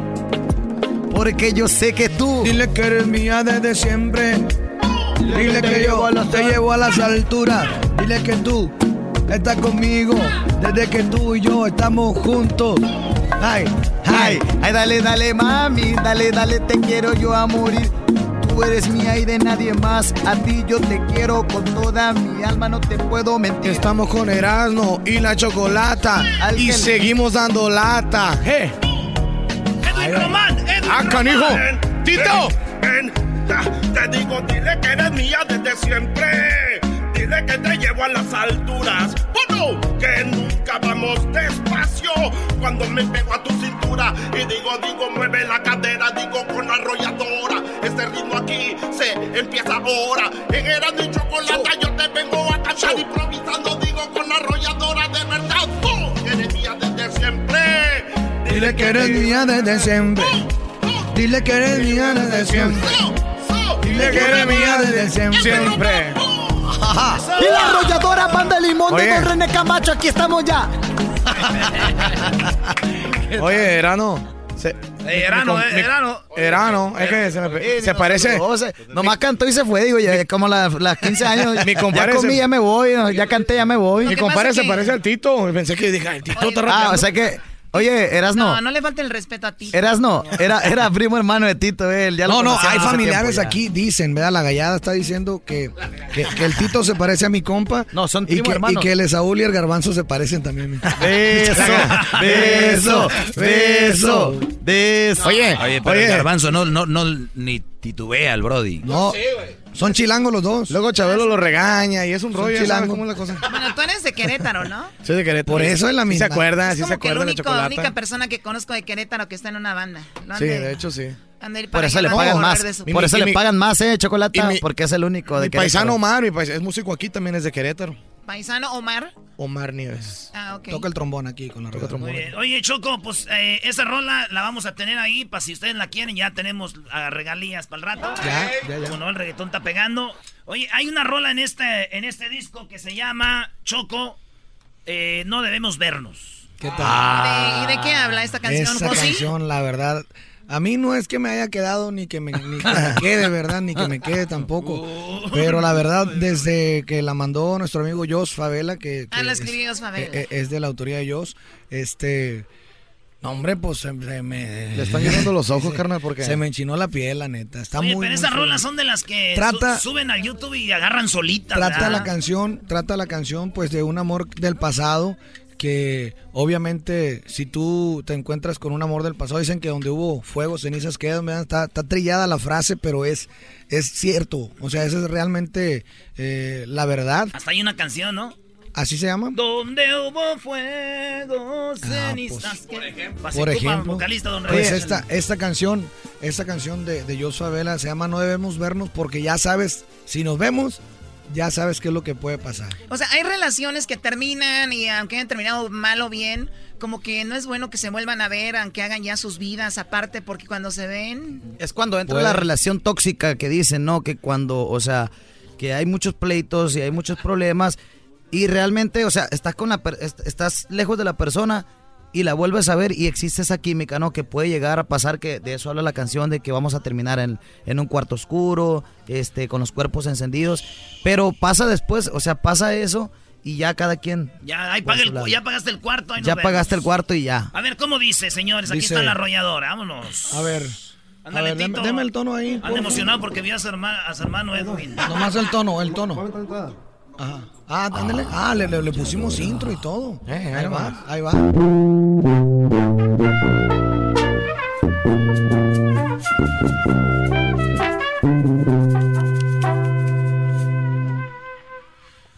porque yo sé que tú. Dile que eres mía desde siempre. Dile que yo te llevo a las alturas. Dile que tú estás conmigo desde que tú y yo estamos juntos. Ay, ay, ay, dale, dale, mami, dale, dale, te quiero yo a morir. Tú eres mía y de nadie más. A ti yo te quiero con toda mi alma, no te puedo mentir. Estamos con Erasmo y la chocolata y seguimos dando lata. Edwin Román, Edwin Ah, canijo. Román. Tito. Ven, te digo, dile que eres mía desde siempre. Dile que te llevo a las alturas. Bueno, que nunca vamos despacio. Cuando me pego a tu cintura y digo, digo, mueve la cadera, digo con arrolladora. Este ritmo aquí se empieza ahora. En era de chocolate yo te vengo a cantar improvisando, digo con arrolladora de verdad. Tú eres mía desde siempre. Dile que eres mía desde siempre. Dile que eres mía desde siempre. Dile que eres mía desde siempre. Y la arrolladora Banda de Limón de. Don René Camacho, aquí estamos ya. Oye, Erano. Se, Eh, Erano, mi- eh, mi- Erano. Erano, es que se, me- se parece. Nomás cantó y se fue, digo, ya como las, las 15 años. Mi compadre ya comí, se- ya me voy, ya canté, ya me voy. Mi compadre se parece al Tito. Pensé que dije, el Tito está Ah, o sea que, oye, eras no. No, no le falta el respeto a ti. Eras no, era, era primo hermano de Tito, él. Ya lo No, no, hay familiares aquí, dicen, ¿verdad? La gallada está diciendo que, que, que el Tito se parece a mi compa. No, son y primo que, y que el Esaúl y el Garbanzo se parecen también. Beso, beso, beso, beso. Oye, Oye, pero oye. el garbanzo no, no, no, ni titubea el Brody. No, son chilangos los dos. Luego Chabelo lo regaña y es un Son rollo. ¿sabes chilangos. cómo es la cosa? Bueno, tú eres de Querétaro, ¿no? Soy de Querétaro. Por eso es la Sí misma. se acuerda, es sí como se que el acuerda de único, chocolate. única persona que conozco de Querétaro que está en una banda. Sí, de hecho sí. Por para eso le pagan más. Por eso le pagan más, eh, chocolate, porque es el único de Mi Querétaro. paisano Omar, mi pais- es músico aquí, también es de Querétaro. Paisano Omar. Omar Nieves. Ah, ok. Toca el trombón aquí con la Toca Muy bien. Oye, Choco, pues eh, esa rola la vamos a tener ahí para si ustedes la quieren. Ya tenemos ah, regalías para el rato. Ya, ya, ya. Como no, el reggaetón está pegando. Oye, hay una rola en este, en este disco que se llama Choco, eh, No Debemos Vernos. ¿Qué tal? ¿De- ¿Y de qué habla esta canción, Esa Josi? canción, la verdad, a mí no es que me haya quedado ni que me, ni que me quede, ¿verdad? Ni que me quede tampoco. Pero la verdad, desde que la mandó nuestro amigo Jos Favela, que, Ah, que la es, de la autoría de Jos, este... No, hombre, pues se me... Le están llenando los ojos, carnal, porque- Se me enchinó la piel, la neta. Está Oye, muy, pero esas rolas son de las que Trata- su- suben al YouTube y agarran solitas. trata ¿verdad? la canción, trata la canción pues de un amor del pasado que obviamente si tú te encuentras con un amor del pasado dicen que donde hubo fuego cenizas quedan, está, está trillada la frase pero es es cierto, o sea esa es realmente eh, la verdad, Hasta hay una canción, ¿no? así se llama. Donde hubo fuego, cenizas. que- Por ejemplo, vocalista, don pues esta, esta canción, esta canción de, de Joshua Vela se llama No debemos vernos porque ya sabes, si nos vemos, ya sabes qué es lo que puede pasar. O sea, hay relaciones que terminan y aunque hayan terminado mal o bien, como que no es bueno que se vuelvan a ver, aunque hagan ya sus vidas aparte, porque cuando se ven... Es cuando entra Puede. la relación tóxica que dicen, ¿no? Que cuando, o sea, que hay muchos pleitos y hay muchos problemas y realmente, o sea, estás con la per- est- estás lejos de la persona y la vuelves a ver y existe esa química, ¿no? Que puede llegar a pasar que de eso habla la canción de que vamos a terminar en, en un cuarto oscuro, este con los cuerpos encendidos, pero pasa después, o sea, pasa eso y ya cada quien Ya, ahí paga el- ya pagaste el cuarto. ahí ya vemos. pagaste el cuarto y ya. A ver, ¿cómo dice, señores? Aquí Dice- está la arrolladora. Vámonos. A ver, Ándale, a ver, deme- deme el tono ahí, Anda por emocionado porque vio a su, herma- a su hermano Edwin. Nomás el tono, el tono. Ajá. Ah, ándale. Ah, le, le- le pusimos intro y todo. ahí va, ahí va.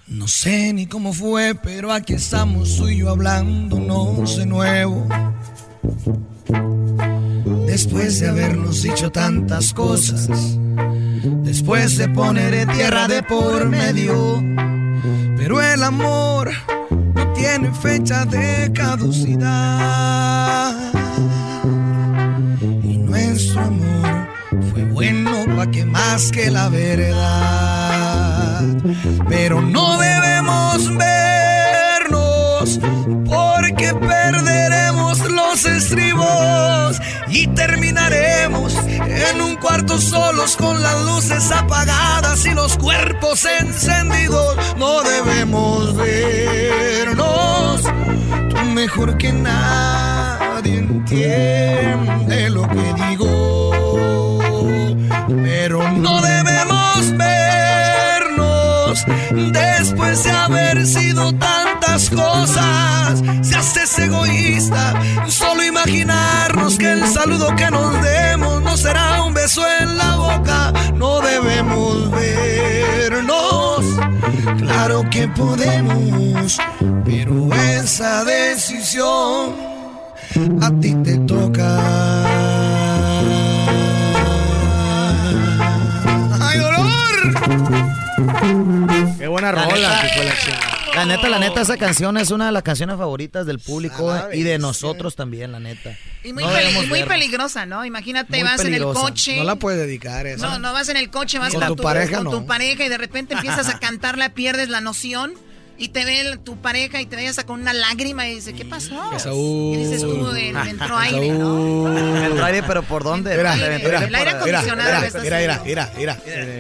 No sé ni cómo fue, pero aquí estamos tú y yo hablándonos de nuevo. Después de habernos dicho tantas cosas, después de poner tierra de por medio, pero el amor no tiene fecha de caducidad. Y nuestro amor fue bueno pa' que más que la verdad. Pero no debemos vernos porque perderemos los estribos y terminaremos En un cuarto solos con las luces apagadas y los cuerpos encendidos. No debemos vernos. Tú mejor que nadie entiende lo que digo. Pero no debemos vernos después de haber sido tantas cosas. Se hace egoísta, solo imaginarnos que el saludo que nos demos no será un beso en la boca. No debemos vernos, claro que podemos, pero esa decisión a ti te toca. ¡Ay, dolor! Qué buena La rola. neta, La neta, la neta, esa canción es una de las canciones favoritas del público eh, y de nosotros también, la neta. Y muy, No peli- debemos muy peligrosa, ¿no? Imagínate, Muy vas en el coche. No la puedes dedicar esa. No, no vas en el coche, vas Con con, tu pareja, con no. tu pareja y de repente empiezas a cantarla, pierdes la noción y te ve el- tu pareja y te ve hasta con una lágrima y dice, ¿qué pasó? Esaú. Y dices tú, eh, entró aire, ¿no? Entró aire, pero ¿por dónde? Mira, mira, aire el aire acondicionado Mira, mira, mira, mira, mira,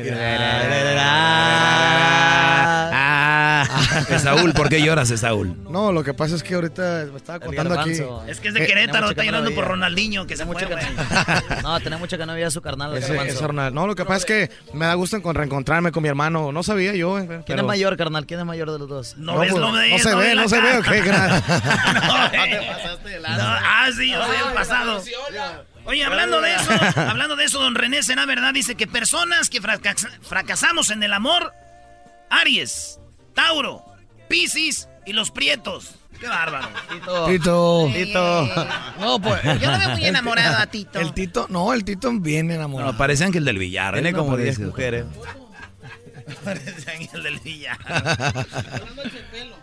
Ah, Esaúl, ¿por qué lloras, Esaúl? No, lo que pasa es que ahorita me estaba contando aquí. Es que es de Eh, Querétaro, mucho está no llorando lo por. Ronaldinho, que se fue, güey. No, tenía mucho que no veía a su carnal. el Ese- garbanzo. ese Ronald. No, lo que pasa es que me da gusto encon- reencontrarme con mi hermano. No sabía yo. eh, ¿Quién pero- es mayor, carnal? ¿Quién es mayor de los dos? No, No, ves, pues, no ves, no se ve, no se ve, cara. ¿o qué, gran? No, eh. No, ah, sí, yo soy el pasado. Oye, hablando de eso, hablando de eso, don René será verdad, dice que personas que fracas- fracasamos en el amor, Aries, Tauro, Piscis y los Prietos. Qué bárbaro. Tito. Tito. No, pues. Yo lo veo muy enamorado a Tito. El Tito, no, el Tito viene enamorado. No, parece Ángel del Villar. Tiene. No como 10 parece- mujeres. Parece Ángel del Villar.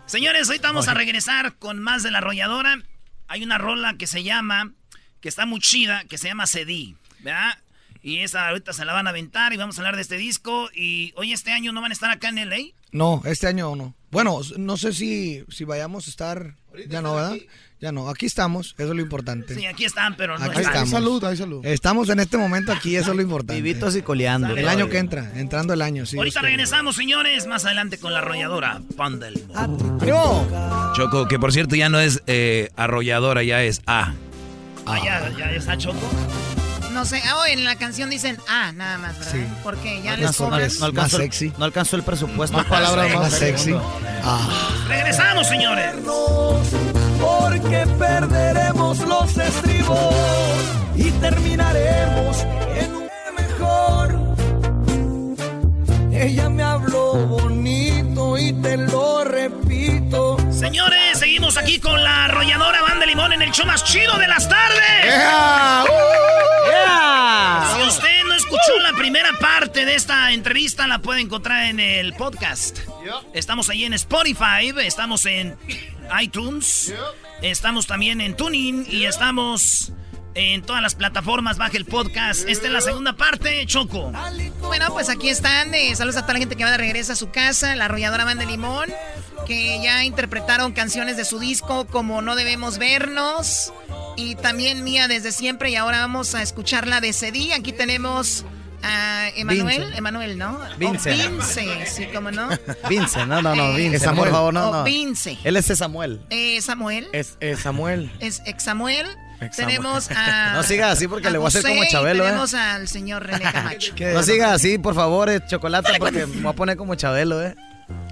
Señores, hoy vamos a regresar con más de la arrolladora. Hay una rola que se llama, que está muy chida, que se llama Cedí, ¿verdad? Y esa ahorita se la van a aventar y vamos a hablar de este disco. Y hoy este año no van a estar acá en LA. No, este año no. Bueno, no sé si, si vayamos a estar. Ya no, ¿verdad? Ya no. Aquí estamos, eso es lo importante. Sí, aquí están, pero no Aquí están. estamos. salud, hay salud. Estamos en este momento aquí, eso es lo importante. Vivitos y coleando. El año que entra, entrando el año, sí. Ahorita usted. regresamos, señores, más adelante con la arrolladora. Pan del Choco, que por cierto ya no es eh, arrolladora, ya es A. Ah, ya, ya está Choco. No sé, ah, oh, en la canción dicen ah, nada más, ¿verdad? Sí. Porque ya No les alcanzó, no, cobran. no alcanzó, el- no alcanzó el presupuesto. Más palabras más sexy. Regresamos, señores. Porque perderemos los estribos y terminaremos en un mejor. Ella me habló bonito y te lo repito. Señores, seguimos aquí con la arrolladora Banda Limón en el show más chido de las tardes. ¡Ea! Si usted no escuchó la primera parte de esta entrevista, la puede encontrar en el podcast. Estamos ahí en Spotify, estamos en iTunes, estamos también en Tuning y estamos en todas las plataformas. Baja el podcast. Esta es la segunda parte, Choco. Bueno, pues aquí están. eh, saludos a toda la gente que va de regreso a su casa. La arrolladora Banda Limón, que ya interpretaron canciones de su disco como No Debemos Vernos. Y también mía desde siempre. Y ahora vamos a escucharla de Cedí. Aquí tenemos a Emanuel. Vince. Emanuel, ¿no? Vince. O Vince, sí, como no. Vince, no, no, no, Vince, Samuel. por favor, no, Oh, no. Vince. Él es Samuel. Eh, Samuel. Es, es Samuel. Es ex Samuel. Tenemos a. No siga así porque a le voy a hacer José como y Chabelo, ¿eh? Tenemos al señor René Camacho. No siga así, por favor, eh, chocolate, porque me voy a poner como Chabelo, ¿eh?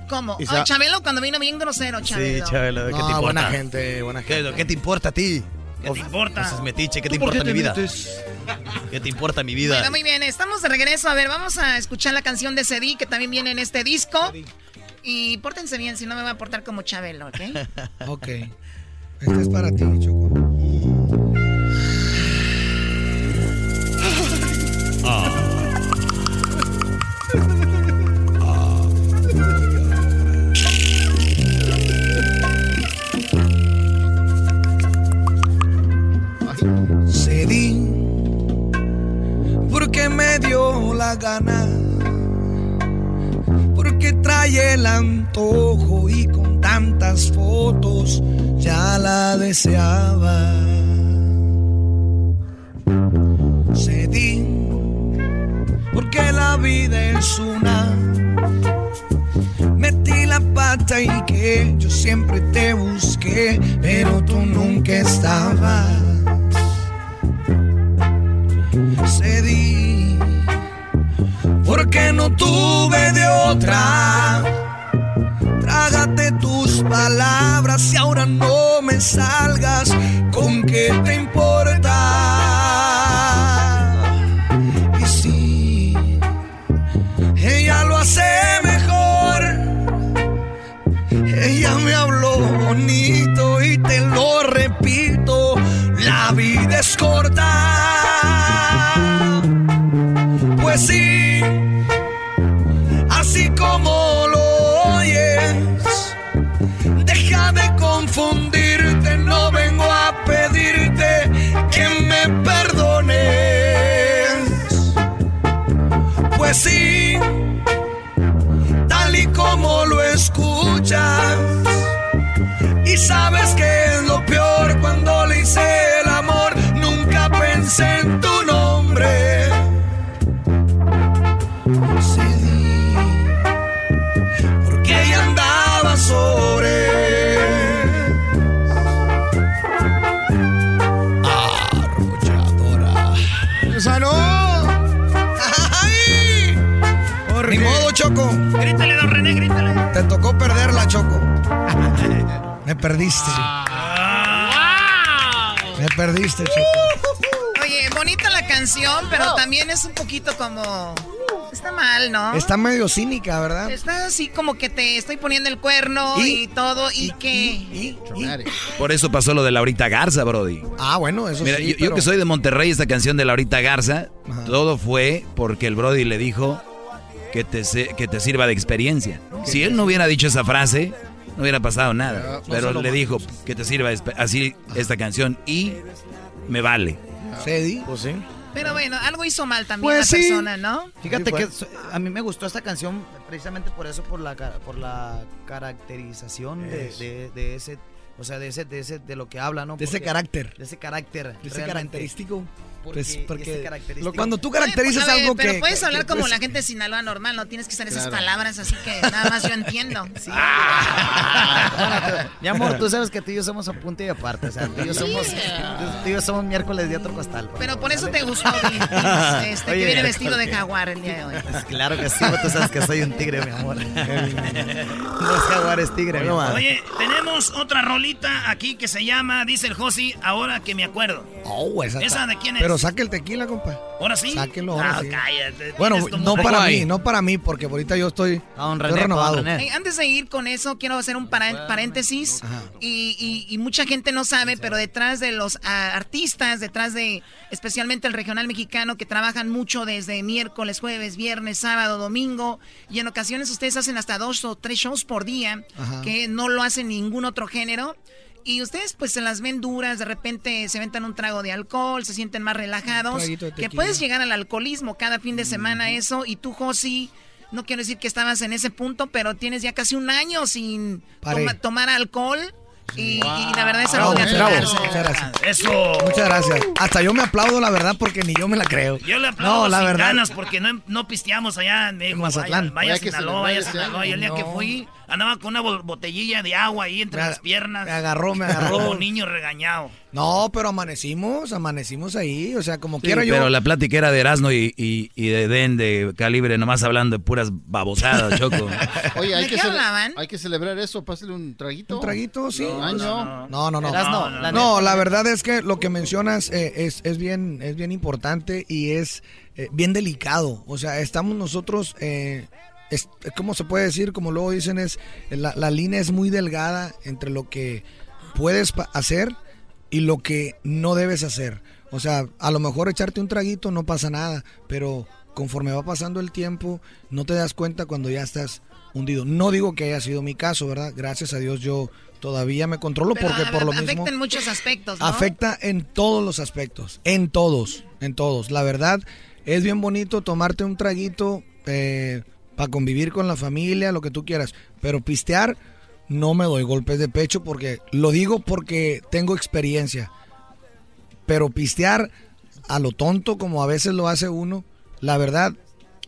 ¿Cómo? Chabelo cuando vino bien grosero, Chabelo. Sí, Chabelo, ¿qué te importa? buena gente, buena gente. ¿Qué, qué te importa a ti? ¿Qué te importa? Eso es metiche, ¿qué te ¿Tú por importa qué mi vida? metes? ¿Qué te importa mi vida? Bueno, muy bien, estamos de regreso. A ver, vamos a escuchar la canción de Cedí, que también viene en este disco. Y pórtense bien, si no me va a portar como Chabelo, ¿ok? Ok. Este es para ti, Choco. Cedí porque me dio la gana, porque trae el antojo y con tantas fotos ya la deseaba. Que yo siempre te busqué, pero tú nunca estabas. Cedí porque no tuve de otra. Trágate tus palabras y ahora no me salgas con qué te importa. Me perdiste. Me perdiste, Choco. Oye, bonita la canción, pero también es un poquito como... Está mal, ¿no? Está medio cínica, ¿verdad? Está así como que te estoy poniendo el cuerno y, todo, y, que... Por eso pasó lo de Laurita Garza, Brody. Ah, bueno, eso Mira, sí. yo, yo pero- que soy de Monterrey, esta canción de Laurita Garza, todo fue porque el Brody le dijo que te, que te sirva de experiencia. Si él no hubiera dicho esa frase, no hubiera pasado nada. Pero le dijo que te sirva así esta canción y me vale. ¿Cedi? Pues sí. Pero bueno, algo hizo mal también Pues la sí. persona, ¿no? Fíjate que a mí me gustó esta canción precisamente por eso, por la por la caracterización de, de- de ese, o sea, de ese, de ese, de lo que habla, ¿no? De ese carácter. De ese carácter. De ese realmente. característico. Porque, Pues, porque lo- cuando tú Oye, caracterizas pues, ver, algo pero que... puedes que- hablar que, como pues, la gente de Sinaloa normal, no tienes que usar esas Claro. palabras, así que nada más yo entiendo. Sí. Mi amor, tú sabes que tú y yo somos a punto y aparte. O sea, tú y yo somos, tú y yo somos miércoles de otro costal. por Pero favor, por eso ¿sale? te gustó, este, Oye, que viene vestido de jaguar el día de hoy. Pues claro que sí, pero tú sabes que soy un tigre, mi amor. no es jaguar, es tigre, mi amor. Oye, tenemos otra rolita aquí que se llama, dice el Josi, ahora que me acuerdo. Oh, esa, ¿Esa de quién es? Pero saque el tequila, compa. ¿Ahora sí? Sáquelo ahora Ah, sí. cállate. Bueno, no para mí, no para mí, porque ahorita yo estoy, Don estoy renovado. don René. Hey, antes de ir con eso, quiero hacer un para- paréntesis. Y, y- y mucha gente no sabe, pero detrás de los ah, artistas, detrás de especialmente el regional mexicano, que trabajan mucho desde miércoles, jueves, viernes, sábado, domingo, y en ocasiones ustedes hacen hasta dos o tres shows por día, Ajá. que no lo hacen ningún otro género. Y ustedes pues se las ven duras, de repente se ventan un trago de alcohol, se sienten más relajados, que puedes llegar al alcoholismo cada fin de semana eso, y tú, Josi, no quiero decir que estabas en ese punto, pero tienes ya casi un año sin toma- tomar alcohol, y, y la verdad es Bravo, algo de bravo. Muchas gracias. Eso. Muchas gracias. Hasta yo me aplaudo, la verdad, porque ni yo me la creo. Yo le aplaudo No, la sin verdad. ganas porque no, no pisteamos allá en México. Mazatlán. Vaya, vaya Vaya Sinaloa, vaya Sinaloa. Y el día que fui, andaba con una bo- botellilla de agua ahí entre Me las piernas. me agarró, me agarró. Como niño regañado. No, pero amanecimos, amanecimos ahí, o sea, como Sí, quiera yo. pero la plática era de Erasmo y, y, y de Den de calibre, nomás hablando de puras babosadas, Choco. Oye, hay ¿De que, qué hablaban? hay que celebrar eso, pásale un traguito. Un traguito, sí. Un año. No, no, no. No, la no, neta. la verdad es que lo que mencionas eh, es, es bien, es bien importante y es eh, bien delicado. O sea, estamos nosotros, eh, es, ¿cómo se puede decir? Como luego dicen, es la, la línea es muy delgada entre lo que puedes hacer y lo que no debes hacer. O sea, a lo mejor echarte un traguito no pasa nada, pero conforme va pasando el tiempo, no te das cuenta cuando ya estás hundido. No digo que haya sido mi caso, ¿verdad? Gracias a Dios yo todavía me controlo Pero porque por lo afecta mismo en muchos aspectos, ¿no? afecta en todos los aspectos, en todos, en todos. La verdad es bien bonito tomarte un traguito para convivir con la familia, lo que tú quieras, pero pistear no me doy golpes de pecho porque lo digo porque tengo experiencia. Pero pistear a lo tonto como a veces lo hace uno, la verdad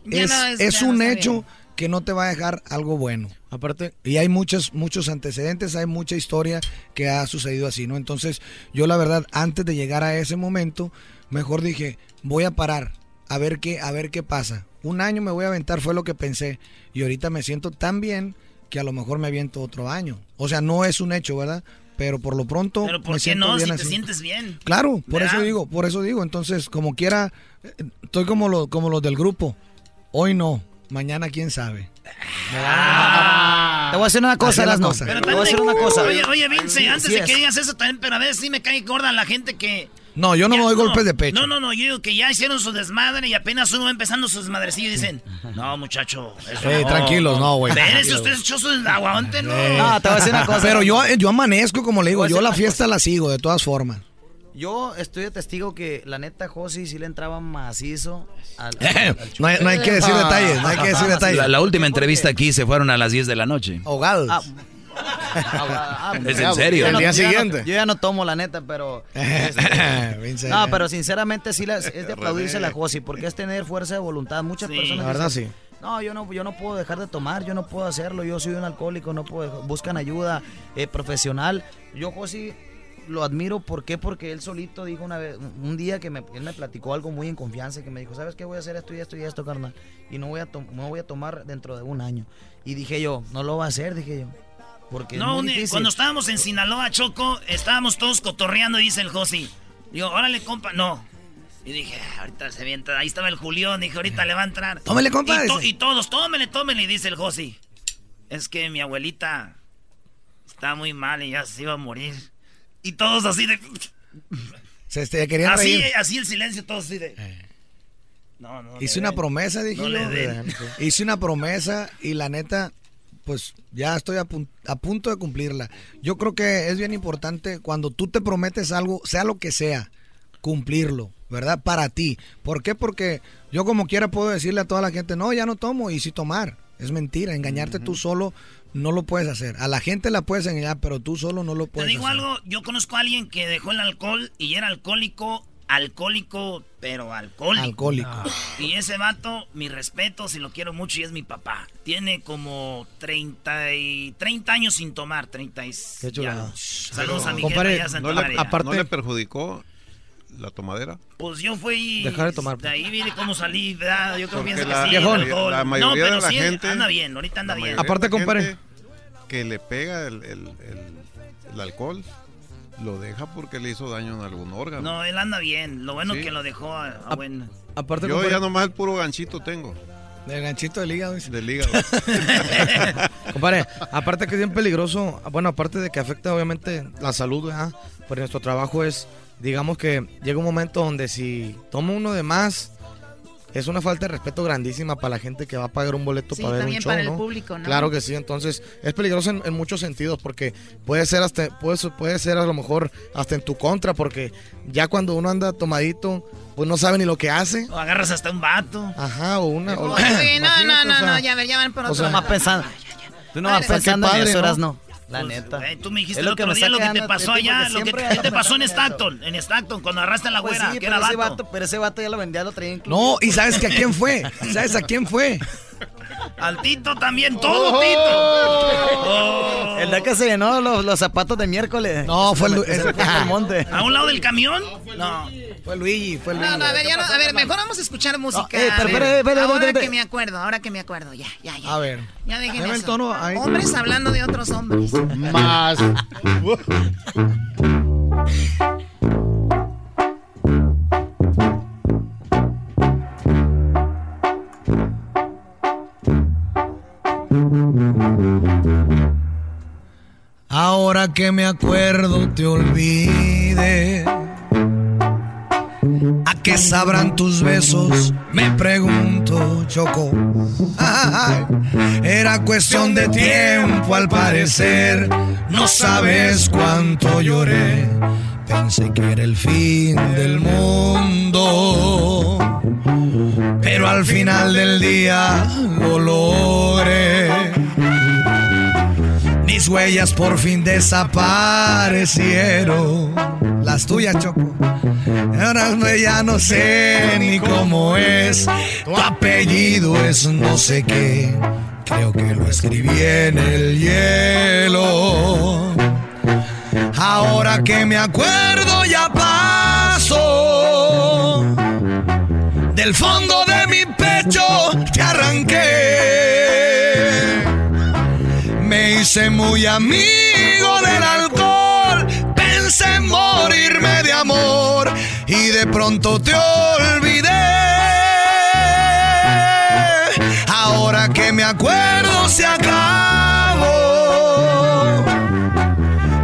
es, no es- es ya no un hecho bien. que no te va a dejar algo bueno. Aparte, y hay muchos muchos antecedentes, hay mucha historia que ha sucedido así, ¿no? Entonces, yo la verdad antes de llegar a ese momento, mejor dije, voy a parar a ver qué a ver qué pasa. Un año me voy a aventar fue lo que pensé y ahorita me siento tan bien que a lo mejor me aviento otro año. O sea, no es un hecho, ¿verdad? Pero por lo pronto Pero ¿por me qué siento no? bien Si te así. sientes bien. Claro, por ¿Verdad? eso digo, por eso digo. Entonces, como quiera, estoy como, lo, como los del grupo. Hoy no, mañana quién sabe. Te voy a decir una cosa, Así es la Erasno. cosa. Te voy a decir una cosa. Oye, oye, Vince, Sí, antes sí de es. que digas eso también, pero a veces sí me cae gorda la gente que... No, yo no Ya, me doy golpes de pecho. No, no, no, yo digo que ya hicieron su desmadre y apenas uno va empezando su desmadrecillo y dicen, no, muchacho, eso Ey, no, tranquilos, no, güey. Espérese, Tranquilos. usted echó su aguante, no. Eh, Pero yo, yo amanezco, como le digo, yo la fiesta la sigo, de todas formas. Yo estoy de testigo que la neta Josi sí le entraba macizo al, Eh, al no hay- no hay que decir Ah. detalles, no hay que decir detalles. La, la última entrevista aquí se fueron a las 10 de la noche. Ahogados. Ah, ¿Es en serio? yo no- El día yo ya no- siguiente. yo ya no tomo la neta, pero. este, no, pero sinceramente sí la- es de aplaudirse la Josi, porque es tener fuerza de voluntad. Muchas personas. la verdad dicen, sí. No, yo no, yo no puedo dejar de tomar, yo no puedo hacerlo, yo soy un alcohólico, no puedo. dejar-". Buscan ayuda eh, profesional. Yo, Josi, lo admiro, ¿por qué? Porque él solito dijo una vez, un día que me, él me platicó algo muy en confianza, que me dijo, ¿sabes qué? Voy a hacer esto y esto y esto, carnal. Y no voy a, no voy a tomar dentro de un año. Y dije yo, no lo va a hacer, dije yo. Porque No, cuando estábamos en Sinaloa, Choco, estábamos todos cotorreando dice el Josi. Digo, órale, compa, no. Y dije, "Ah, ahorita se avienta. Ahí estaba el Julián, dije, ahorita le va a entrar. Tómele, compa, Y, to- dice. y todos, tómele, tómele, y dice el Josi. Es que mi abuelita está muy mal y ya se iba a morir. Y todos así de. Se este, querían Así, reír. así el silencio, todos así de. No, no. Hice una den. promesa, dije No. Hice una promesa y la neta, pues ya estoy a, pun- a punto de cumplirla. Yo creo que es bien importante cuando tú te prometes algo, sea lo que sea, cumplirlo, ¿verdad? Para ti. ¿Por qué? Porque yo como quiera puedo decirle a toda la gente, no, ya no tomo y sí tomar. Es mentira, engañarte tú solo no lo puedes hacer. A la gente la puedes engañar, pero tú solo no lo Te puedes digo hacer. algo, yo conozco a alguien que dejó el alcohol y era alcohólico, alcohólico, pero alcohólico. Alcohólico. Y ese vato, mi respeto, si lo quiero mucho y es mi papá. Tiene como 30, y, 30 años sin tomar, 30 y... Qué ya. Saludos a mi Compadre, jefa allá en ¿no Santa le, María. ¿No le perjudicó la tomadera? Pues yo fui... Dejar de tomar. De ahí vine cómo salí, ¿verdad? Yo creo pienso la, que sí, la- mayoría no, pero de la sí, gente... anda bien, ahorita anda bien. Aparte, compadre. Que le pega el, el- el- el alcohol, lo deja porque le hizo daño en algún órgano. No, él anda bien. Lo bueno Sí. que lo dejó a, a buen... Aparte, Yo compadre- ya nomás el puro ganchito tengo. Del ganchito del hígado. dice. Del hígado. Compadre, aparte que es bien peligroso, bueno, aparte de que afecta obviamente la salud, ¿verdad? Pero nuestro trabajo es, digamos que llega un momento donde si toma uno de más, es una falta de respeto grandísima para la gente que va a pagar un boleto Sí, para ver un también show, para el público, ¿no? Claro que sí, entonces es peligroso en, en muchos sentidos porque puede ser hasta puede, puede ser a lo mejor hasta en tu contra porque ya cuando uno anda tomadito, pues no sabe ni lo que hace. O agarras hasta un vato. Ajá, o una o- Oye, no, no, no, o sea, no, ya, ver, ya van por o otro sea, lado. Más pensando. Tú no vas pensando en. Eras no. La Pues, neta. eh, tú me dijiste Es el lo que otro me día lo que te pasó de allá, lo que siempre ¿qué te pasó en. Stockton, en Stockton, cuando arrastraste a la Pues güera, sí, que pero ese vato. vato, pero ese vato ya lo vendía, lo traía incluido. No, y sabes que a quién fue. ¿Sabes a quién fue? Al Tito también, todo Tito. Oh. El día que se llenó los, los zapatos de miércoles. No, fue el- me fue al monte. ¿A un lado del camión? No. Fue Luigi, fue Luigi. No, no, a ver, ya no, a ver, mejor vamos a escuchar música. eh, pero, pero, pero, ahora que me acuerdo, ahora que me acuerdo, ya, ya, ya. A ver. Ya dejen Dame el eso. tono ahí. Hombres hablando de otros hombres. Más. Ahora que me acuerdo te olvide. ¿A qué sabrán tus besos? Me pregunto, Choco. Era cuestión de tiempo al parecer. No sabes cuánto lloré. Pensé que era el fin del mundo. Pero al final del día lo logré. Mis huellas por fin desaparecieron. Las tuyas, Choco. Ahora ya no sé ni cómo es. Tu apellido es no sé qué. Creo que lo escribí en el hielo. Ahora que me acuerdo ya paso. Del fondo de mi pecho hice muy amigo del alcohol. Pensé en morirme de amor. Y de pronto te olvidé. Ahora que me acuerdo se acabó.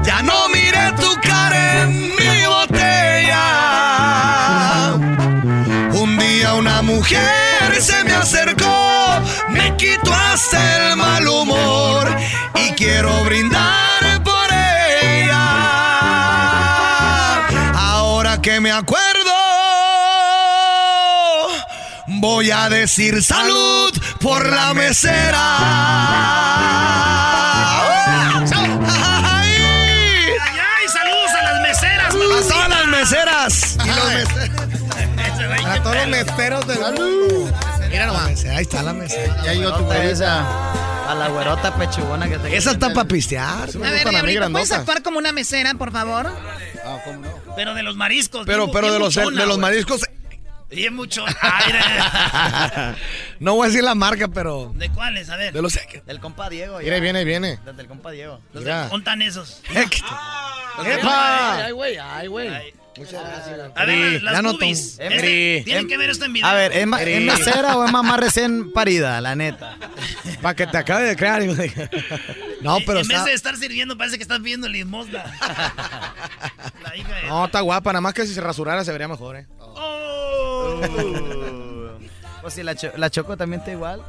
Ya no miré tu cara en mi botella. Un día una mujer se me acercó, me quitó hasta el quiero brindar por ella. Ahora que me acuerdo, voy a decir salud por la mesera. ¡Ay! ¡Ay, saludos a las meseras! A todas las meseras. Y los meseros. A todos los meseros del mundo. Mira nomás. Ahí está la mesera. Ya llegó tu güerita. A la güerota pechugona que te Esa está para pistear. A ver, Diablito, ¿puedes actuar como una mesera, por favor? Ah, ¿cómo no? Pero de los mariscos. Pero, pero de los, muchona, de los mariscos. Bien mucho aire. No voy a decir la marca, pero. ¿De cuáles? A ver. De los. Del compa Diego. Viene, ya. viene, viene. Del, del compa Diego. Mira. ¿Contan esos? ¡Epa! Ay, güey, ay, güey. Muchas gracias. A ver, las boobies. Este-. Tienen que ver esto en video. A ver, ¿es, ma-. ¿es mesera o es mamá recién parida, la neta? Para que te acabe de crear. No, pero en vez de estar sirviendo, parece que estás pidiendo limosna. La hija de- No, está guapa. Nada más que si se rasurara se vería mejor, ¿eh? Oh. Pues si la, cho- la Choco también está igual.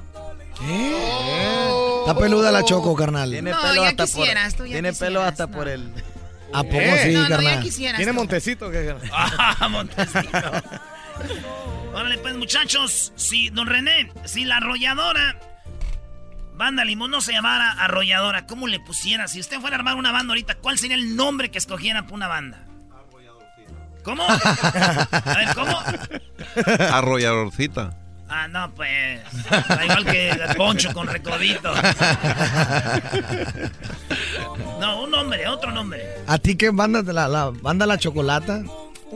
Está peluda la choco, carnal. Tiene No, pelo ya hasta quisieras, tú por ya Tiene pelo hasta no. por el ¿A poco Eh. sí, No, no, ya carnal? quisieras. Tiene montecito. Que... Ah, Montecito. Órale, pues, muchachos. Si, don René, si la arrolladora. Banda Limón no se llamara arrolladora, ¿cómo le pusiera? Si usted fuera a armar una banda ahorita, ¿cuál sería el nombre que escogiera para una banda? ¿Cómo? A ver, ¿cómo? Arrolladorcita. Ah, no, pues. Igual que el Poncho con recodito. No, un nombre, otro nombre. ¿A ti qué banda de la, la banda La Chocolata?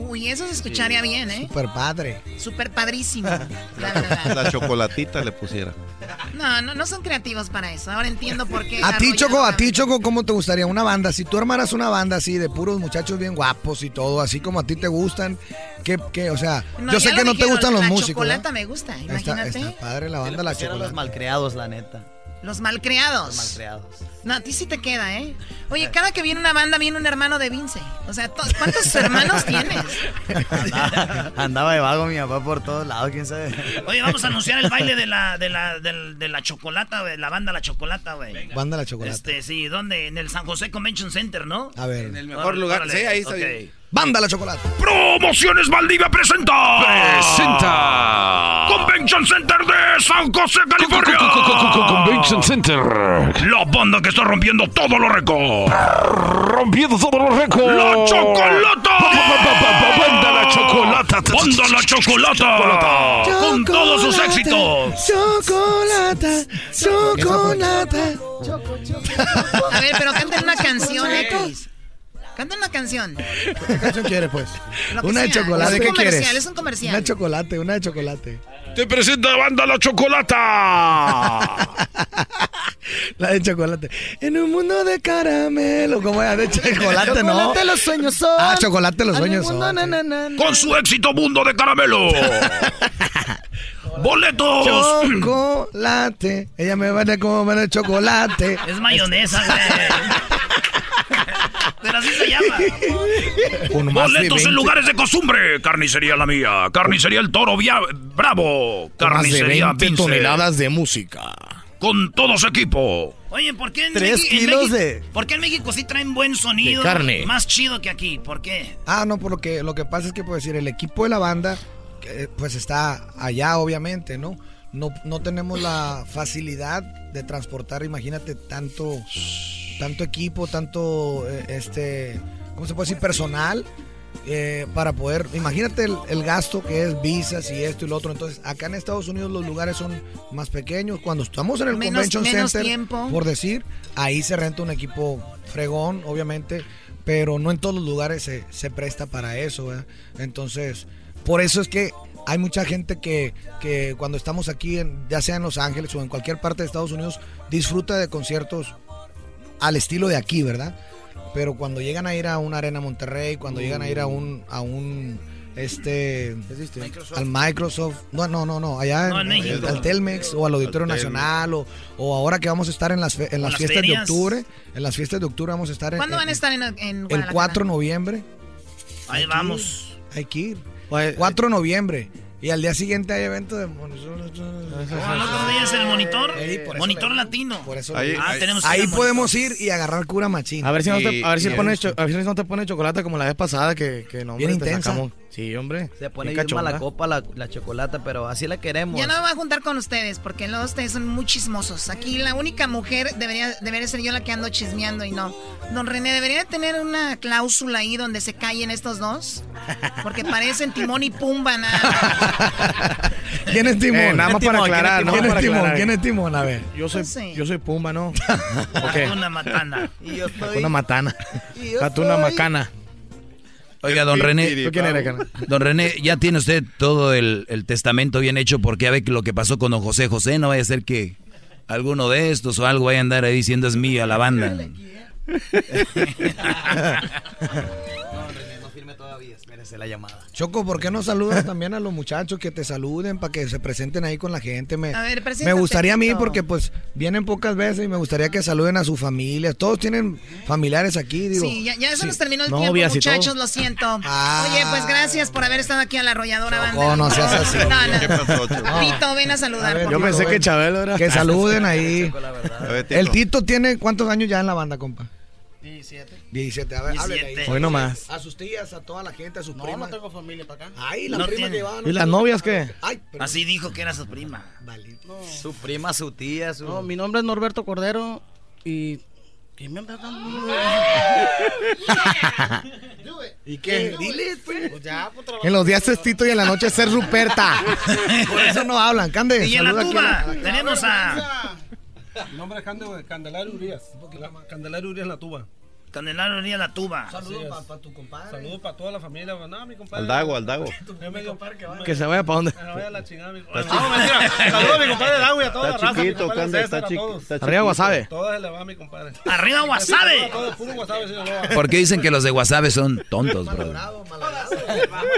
Uy, eso se escucharía bien, ¿eh? Super padre. Súper padrísimo. La verdad. La chocolatita le pusiera. No, no, no son creativos para eso. Ahora entiendo por qué. A ti. Choco, a ti, Choco, ¿cómo te gustaría una banda? Si tú armaras una banda así de puros muchachos bien guapos y todo, así como a ti te gustan, ¿qué, qué? O sea, No, yo sé que no te gustan los la músicos. chocolata ¿verdad? me gusta, Está, imagínate. está padre la banda La Eran los Chocolata. malcriados, la neta. Los malcriados. Los malcriados. No, a ti sí te queda, ¿eh? Oye, cada que viene una banda viene un hermano de Vince. O sea, to- ¿cuántos hermanos tienes? Andaba, andaba de vago mi papá por todos lados, quién sabe. Oye, vamos a anunciar el baile de la, de la, de la chocolata, güey. La banda La Chocolata, güey. Banda La Chocolata. Este, sí, ¿dónde? En el San José Convention Center, ¿no? A ver. En el mejor lugar. Sí, ahí está bien. Banda La Chocolata. Promociones Valdivia presenta. Presenta. Convention Center de San José, California. Convention Center. La banda que está rompiendo todos los récords. Rompiendo todos los récords. ¡La Chocolata! Banda La Chocolata. ¡Banda La Chocolata! Con todos sus éxitos. Chocolata, chocolata. A ver, pero canten una canción, X. Canten una canción. ¿Qué canción quieres, pues? Una de chocolate. Es un ¿Qué comercial, quieres? es un comercial. Una de chocolate, una de chocolate. Te presenta Banda La Chocolata. La de chocolate. En un mundo de caramelo. ¿Cómo es? De chocolate, ¿no? Chocolate, los sueños son. Ah, chocolate, los sueños mundo, son. na, na, na. Con su éxito Mundo de Caramelo. Boletos. Chocolate. Ella me va a comer el chocolate. Es mayonesa, güey. Pero así se llama. Con más de Boletos 20 en lugares de costumbre. Carnicería la mía. Carnicería el toro Via- bravo. Más de Carnicería 20 Vince. toneladas de música. Con todo su equipo. Oye, ¿por qué en, Tres en kilos México, de- ¿por qué en México sí traen buen sonido? De carne. Más chido que aquí. ¿Por qué? Ah, no, por lo que, lo que pasa es que, puedo decir, el equipo de la banda, pues está allá, obviamente, ¿no? No, no tenemos la facilidad de transportar, imagínate, tanto, tanto equipo, tanto, eh, este, ¿cómo se puede decir? Personal. eh, para poder, imagínate el, el gasto que es visas y esto y lo otro. Entonces, acá en Estados Unidos los lugares son más pequeños. Cuando estamos en el Menos- Convention menos Center, tiempo. por decir, ahí se renta un equipo fregón, obviamente, pero no en todos los lugares se, se presta para eso. ¿verdad? Entonces, por eso es que hay mucha gente que, que cuando estamos aquí, en- ya sea en Los Ángeles o en cualquier parte de Estados Unidos, disfruta de conciertos al estilo de aquí, ¿verdad? Pero cuando llegan a ir a una arena Monterrey, cuando llegan a ir a un a un este al Microsoft, no no no no, allá No, en, en México. al Telmex o al Auditorio Al. Nacional o, o ahora que vamos a estar en las fe- en las las fiestas ferias. de octubre, en las fiestas de octubre vamos a estar en, ¿Cuándo van a en- estar en, en el Guadalajara? 4 de noviembre. Ahí vamos. Hay que ir. 4 de noviembre. Y al día siguiente hay evento de el otro día es el monitor. monitor latino. Por eso Ahí- ah, ahí- tenemos Ahí podemos ir y agarrar cura machín. A ver si no te, a ver si cho- a ver si no te pone chocolate como la vez pasada que, que no, Bien te intensa. sacamos. Sí, hombre. Se pone bien bien mala copa la, la chocolata, pero así la queremos. Ya no me voy a juntar con ustedes porque luego ustedes son muy chismosos. Aquí la única mujer debería, debería ser yo la que ando chismeando y no. Don René, ¿debería tener una cláusula ahí donde se callen estos dos? Porque parecen Timón y Pumba, nada. ¿Quién es Timón? Eh, nada más para aclarar, nada ¿Quién es Timón? aclarar. ¿Quién es Timón? A ver. Yo soy, Sí. yo soy Pumba, ¿no? ¿O qué? Una matana. Y yo soy... Una matana. Y yo soy- macana. Oiga, don René. ¿Tú quién eres? Don René, ya tiene usted todo el, el testamento bien hecho porque ya ve que lo que pasó con don José José. No vaya a ser que alguno de estos o algo vaya a andar ahí diciendo es mía la banda. No la llamada. Choco, ¿por qué no saludas también a los muchachos que te saluden para que se presenten ahí con la gente? Me, A ver, me gustaría a mí porque pues vienen pocas veces y me gustaría que saluden a su familia. Todos tienen familiares aquí, digo. Sí, ya, ya se Sí. nos terminó el tiempo, muchachos, lo siento. Ah. Oye, pues gracias por haber estado aquí a la arrolladora banda. Choco, no seas así. No, no. ¿Qué pasó, Choco? Tito, ven a saludar. A ver, por Yo pensé que Chabelo era. Que saluden ahí. A ver, Tito. El Tito tiene cuántos años ya en la banda, compa? 17. 17. A ver, háblele ahí. 17. Hoy nomás. A sus tías, a toda la gente, a sus No, primas. no tengo familia para acá. Ay, la No prima tiene. que va. ¿Y las novias qué? Ay, perdón. Así dijo que era su prima. Su prima, su tía, su... No, mi nombre es Norberto Cordero y... ¿Qué me anda dando? ¿Y qué? Dile, pues. Pues ya, pues, En los días es Tito y en la noche es ser Ruperta. Por eso no hablan. Cande, Y en la tuba tenemos a Mi nombre es Cande- Candelario Urias. Candelario Urias la tuba. Candelario Urias la tuba. Saludos para tu compadre. Saludos para toda la familia. No, mi compadre. Al Dago, al Dago. Dio- Que se vaya para dónde. Me vaya a la chingada, mi No, mentira. Saludos a mi compadre Dago y a toda Está la raza. chiquito, Cande, está a chiqui- todos. está Arriba chiquito. Wasabe. Todas se le va a mi compadre. ¡Arriba, Wasabe! Todo puro Wasabe, Sinaloa. ¿Por qué dicen que los de Wasabe son tontos, bro? Mal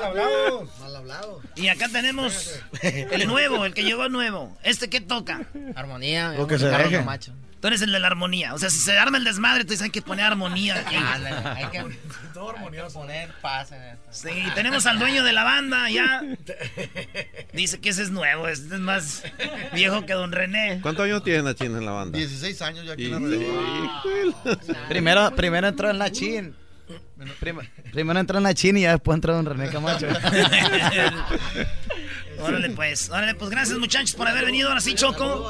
hablado. Mal hablado. Y acá tenemos el nuevo, el que llegó nuevo. ¿Este qué toca? Armonía. Lo que se Carlos deje. Camacho. Tú eres el de la armonía. O sea, si se arma el desmadre, tú dices hay que poner armonía aquí. Hay que todo armonioso. Poner paz en esto. Sí, tenemos al dueño de la banda ya. Dice que ese es nuevo, este es más viejo que don René. ¿Cuántos años tiene Nachin en la banda? 16 años ya aquí Y- en la red. Primero, primero entró en la chin. Prim- primero entró en la chin y ya después entró en René Camacho. Órale pues, órale pues, gracias muchachos por haber venido. Ahora sí, Choco.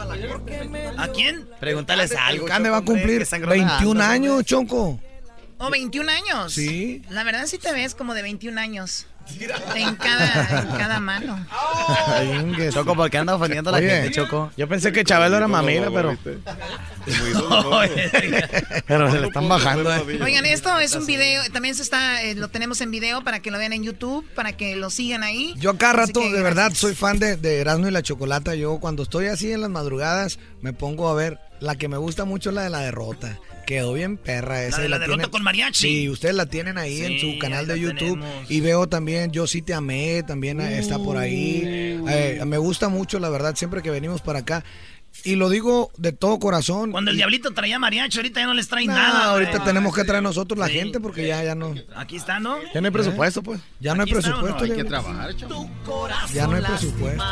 ¿A quién? Pregúntales algo. Cande va a cumplir que están granando, 21 hombre. años, Choco. ¿O 21 años? Sí. La verdad sí te ves como de 21 años. En cada, en cada mano. Choco, ¿por qué anda ofendiendo a la Oye, gente, Choco? Yo pensé que Chabelo era mamila, pero. Pero se le están bajando, eh. Oigan, esto es un video, también se está, eh, lo tenemos en video para que lo vean en YouTube, para que lo sigan ahí. Yo cada rato, que de verdad, soy fan de, de Erasmo y la Chocolata. Yo cuando estoy así en las madrugadas, me pongo a ver. La que me gusta mucho es la de la derrota. Quedó bien perra esa. de y la derrota con mariachi. Sí, ustedes la tienen ahí en su canal de la YouTube. tenemos. Y veo también Yo sí te amé, también está por ahí. Eh, me gusta mucho, la verdad, siempre que venimos para acá. Y lo digo de todo corazón. Cuando el diablito traía mariachi, ahorita ya no les trae No, nada. ahorita tenemos que traer nosotros la Sí. gente porque ya, ya no. Aquí está, ¿no? Ya no hay presupuesto, pues. Ya no hay Aquí está, ¿o no? presupuesto. Hay que trabajar, Ya no hay presupuesto.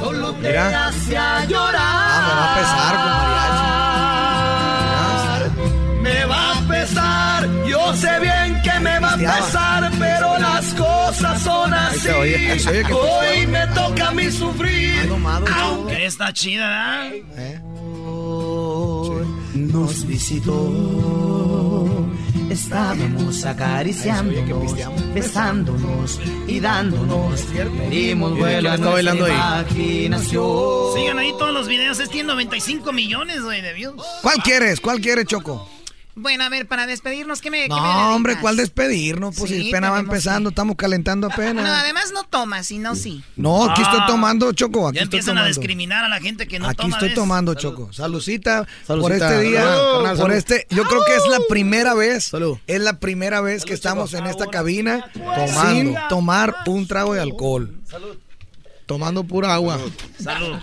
Solo te Mira. hace a llorar. Ah, me va a pesar con mariachi. Me va a pesar, yo sé bien que me va a pesar, pero las cosas son así. Hoy me toca a mí sufrir. Que está chida. ¿Eh? nos visitó. Estábamos acariciándonos, besándonos y dándonos. Pedimos vuelo a nuestra imaginación. Sigan ahí todos los videos. Es tiene 95 millones, güey, de views. ¿Cuál quieres? ¿Cuál quieres, Choco? Bueno, a ver, para despedirnos, ¿qué me, qué me No, hombre, ¿cuál despedirnos? Pues Sí, si apenas va empezando, estamos calentando No, apenas. además no tomas, sino sí. No, aquí estoy Ah. tomando, Choco. Aquí Ya estoy empiezan a tomando. discriminar a la gente que no Aquí toma. estoy ¿ves? tomando, Choco. Salucita, por este día. Salud, carnal, por salud. este, yo creo que es la primera vez. Es la primera vez que estamos en esta cabina sin tomar un trago de alcohol. Tomando pura agua. Salud.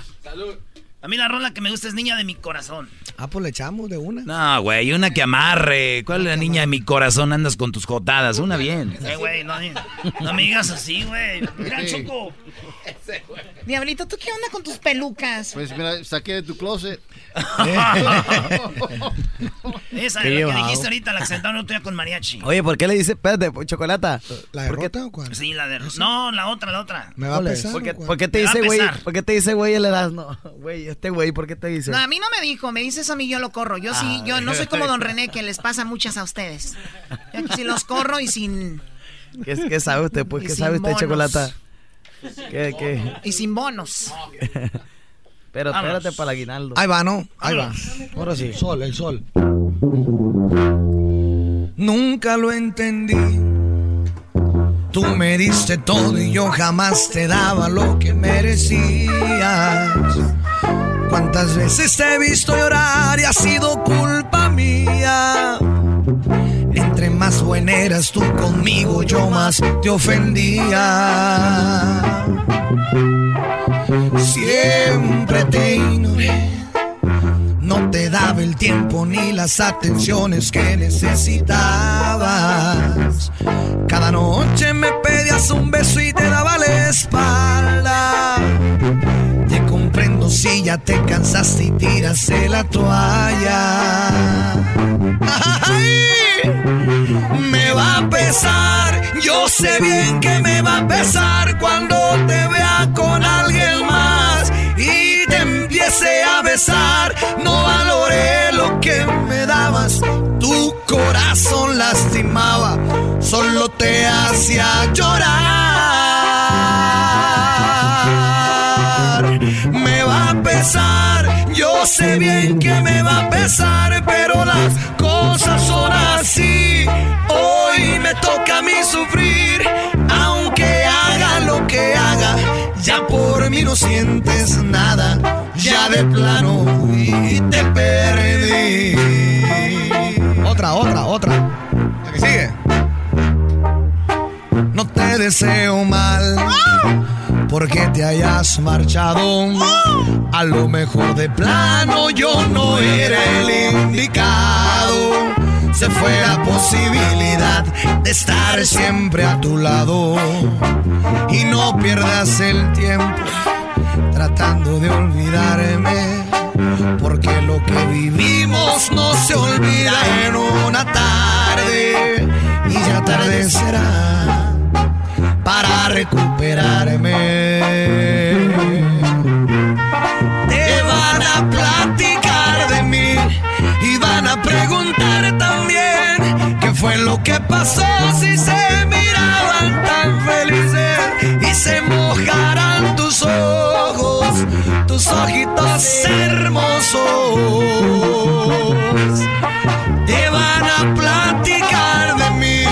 A mí la rola que me gusta es Niña de mi corazón. Ah, pues le echamos de una. No, güey, una que amarre. ¿Cuál es la niña de mi corazón? Andas con tus jotadas. Una bien. Eh, güey, no, no me digas así, güey. Mira, Sí. Choco. Diablito, ¿tú qué onda con tus pelucas? Pues mira, saqué de tu closet. Esa Qué es la que dijiste ahorita, la que sentaron el otro día con mariachi. Oye, ¿por qué le dice, espérate, chocolata? ¿La derrota o cuál? Sí, la de... No, la otra, la otra. ¿Me va a pesar? ¿Por qué, por te dice, güey? ¿Por qué te dice, güey, el Erasmo? Güey, este güey, ¿por qué te dice? No, a mí no me dijo, me dice eso a mí, yo lo corro. Yo sí, Ah. yo no soy como Don René, que les pasa muchas a ustedes. Yo aquí sí los corro y sin, ¿Qué, qué sabe usted? Pues, ¿qué sabe usted, bonos. chocolata? ¿Qué, qué? y sin bonos. Pero Vámonos. espérate para el aguinaldo. Ahí va, ¿no? Ahí va. Ahora sí. Sol, el sol. Nunca lo entendí. Tú me diste todo y yo jamás te daba lo que merecías. ¿Cuántas veces te he visto llorar y ha sido culpa mía? Entre más buena eras tú conmigo, yo más te ofendía. Siempre te ignoré. No te daba el tiempo ni las atenciones que necesitabas. Cada noche me pedías un beso y te daba la espalda. Te comprendo si ya te cansaste y tiraste la toalla. Me va a pesar, yo sé bien que me va a pesar cuando te vea con alguien me dabas, tu corazón lastimaba, solo te hacía llorar. Me va a pesar, yo sé bien que me va a pesar, pero las cosas son así. Hoy me toca a mí sufrir, aunque haga lo que haga, ya por mí no sientes nada, ya de plano y te perdí. Otra, otra, otra. La que sigue. No te deseo mal porque te hayas marchado. A lo mejor de plano yo no era el indicado. Se fue la posibilidad de estar siempre a tu lado. Y no pierdas el tiempo tratando de olvidarme. Porque lo que vivimos no se olvida en una tarde. Y ya tarde será para recuperarme. Fue lo que pasó si se miraban tan felices y se mojarán tus ojos, tus ojitos hermosos. Te van a platicar de mí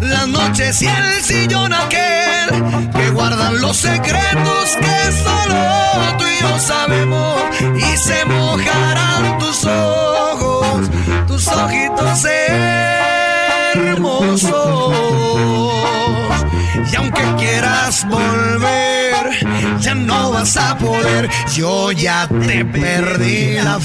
las noches y el sillón aquel que guardan los secretos que solo tú y yo sabemos y se mojarán tus ojos, tus ojitos hermosos. Y aunque quieras volver, ya no vas a poder. Yo ya te perdí la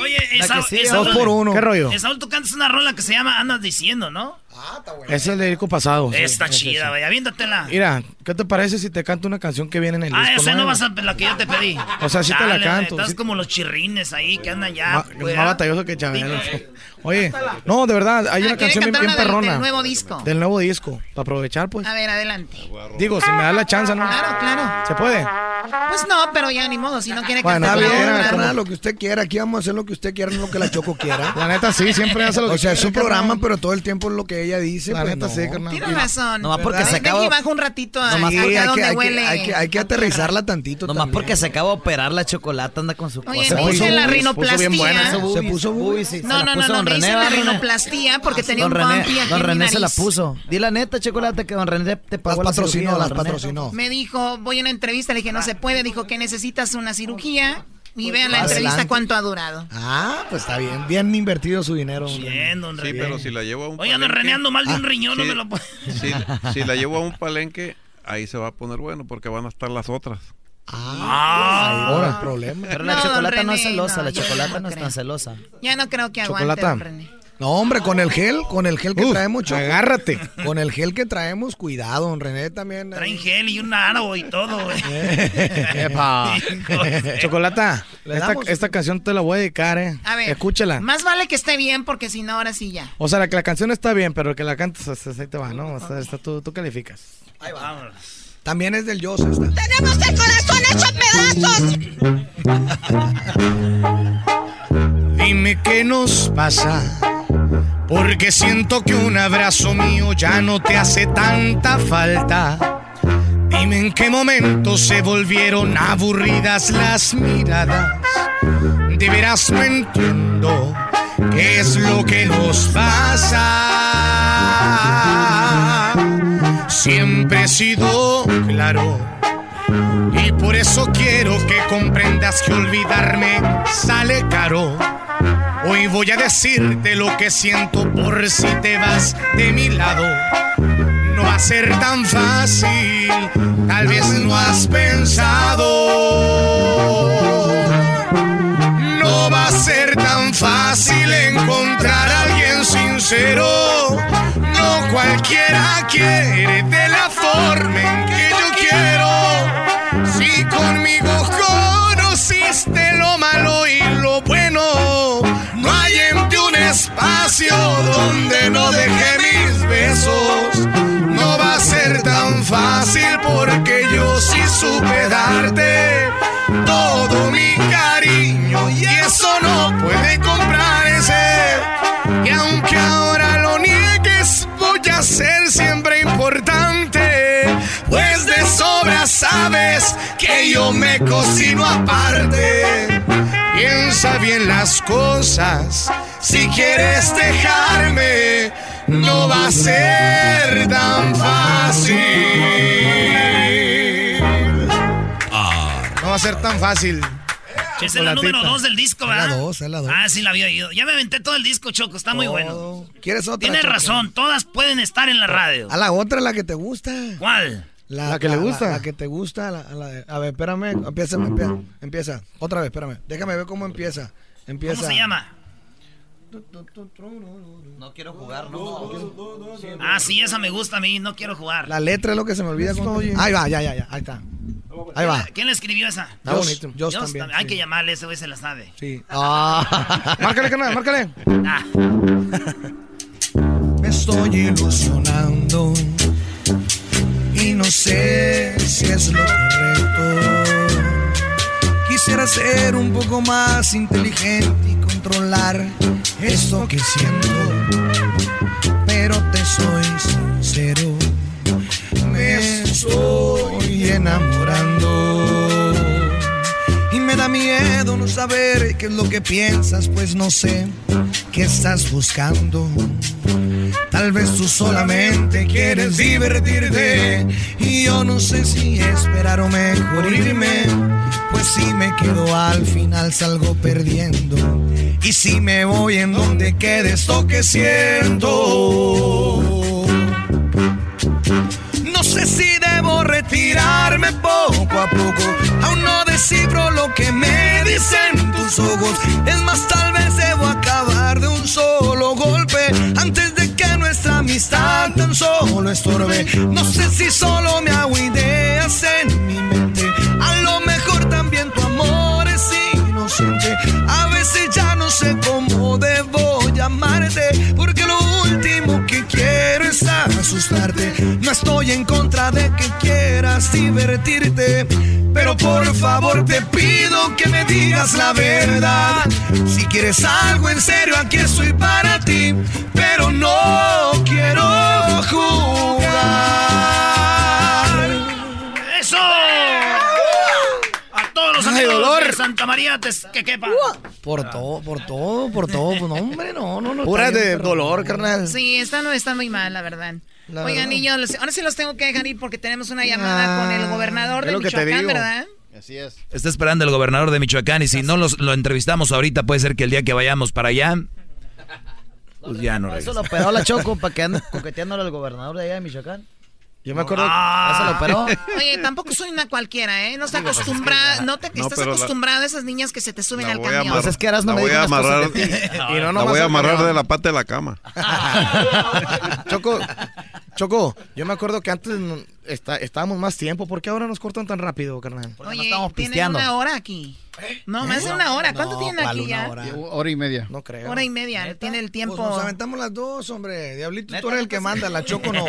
Oye, Esaú, que sigue, Esaú- dos por uno. ¿Qué rollo? Esaú, tú cantas una rola que se llama Andas Diciendo, ¿no? Ah, Es el de disco pasado. sí, Está ese chida, sí. güey. Aviéntatela. Mira, ¿qué te parece si te canto una canción que viene en el Ah, disco? o sea, no vas a la que yo te pedí. O sea, sí te la canto, Estás sí. como los chirrines ahí que andan ya. Ma- más ¿ah? batalloso que Chabelo. Oye, no, de verdad, hay Ah, una canción bien, bien perrona. del nuevo disco. Del nuevo disco. Para aprovechar, pues. A ver, adelante. Digo, si me da la chance, ¿no? Claro, claro. ¿Se puede? Pues no, pero ya ni modo, si no quiere Bueno, cantar. Está bien, lo que usted quiera. Aquí vamos a hacer lo que usted quiera, no lo que la Choco quiera. La neta, sí, siempre hace lo que O sea, es su programa, pero todo el tiempo es lo que ella dice. La pues, neta, no. sí, carnal. Tienes razón. Nomás porque ¿verdad? se y bajo un ratito a, Nomás acá Sí, hay que, donde hay, que, huele. hay, que, hay que aterrizarla tantito Nomás porque se acaba de operar la chocolate, anda con su Oye, cosa. me hice la Puso rinoplastia. bien buena. Se Se puso boobies. No, no, no, puso no, me hice la rinoplastia porque tenía Don un bumpy aquí don René se la puso. Di la neta, chocolate, que don René te pagó Las la patrocinó, las patrocinó. Me dijo, voy a una entrevista, le dije, no se puede. Dijo que necesitas una cirugía. Y vean la Adelante. entrevista cuánto ha durado. Ah, pues está bien. Bien invertido su dinero. Bien, don Sí, René. pero si la llevo a un Oye, ando palenque- reneando mal de un Ah, riñón, no sí, me lo puedo. Si, si la llevo a un palenque, ahí se va a poner bueno porque van a estar las otras. Ah, Ahora el problema. Pero No, la don chocolate no es celosa, no, la yo chocolate no no es tan celosa. Ya no creo que aguante, Chocolata. don René. No, hombre, con el gel, con el gel que Uf, traemos, Choco. agárrate. Con el gel que traemos, cuidado, don René también. Traen gel y un aro y todo, güey. Epa. Chocolata, ¿Le esta, canción te la voy a dedicar, eh. A ver. Escúchala. Más vale que esté bien porque si no, ahora sí ya. O sea, la, que la canción está bien, pero que la cantes, sea, ahí te va, ¿no? O sea, tú, tú calificas. Vámonos. También es del Dios esta. ¡Tenemos el corazón hecho pedazos! Dime qué nos pasa, porque siento que un abrazo mío ya no te hace tanta falta. Dime en qué momento se volvieron aburridas las miradas. De veras no entiendo qué es lo que nos pasa. Siempre he sido claro. Y por eso quiero que comprendas que olvidarme sale caro. Hoy voy a decirte lo que siento por si te vas de mi lado. No va a ser tan fácil, tal vez no has pensado. No va a ser tan fácil encontrar a alguien sincero. No cualquiera quiere de la forma en que yo donde no deje mis besos. No va a ser tan fácil porque yo sí supe darte todo mi cariño y eso no puede comprarse. Y aunque ahora lo niegues, voy a ser siempre importante. Pues de sobra sabes que yo me cocino aparte. Piensa bien las cosas. Si quieres dejarme, no va a ser tan fácil. No va a ser tan fácil. Es la número dos del disco, Es la ¿verdad? dos, es la dos. Ah, sí, la había oído. Ya me aventé todo el disco, Choco. Está muy bueno. ¿Quieres otra? Tienes Choco? razón. Todas pueden estar en la radio. A la otra, la que te gusta. ¿Cuál? La que le gusta. La, que te gusta. la- la- a ver, espérame. Empieza, empieza, empieza. Otra vez, espérame. Déjame ver cómo empieza. Empieza. ¿Cómo se llama? No quiero jugar, no. Ah, sí, esa me gusta a mí. No quiero jugar. La letra es lo que se me olvida. cuando- Ahí va, ya, ya, ya. Ahí está. Ahí va. ¿Quién le escribió esa? Está bonito. Dios también, Hay sí. que llamarle, ese güey se la sabe. Sí. Ah. márcale, carnal, márcale. Ah. Me estoy ilusionando y no sé si es lo correcto. Quisiera ser un poco más inteligente y controlar esto que siento, pero te soy sincero, me estoy enamorando. Me da miedo no saber qué es lo que piensas, pues no sé qué estás buscando. Tal vez tú solamente quieres divertirte y yo no sé si esperar o mejor irme. Pues si me quedo al final salgo perdiendo y si me voy en donde quede esto siento. No sé si debo retirarme poco a poco. Aún no descifro lo que me dicen tus ojos. Es más, tal vez debo acabar de un solo golpe antes de que nuestra amistad no estorbe. No sé si solo me hago ideas en mi mente. A lo mejor también tu amor es inocente. A veces ya no sé cómo No estoy en contra de que quieras divertirte. Pero por favor te pido que me digas la verdad. Si quieres algo en serio, aquí estoy para ti. Pero no quiero jugar. ¡Eso! A todos los amigos dolor. de Santa María te- que quepa. Por todo, por todo, por todo. Pues no, hombre, no, no, no. Pura de dolor, carnal. Sí, está, no, está muy mal, la verdad. La Oigan, verdad. niños, ahora sí los tengo que dejar ir porque tenemos una llamada con el gobernador es de Michoacán. ¿verdad? Así es. Está esperando el gobernador de Michoacán y si no los, lo entrevistamos ahorita, puede ser que el día que vayamos para allá, pues ya no Eso regresa. lo operó la Choco para que ande coqueteándole al gobernador de allá de Michoacán. Yo me acuerdo. Ah, ¿Eso lo operó? Oye, tampoco soy una cualquiera, ¿eh? No está pues, es que acostumbrada, no te No, estás pero la- acostumbrado a esas niñas que se te suben La al camión. Pues es que Erasmo la me voy a amarrar, de ti. Y no la nomás voy a amarrar de la pata de la cama. Choco, Choco, yo me acuerdo que antes no- está- estábamos más tiempo. ¿Por qué ahora nos cortan tan rápido, carnal? Oye, tienen una hora aquí. No, más de una hora. ¿Cuánto tienen aquí ya? Hora y media. No creo. Hora y media. Tiene el tiempo. Pues nos aventamos las dos, hombre. Diablito, tú eres el que manda, la Choco no.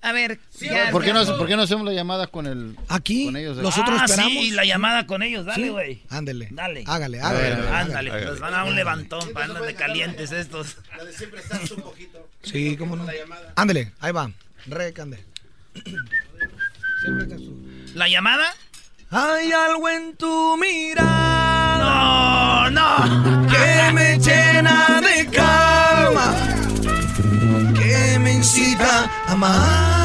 A ver, ya- ¿Por qué, no, ¿Por qué no hacemos la llamada con el Aquí, con ellos? nosotros ah, esperamos. sí, la llamada con ellos, dale, Sí. güey. Ándele. Dale. Hágale, hágale. ándale, nos van a dar un levantón para andan de calientes estos. Sí, cómo no. Ándele, ahí va. Recande. ¿La llamada? Hay algo en tu mirada. No, no. Que Amarrar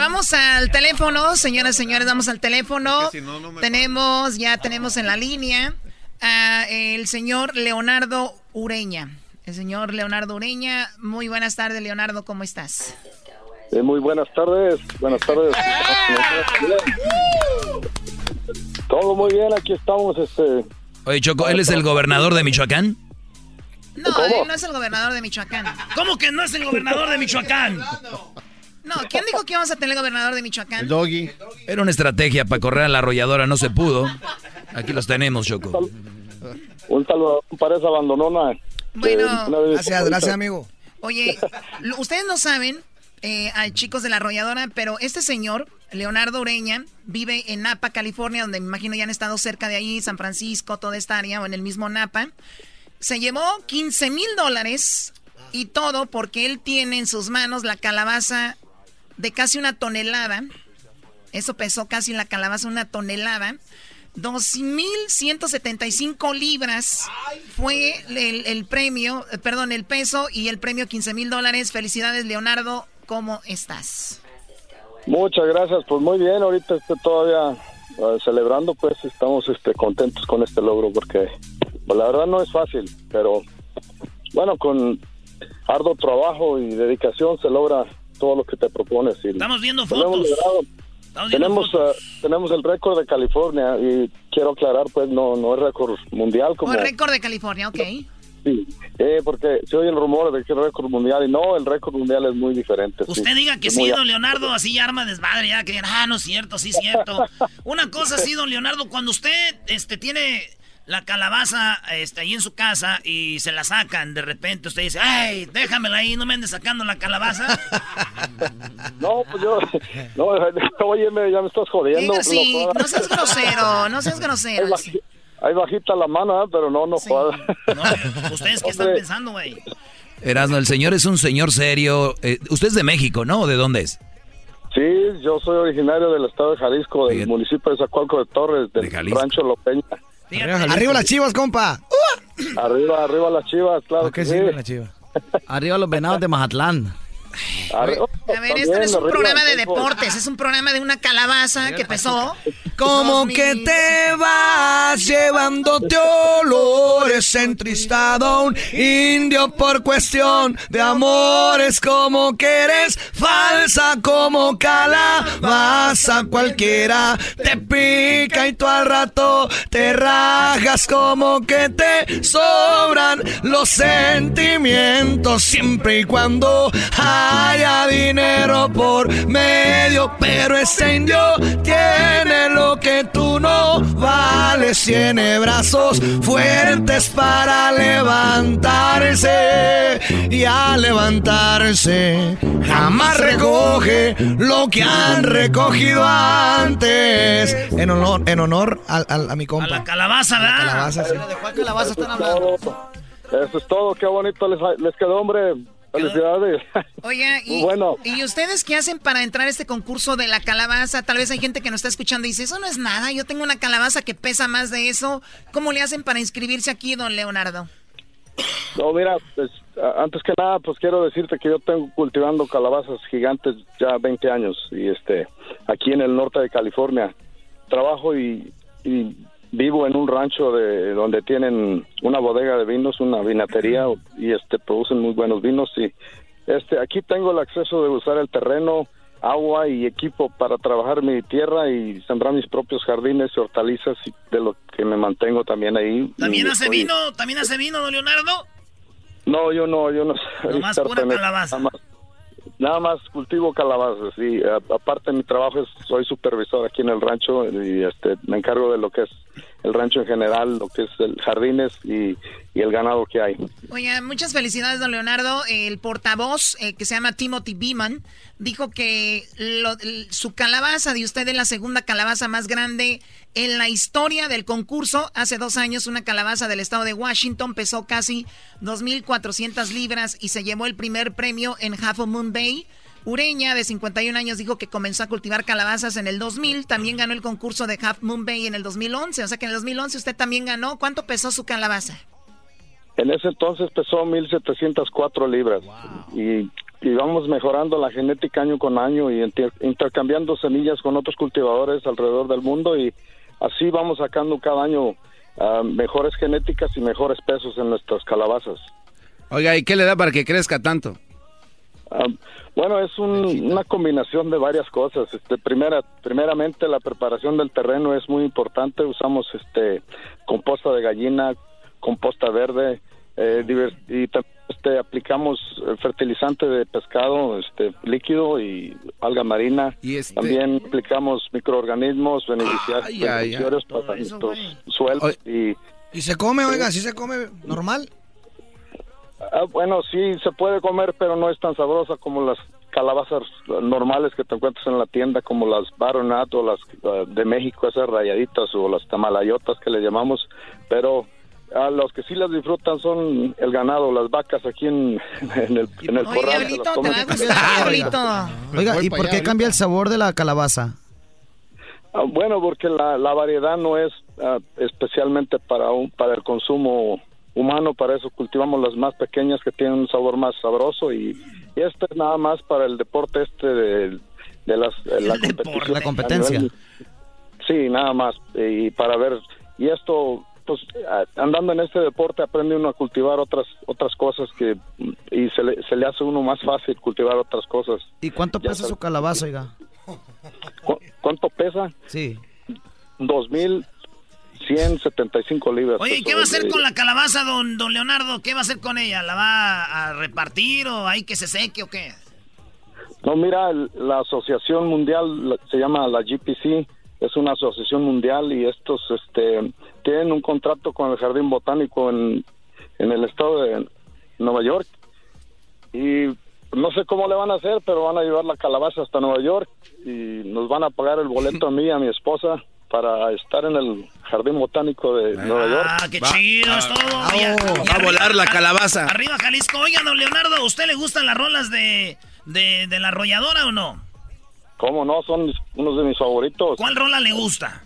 vamos al teléfono, señoras y señores, vamos al teléfono. Es que si no, no me- tenemos, ya tenemos en la línea a el señor Leonardo Ureña. El señor Leonardo Ureña. Muy buenas tardes, Leonardo, ¿cómo estás? Eh, muy buenas tardes, buenas tardes. Todo muy bien, aquí estamos, este, Oye, Choco, ¿él es el gobernador de Michoacán? No, él no es el gobernador de Michoacán. ¿Cómo que no es el gobernador de Michoacán? No, ¿quién dijo que íbamos a tener gobernador de Michoacán? Doggy. Era una estrategia para correr a la arrolladora, no se pudo. Aquí los tenemos, Choco. un saludo para esa abandonona. Bueno, Gracias, gracias, amigo. Oye, ustedes no saben, eh, a chicos de la arrolladora, pero este señor Leonardo Ureña vive en Napa, California, donde me imagino ya han estado cerca de ahí, San Francisco, toda esta área, o en el mismo Napa. Se llevó 15 mil dólares y todo porque él tiene en sus manos la calabaza de casi una tonelada. Eso pesó casi la calabaza una tonelada. 2.175 libras fue el, premio, eh, perdón, el peso y el premio 15 mil dólares. Felicidades, Leonardo. ¿Cómo estás? Muchas gracias. Pues muy bien. Ahorita estoy todavía uh, celebrando, pues estamos este, contentos con este logro porque pues, la verdad no es fácil, pero bueno, con arduo trabajo y dedicación se logra todo lo que te propones. Y Estamos viendo fotos. Tenemos, uh, tenemos el récord de California y quiero aclarar, pues no no es récord mundial como... el récord de California, ok. Sí, eh, porque se oye el rumor de que es récord mundial y no, el récord mundial es muy diferente. Usted sí. diga que Es sí, don Leonardo, así arma desmadre, ya que ah, no es cierto, sí es cierto. Una cosa sí, don Leonardo, cuando usted este tiene la calabaza este, ahí en su casa y se la sacan de repente, usted dice, ay, déjamela ahí, no me andes sacando la calabaza. No, pues yo, no, oye, me- ya me estás jodiendo. Diga, sí, loco. no seas grosero, no seas grosero. Ahí baji- Ahí bajita la mano, ¿eh? pero no, no jodas. ¿Ustedes qué están Hombre. pensando, güey? Erasmo, el señor es un señor serio. Eh, usted es de México, ¿no? ¿O ¿De dónde es? Sí, yo soy originario del estado de Jalisco, del municipio de Zacualco de Torres, del rancho Lopeña. Arriba las chivas, compa. Arriba, arriba las chivas, claro que sí. Arriba los venados de Mazatlán. A ver, esto no es un programa de deportes, es un programa de una calabaza que pesó. Como que te vas llevándote olores entristado un indio por cuestión de amores como que eres falsa como calabaza cualquiera te pica y tú al rato te rajas como que te sobran los sentimientos siempre y cuando haya dinero por medio pero ese indio tiene lo que tú no vales tiene brazos fuertes para levantarse y al levantarse jamás recoge lo que han recogido antes en honor en honor al- al- a, mi compa La calabaza, A la ¿verdad? calabaza, sí. ¿De cuál calabaza están hablando? Eso es todo, qué bonito les, les quedó, hombre. Felicidades. Oiga, y, Muy bueno. ¿y ustedes qué hacen para entrar a este concurso de la calabaza? Tal vez hay gente que nos está escuchando y dice, eso no es nada, yo tengo una calabaza que pesa más de eso. ¿Cómo le hacen para inscribirse aquí, don Leonardo? No, mira, pues, antes que nada, pues quiero decirte que yo tengo cultivando calabazas gigantes ya 20 años y este aquí en el norte de California trabajo y, y vivo en un rancho de donde tienen una bodega de vinos, una vinatería y este producen muy buenos vinos y este aquí tengo el acceso de usar el terreno, agua y equipo para trabajar mi tierra y sembrar mis propios jardines y hortalizas y de lo que me mantengo también ahí. ¿También hace estoy- vino? ¿También hace vino, don Leonardo? no, yo no, yo no Nomás pura calabaza. Nada más, nada más cultivo calabazas y a- aparte mi trabajo es, soy supervisor aquí en el rancho y este me encargo de lo que es el rancho en general, lo que es el jardines y, el ganado que hay. Oiga, muchas felicidades, don Leonardo. El portavoz, eh, que se llama Timothy Beeman, dijo que lo- su calabaza de usted es la segunda calabaza más grande en la historia del concurso. Hace dos años, una calabaza del estado de Washington pesó casi 2.400 libras y se llevó el primer premio en Half Moon Bay. Ureña, de 51 años, dijo que comenzó a cultivar calabazas en el 2000. También ganó el concurso de Half Moon Bay en el 2011. O sea que en el 2011 usted también ganó. ¿Cuánto pesó su calabaza? En ese entonces pesó 1.704 libras y, y vamos mejorando la genética año con año y inter- intercambiando semillas con otros cultivadores alrededor del mundo y así vamos sacando cada año ah, mejores genéticas y mejores pesos en nuestras calabazas. Oiga, ¿y qué le da para que crezca tanto? Ah, bueno, es un- una combinación de varias cosas. Este, primera, primeramente, la preparación del terreno es muy importante. Usamos este composta de gallina, composta verde, eh, y este, aplicamos eh, fertilizante de pescado este, líquido y alga marina. También aplicamos microorganismos beneficia- Ay, ay, ay. beneficiarios para nuestros suelos y y se come oiga sí se come normal Ah, bueno, sí se puede comer, pero no es tan sabrosa como las calabazas normales que te encuentras en la tienda, como las Baronat o las eh, de México, esas rayaditas o las tamalayotas que le llamamos, pero a los que sí las disfrutan son el ganado, las vacas aquí en, en el, en el Oye, corral. Diablito, te va a gustar, Diablito. Oiga, ¿y por qué cambia el sabor de la calabaza? Ah, bueno, porque la, la variedad no es ah, especialmente para un, para el consumo humano, para eso cultivamos las más pequeñas que tienen un sabor más sabroso y, y este es nada más para el deporte este de, de las, de la, competición. La competencia. Nivel- Sí, nada más. Y para ver, y esto, pues andando en este deporte aprende uno a cultivar otras otras cosas que y se le, se le hace a uno más fácil cultivar otras cosas. ¿Y cuánto Ya pesa su calabaza, oiga? ¿Cu- ¿Cuánto pesa? Sí. 2.175 libras. Oye, ¿y qué va a hacer con la calabaza, don, don Leonardo? ¿Qué va a hacer con ella? ¿La va a repartir o hay que se seque o qué? No, mira, la asociación mundial se llama la GPC, es una asociación mundial y estos este, tienen un contrato con el Jardín Botánico en, en el estado de Nueva York y no sé cómo le van a hacer, pero van a llevar la calabaza hasta Nueva York y nos van a pagar el boleto a mí y a mi esposa para estar en el Jardín Botánico de Nueva York. Ah, qué chido, es todo. va- Y a- va a volar la calabaza. Arriba Jalisco. Oiga, don Leonardo, ¿a usted le gustan las rolas de, de, de la arrolladora o no? ¿Cómo no? Son mis- unos de mis favoritos. ¿Cuál rola le gusta?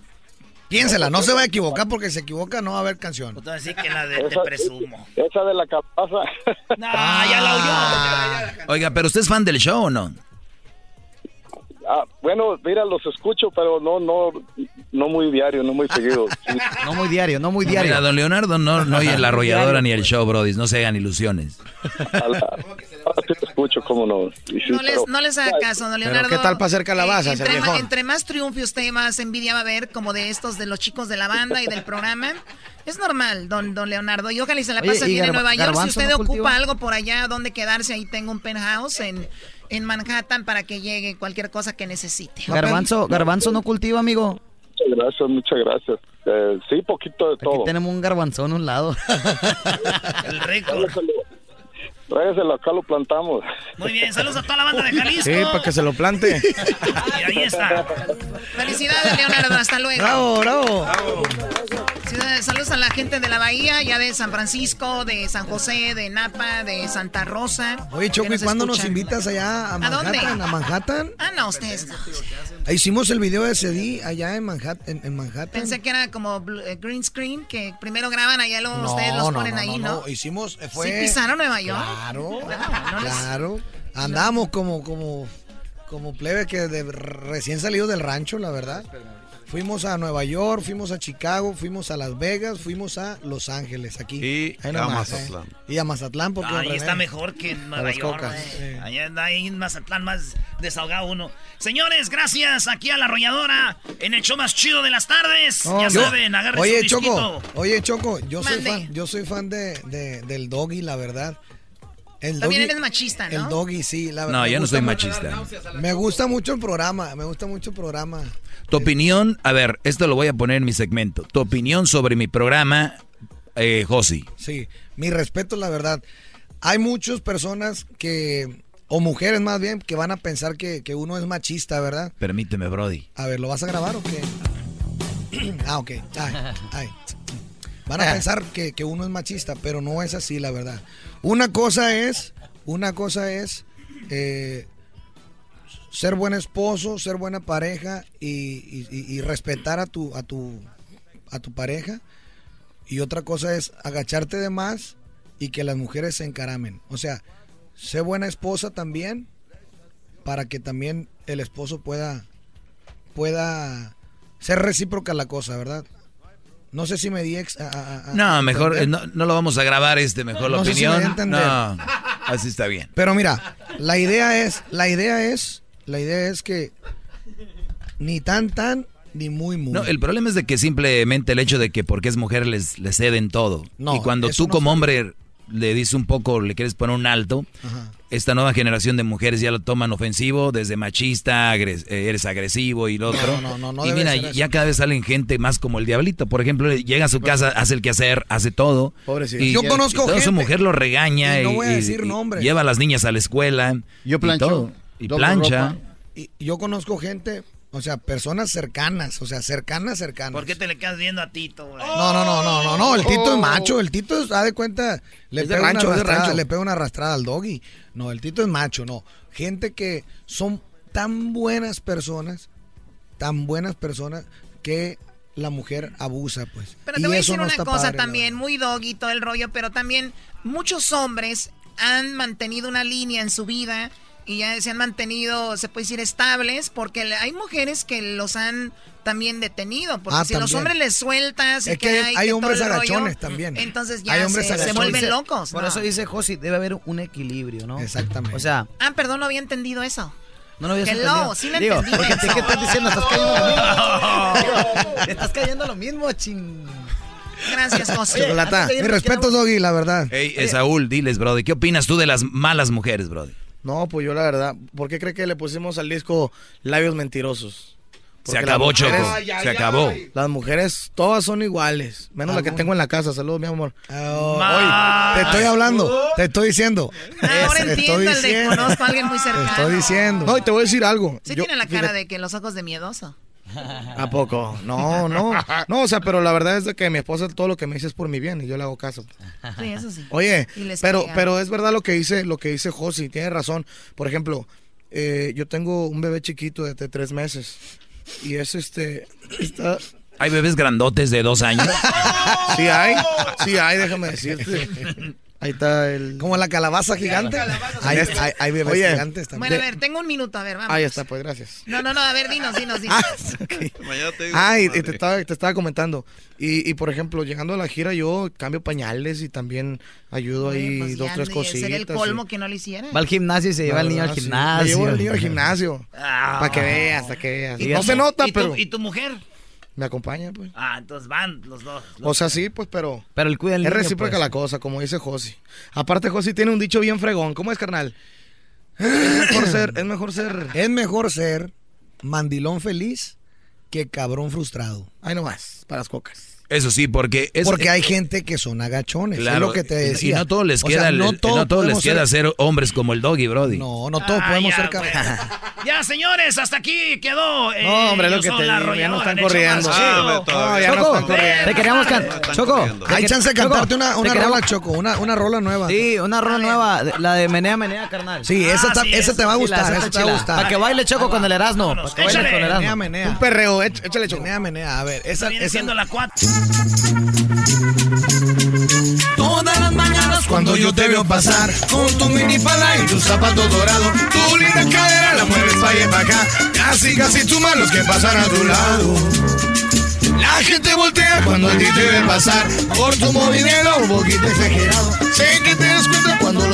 Piénsela, no se va a equivocar porque se equivoca no va a haber canción. Así que la de Te Presumo. Esa de la calabaza. Ah, ya la oyó. Oiga, pero usted es fan del show o no? Ah, bueno, mira, los escucho, pero no, no, no muy diario, no muy seguido. Sí. No muy diario, no muy diario. Mira, don Leonardo no, no oye la arrolladora ni el show, Brody. No se hagan ilusiones. A la- te escucho, cómo no. Sí, No les, pero- no les haga caso, don Leonardo. ¿qué tal para hacer calabazas, Eh, entre, ma- viejón? entre más triunfe usted, más envidia va a haber, como de estos, de los chicos de la banda y del programa. Es normal, don, don Leonardo. Y ojalá y se la pase ¿y bien en Nueva York. Si usted no ocupa cultiva? algo por allá donde quedarse, ahí tengo un penthouse en, en Manhattan para que llegue cualquier cosa que necesite. Garbanzo, garbanzo no cultiva, amigo. Muchas gracias, muchas gracias. Eh, sí, poquito de Aquí todo. tenemos un garbanzón a un lado. El récord. Tráigaselo, acá lo plantamos. Muy bien, saludos a toda la banda de Jalisco. Sí, para que se lo plante. Y ahí está. Felicidades, Leonardo. Hasta luego. Bravo, bravo. Saludos a la gente de la Bahía, ya de San Francisco, de San José, de Napa, de Santa Rosa. Oye, Choco, ¿y cuándo nos invitas allá a ¿A? Manhattan? ¿A Manhattan? Ah, no, ustedes no. Hicimos el video de CD allá en Manhattan. En, Manhattan. Pensé que era como eh, green screen, que primero graban allá, luego ustedes los ponen ahí, ¿no? Hicimos, eh, fue... ¿Sí pisaron Nueva York? Claro, no claro. Andamos como, como, como plebe que de, recién salido del rancho, la verdad. Fuimos a Nueva York, fuimos a Chicago, fuimos a Las Vegas, fuimos a Los Ángeles, aquí. Y Ahí a Mazatlán. eh. Y a Mazatlán, porque... Ahí está mejor que en Nueva las York. eh. Allá anda ahí en Mazatlán más desahogado uno. Señores, gracias aquí a la arrolladora en el show más chido de las tardes. No, ya yo- saben, agarren Oye, su Choco, disquito. oye, Choco, yo soy Mande. fan, yo soy fan de, de- del doggy, la verdad. El También doggy- eres machista, ¿no? El doggy, sí, la verdad. No, yo no soy machista. Me gusta mucho el programa, me gusta mucho el programa. Tu opinión, a ver, esto lo voy a poner en mi segmento. Tu opinión sobre mi programa, eh, Josi. Sí, mi respeto, la verdad. Hay muchas personas que, o mujeres más bien, que van a pensar que, que uno es machista, ¿verdad? Permíteme, Brody. A ver, ¿lo vas a grabar o qué? ah, ok. Ay, ay. Van a pensar que, que uno es machista, pero no es así, la verdad. Una cosa es, una cosa es eh, ser buen esposo, ser buena pareja y, y- y- respetar a tu, a tu, a tu pareja. Y otra cosa es agacharte de más y que las mujeres se encaramen. O sea, sé buena esposa también para que también el esposo pueda pueda ser recíproca la cosa, ¿verdad? No sé si me di ex- a- a- a- No, mejor, eh, no, no lo vamos a grabar este, mejor la No sé si me opinión. no, así está bien. Pero mira, la idea es, la idea es, la idea es que ni tan tan ni muy muy. No, el problema es de que simplemente el hecho de que porque es mujer les, les ceden todo. No, y cuando tú como hombre le dices un poco, le quieres poner un alto, Ajá. esta nueva generación de mujeres ya lo toman ofensivo, desde machista, agres- eh, eres agresivo y lo otro. no, no, no y mira, ya cada vez salen gente más como el diablito. Por ejemplo, llega a su casa, hace el quehacer, hace todo. Pobrecito. Y, Yo conozco y toda su mujer lo regaña y voy a decir y nombres. lleva a las niñas a la escuela. Yo y plancho. todo. Y plancha. ropa. Y yo conozco gente, o sea, personas cercanas, o sea, cercanas, cercanas. ¿Por qué te le quedas viendo a Tito, güey? No, no, no, no, no, no, el Tito es macho, el Tito es, da de cuenta, le Es de pega, rancho, una es de arrastrada, le pega una arrastrada al doggy. No, el Tito es macho, no. Gente que son tan buenas personas, tan buenas personas que la mujer abusa, pues. Pero Y te voy a eso decir no una está cosa padre, también, muy doggy todo el rollo, pero también muchos hombres han mantenido una línea en su vida y ya se han mantenido, se puede decir, estables, porque hay mujeres que los han también detenido, porque Ah, si los también. hombres les sueltas y Es que hay- hay hombres agachones también. entonces ya Hay hombres se, vuelven Dice- locos. Por ¿no? eso dice Josi, debe haber un equilibrio, ¿no? Exactamente. O sea, Ah, perdón, no había entendido eso. no lo habías Hello, entendido. sí lo Digo, entendí porque eso. ¿qué estás diciendo? Estás cayendo lo mismo. Digo, Estás cayendo lo mismo, ching. Gracias, José. Chocolata, mi respeto, Doggy, la verdad. Ey, Saúl, diles, Brody, ¿qué opinas tú de las malas mujeres, Brody? No, pues yo la verdad, ¿por qué cree que le pusimos al disco Labios Mentirosos? Se acabó, mujeres- Choco. Se acabó. Las mujeres todas son iguales, menos la que tengo en la casa. Saludos, mi amor. Oh, oye, te estoy hablando, te estoy diciendo. Ahora Te entiendo estoy conozco a alguien muy Te cercano. estoy diciendo. No, y te voy a decir algo. Sí Yo- tiene la cara fíjate- de que los ojos de miedoso. ¿A poco? No, no. No, o sea, pero la verdad es de que mi esposa todo lo que me dice es por mi bien y yo le hago caso. Sí, eso sí. Oye, pero, pega. pero es verdad lo que dice, lo que dice Josi, tiene razón. Por ejemplo, eh, yo tengo un bebé chiquito de, de tres meses y es este, está, ¿Hay bebés grandotes de dos años? sí hay, sí hay, déjame decirte. Ahí está el. Como la calabaza gigante. Hay, hay, hay bebés Oye, gigantes también. Bueno, a ver, tengo un minuto, a ver, vamos. Ahí está, pues gracias. No, no, no, a ver, dinos, dinos, dinos. Ah, y, y te, estaba, te estaba comentando. Y, y, por ejemplo, llegando a la gira, yo cambio pañales y también ayudo ahí Pues dos, tres cositas. Sería el y- colmo que no lo hiciera. Va al gimnasio y se lleva La al niño al sí. gimnasio. Me llevo al niño al gimnasio. Ah. Para que veas, para que veas. ¿Y No tu- se nota, y tu- pero ¿Y tu mujer? Me acompaña, pues. Ah, entonces van los dos. los O sea, sí, pues, pero. Pero el cuida al Es niño, recíproca pues. la cosa, como dice Josi. Aparte, Josi tiene un dicho bien fregón. ¿Cómo es, carnal? Es mejor ser, es mejor ser. Es mejor ser mandilón feliz que cabrón frustrado. Ahí nomás, para las cocas. Eso sí, porque es, Porque hay gente que son agachones. es Claro, lo que te y- decía. y no todos les O sea, el- no todos les queda ser hombres como el doggy, Brody. No, no todos Ah, podemos ya, ser cabrones. Ya, señores, hasta aquí quedó. eh, No, hombre, lo que te digo, ya no están el corriendo. Ah, no Choco, están corriendo. te queríamos cantar. Choco, Hay chance de cantarte una, una rola, Choco, una, una rola nueva. Sí, una rola nueva, la de Menea Menea, carnal. Sí, esa, Ah, esa te va a gustar, hace esa te va a gustar. Para que baile Choco con el Erasmo. Para que baile con el échale. Menea, Erasmo. menea. Un perreo, éch- échale choco. Menea, menea. A ver, esa, viene siendo la 4. Todas las mañanas cuando yo te veo pasar Con tu minifalda y tus zapatos dorados Tu linda cadera la mueves pa' allá y pa' acá Casi, casi tú malos que pasan a tu lado. La gente voltea cuando a ti te ve pasar Por tu movimiento un poquito exagerado Sé que te das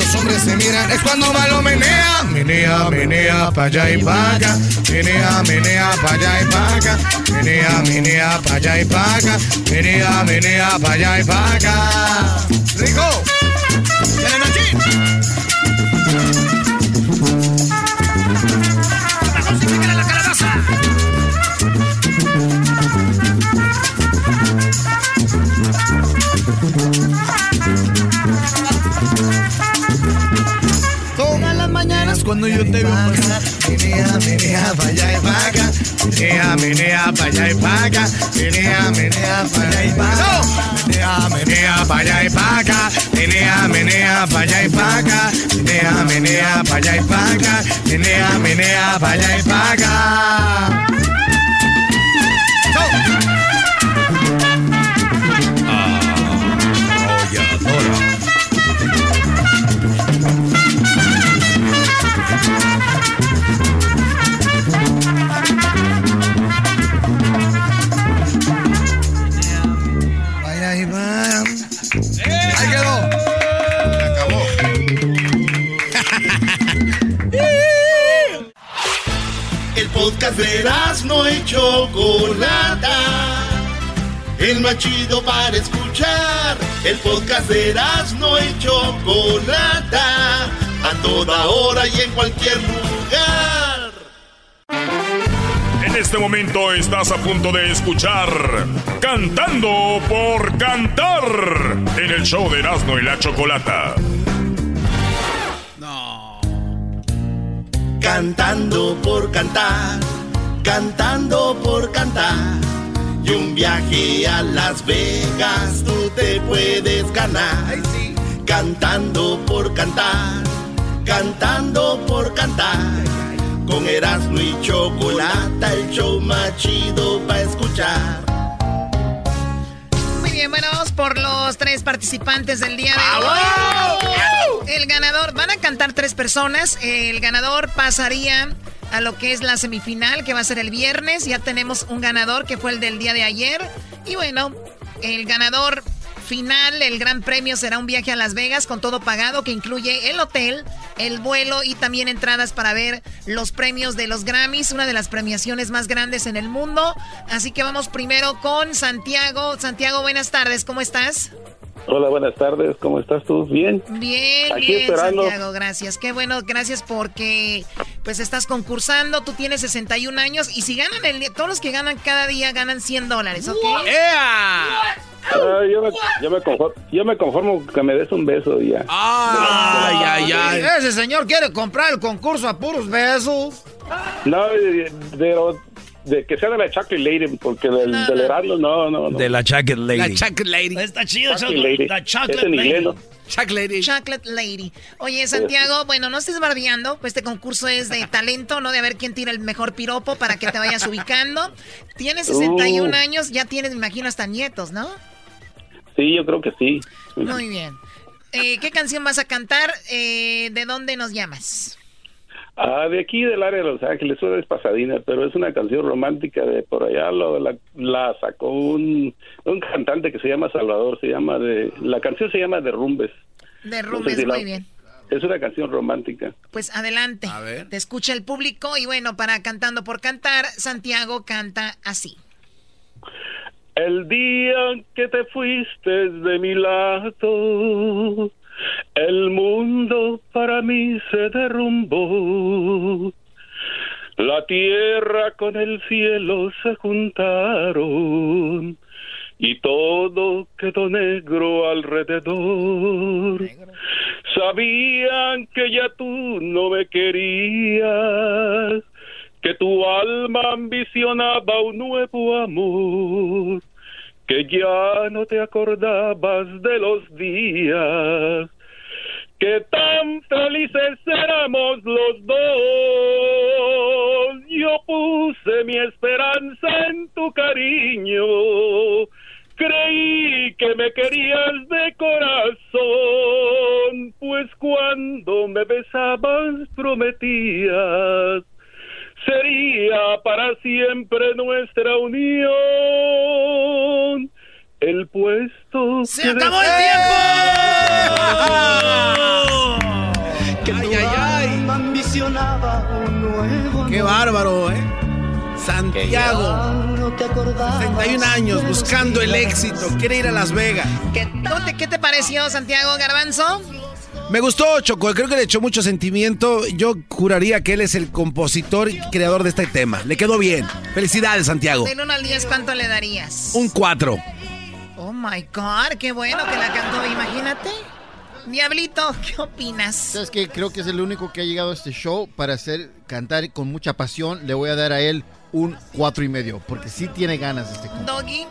los hombres te miran. Es cuando malo menea Menea, menea pa' allá y pa' acá. Menea, menea pa' allá y pa' acá. Menea, menea pa' allá y pa' acá. Menea, menea pa' allá y pa' acá. ¡Rico! Menea, menea pa' allá y pa' acá. Menea, menea allá y pa' acá. Menea, menea allá y pa' acá. Menea, menea allá y pa' acá. Menea, menea allá y pa' acá. Menea, menea allá y pa' acá. Menea, menea pa' allá y pa' acá podcast de no y Chocolata. El más chido para escuchar. El podcast de no y Chocolata. A toda hora y en cualquier lugar. En este momento estás a punto de escuchar Cantando por Cantar en el show de Erasmo y la Chocolata. Cantando por cantar, cantando por cantar. Y un viaje a Las Vegas tú te puedes ganar. Cantando por cantar, cantando por cantar. Con Erasmo y Chocolata, el show más chido para escuchar. Bien, bueno, vamos por los tres participantes del día de hoy. El ganador, van a cantar tres personas. El ganador pasaría a lo que es la semifinal, que va a ser el viernes. Ya tenemos un ganador que fue el del día de ayer. Y bueno, el ganador final, el gran premio será un viaje a Las Vegas con todo pagado que incluye el hotel, el vuelo y también entradas para ver los premios de los Grammys, una de las premiaciones más grandes en el mundo. Así que vamos primero con Santiago. Santiago, buenas tardes, ¿cómo estás? Hola, buenas tardes, ¿cómo estás tú? Bien. Bien, Aquí bien, esperando. Santiago, gracias. Qué bueno, gracias porque pues estás concursando, tú tienes 61 años y si ganan el todos los que ganan cada día ganan 100 dólares, ¿ok? Ah, yo, me, yo, me conformo, yo me conformo que me des un beso y ya. Ay, ay, ay. Ese señor quiere comprar el concurso a puros besos. No, de, de- que sea de la Chocolate Lady, porque del, del Heraldo no, no, no. De la Chocolate Lady. Chocolate Lady. Está chido, Chocolate Chocolate- Lady. la Chocolate Es en inglés, Lady. ¿no? Chocolate Chocolate Lady. Oye, Santiago, bueno, no estés bardeando, pues este concurso es de talento, ¿no? De a ver quién tira el mejor piropo para que te vayas ubicando. Tienes 61 Uh. años, ya tienes, me imagino, hasta nietos, ¿no? Sí, yo creo que sí. Muy bien. Eh, ¿Qué canción vas a cantar? Eh, ¿De dónde nos llamas? Ah, de aquí del área de Los Ángeles, eso es pasadina, pero es una canción romántica de por allá, lo, la, la sacó un, un cantante que se llama Salvador, se llama de, la canción se llama Derrumbes. De No Rumbes, sé si la- muy bien. Es una canción romántica. Pues adelante. Te escucha el público y bueno, para Cantando por Cantar, Santiago canta así. El día que te fuiste de mi lado, el mundo para mí se derrumbó. La tierra con el cielo se juntaron y todo quedó negro alrededor. Sabían que ya tú no me querías, que tu alma ambicionaba un nuevo amor, que ya no te acordabas de los días, que tan felices éramos los dos. Yo puse mi esperanza en tu cariño, creí que me querías de corazón, pues cuando me besabas prometías sería para siempre nuestra unión. El puesto ¡Se acabó el tiempo! ay, ay, ay. Qué bárbaro, ¿eh? Santiago, 61 años, buscando el éxito, quiere ir a Las Vegas. ¿Cómo te- ¿Qué te pareció, Santiago Garbanzo? Me gustó, Choco, creo que le echó mucho sentimiento. Yo juraría que él es el compositor y creador de este tema. Le quedó bien. Felicidades, Santiago. Del 1 al 10, ¿cuánto le darías? Un 4. Oh my God, qué bueno que la cantó, imagínate. Diablito, ¿qué opinas? ¿Sabes qué? Creo que es el único que ha llegado a este show para hacer cantar con mucha pasión. Le voy a dar a él un cuatro y medio, porque sí tiene ganas este. Doggy.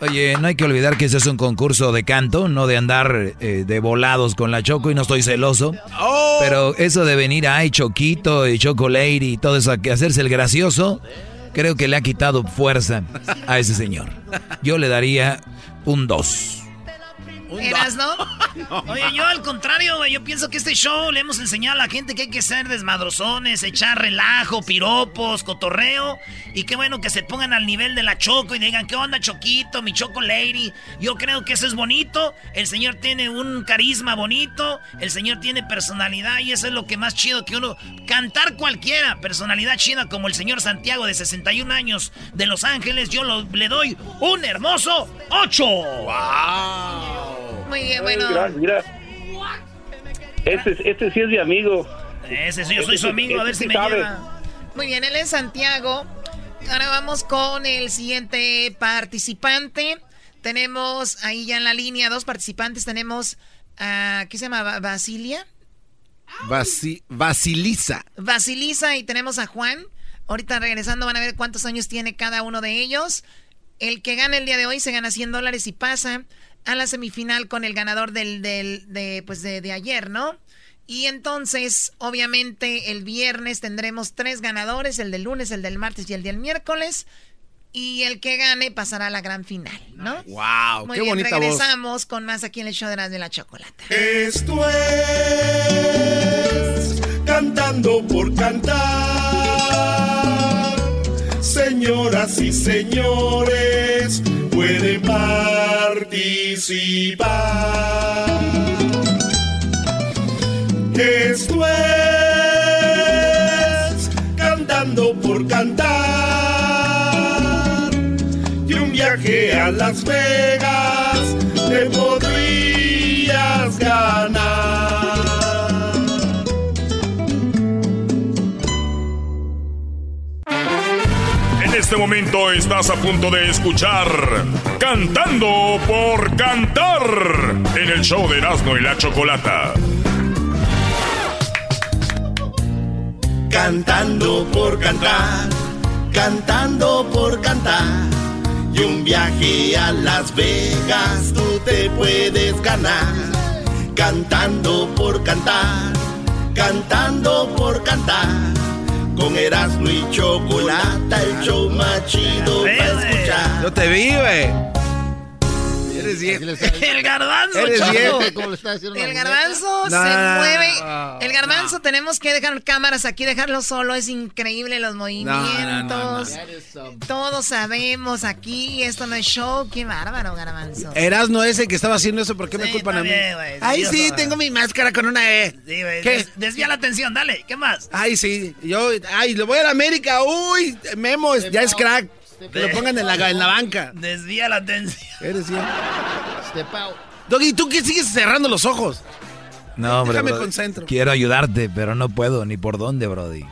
Oye, no hay que olvidar que ese es un concurso de canto, no de andar eh, de volados con la Choco y no estoy celoso. Pero eso de venir a ay Choquito y Choco Lady y todo eso, que hacerse el gracioso, creo que le ha quitado fuerza a ese señor. Yo le daría un 2. ¿Eras, no? Oye, yo al contrario, güey, yo pienso que este show le hemos enseñado a la gente que hay que ser desmadrozones, echar relajo, piropos, cotorreo. Y qué bueno que se pongan al nivel de la Choco y digan, ¿qué onda, Choquito, mi Choco Lady? Yo creo que eso es bonito. El señor tiene un carisma bonito, el señor tiene personalidad y eso es lo que más chido que uno... Cantar cualquiera, personalidad chida como el señor Santiago de 61 años de Los Ángeles, yo lo- le doy un hermoso 8. Muy bien, bueno. Mira, mira. Este, este sí es mi amigo. Ese sí, yo soy su amigo, a ver si me sabe. lleva. Muy bien, él es Santiago. Ahora vamos con el siguiente participante. Tenemos ahí ya en la línea dos participantes. Tenemos a, ¿qué se llama? Ba- Basilia. Basi- Basilisa. Basilisa y tenemos a Juan. Ahorita regresando van a ver cuántos años tiene cada uno de ellos. El que gana el día de hoy se gana 100 dólares y pasa a la semifinal con el ganador del, del de, pues de, de ayer, ¿no? Y entonces, obviamente, el viernes tendremos tres ganadores, el del lunes, el del martes y el del miércoles. Y el que gane pasará a la gran final, ¿no? Wow, Muy qué bien, bonita voz. regresamos con más aquí en el show de la, de la chocolata. Esto es Cantando por Cantar. Señoras y señores, pueden participar. Esto es Cantando por Cantar. Y un viaje a Las Vegas te podrías ganar. Este momento estás a punto de escuchar Cantando por Cantar en el show de Erasmo y la Chocolata. Cantando por cantar, cantando por cantar. Y un viaje a Las Vegas tú te puedes ganar. Cantando por cantar, cantando por cantar. Con Erasmo y Chocolata, el show más chido para escuchar. Yo te vi, güey. Eres viejo. El garbanzo, Eres viejo. El garbanzo No, se no, no, mueve. no. el garbanzo tenemos que dejar cámaras aquí, dejarlo solo. Es increíble los movimientos. Todos sabemos aquí, esto no es show. Qué bárbaro, garbanzo. Erasno ese que estaba haciendo eso, ¿por qué me culpan a mí? güey. Ay, sí, tengo mi máscara con una E. Sí, güey, ¿Qué? des- desvía la atención, dale, ¿qué más? Ay, sí. Yo, ay, le voy a la América. Uy, Memo, es- ya es crack. Que lo pongan en la, en la banca. Desvía la atención. Eres bien. Doggy, ¿tú qué sigues cerrando los ojos? No, hombre, Déjame brody. concentro. Quiero ayudarte, pero no puedo, ni por dónde, Brody.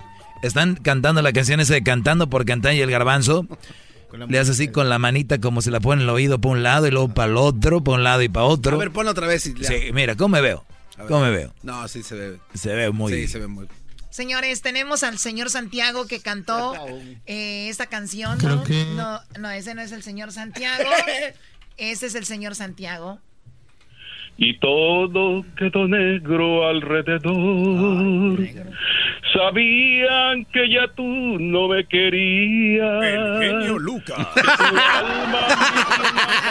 Están cantando la canción esa de Cantando por Cantar y el garbanzo. Le hace así con la manita como se la pone en el oído para un lado y luego para el otro, para un lado y para otro. A ver, ponlo otra vez. y. Sí, mira, ¿cómo me veo? ¿Cómo me veo? No, sí se ve. Se ve muy Sí, bien. se ve muy Señores, tenemos al señor Santiago que cantó eh, esta canción. Creo ¿no? que- no, no, ese no es el señor Santiago. Ese es el señor Santiago. Y todo quedó negro alrededor. Sabían que ya tú no me querías. El genio Lucas. No,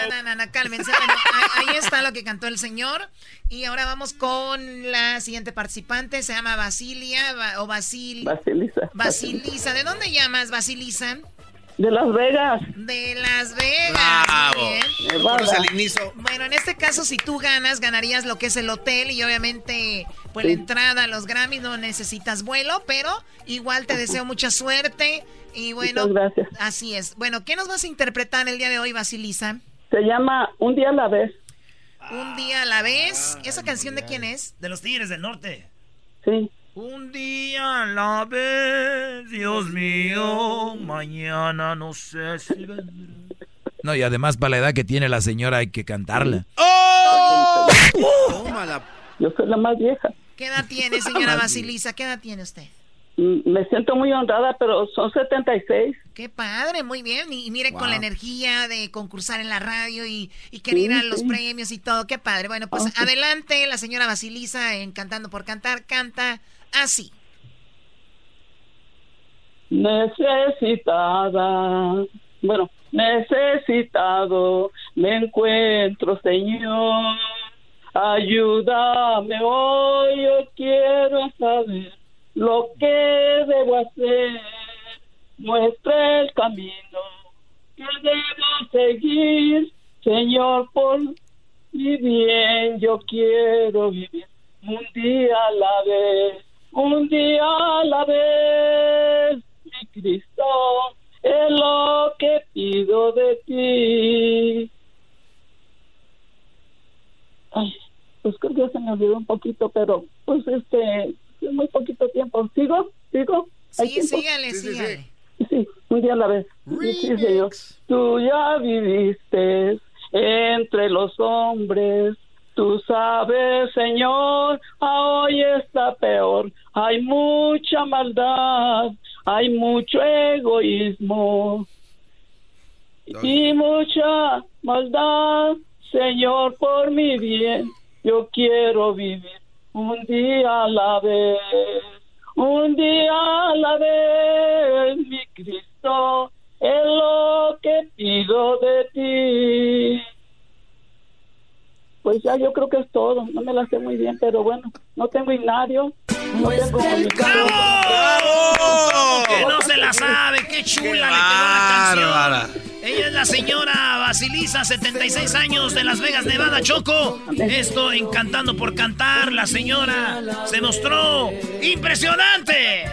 no, no, no, cálmense. Bueno, ahí está lo que cantó el señor. Y ahora vamos con la siguiente participante. Se llama Basilia Ba- o Basil. Basilisa. Basilisa. ¿De dónde llamas, Basilisa? De Las Vegas. De Las Vegas. Bravo. Muy bien. Al inicio. Bueno, en este caso, si tú ganas, ganarías lo que es el hotel y obviamente, pues Sí. la entrada a los Grammys no necesitas vuelo, pero igual te deseo mucha suerte y bueno, Muchas gracias. así es. Bueno, ¿qué nos vas a interpretar el día de hoy, Basilisa? Se llama Un día a la vez. Un día a la vez. ¿Esa canción de quién es? De los Tigres del Norte. Sí. Un día a la vez, Dios mío, mañana no sé si vendrá. No, y además para la edad que tiene la señora hay que cantarla. ¡Oh! Tómala. Yo soy la más vieja. ¿Qué edad tiene, señora Basilisa? ¿Qué edad tiene usted? Mm, Me siento muy honrada, pero son 76. Qué padre, muy bien. Y, y mire, con la energía de concursar en la radio y, y querer ir a los sí. premios y todo. Qué padre. Bueno, pues Ah, sí. adelante, la señora Basilisa en Cantando por Cantar canta así. Necesitada. Bueno, necesitado me encuentro, Señor. Ayúdame hoy, yo quiero saber lo que debo hacer. Muestra el camino que debo seguir, Señor, por mi bien yo quiero vivir un día a la vez, un día a la vez, mi Cristo, es lo que pido de ti. Ay, pues creo que se me olvidó un poquito, pero pues este, es muy poquito tiempo. ¿Sigo? ¿Sigo? ¿Hay Sí, sígale, sígale. Sí, un día a la vez. Sí, sí. Tú ya viviste entre los hombres, Tú sabes, Señor, a hoy está peor. Hay mucha maldad, hay mucho egoísmo y mucha maldad, Señor, por mi bien. Yo quiero vivir un día a la vez, un día a la vez, mi Cristo, es lo que pido de ti. Pues ya yo creo que es todo, no me la sé muy bien, pero bueno, no tengo himnario, no tengo... ¿Cómo que no se la sabe? ¡Qué chula le quedó la canción! Ella es la señora Basilisa, 76 años, de Las Vegas, Nevada, Choco. Esto encantando por cantar. La señora se mostró impresionante.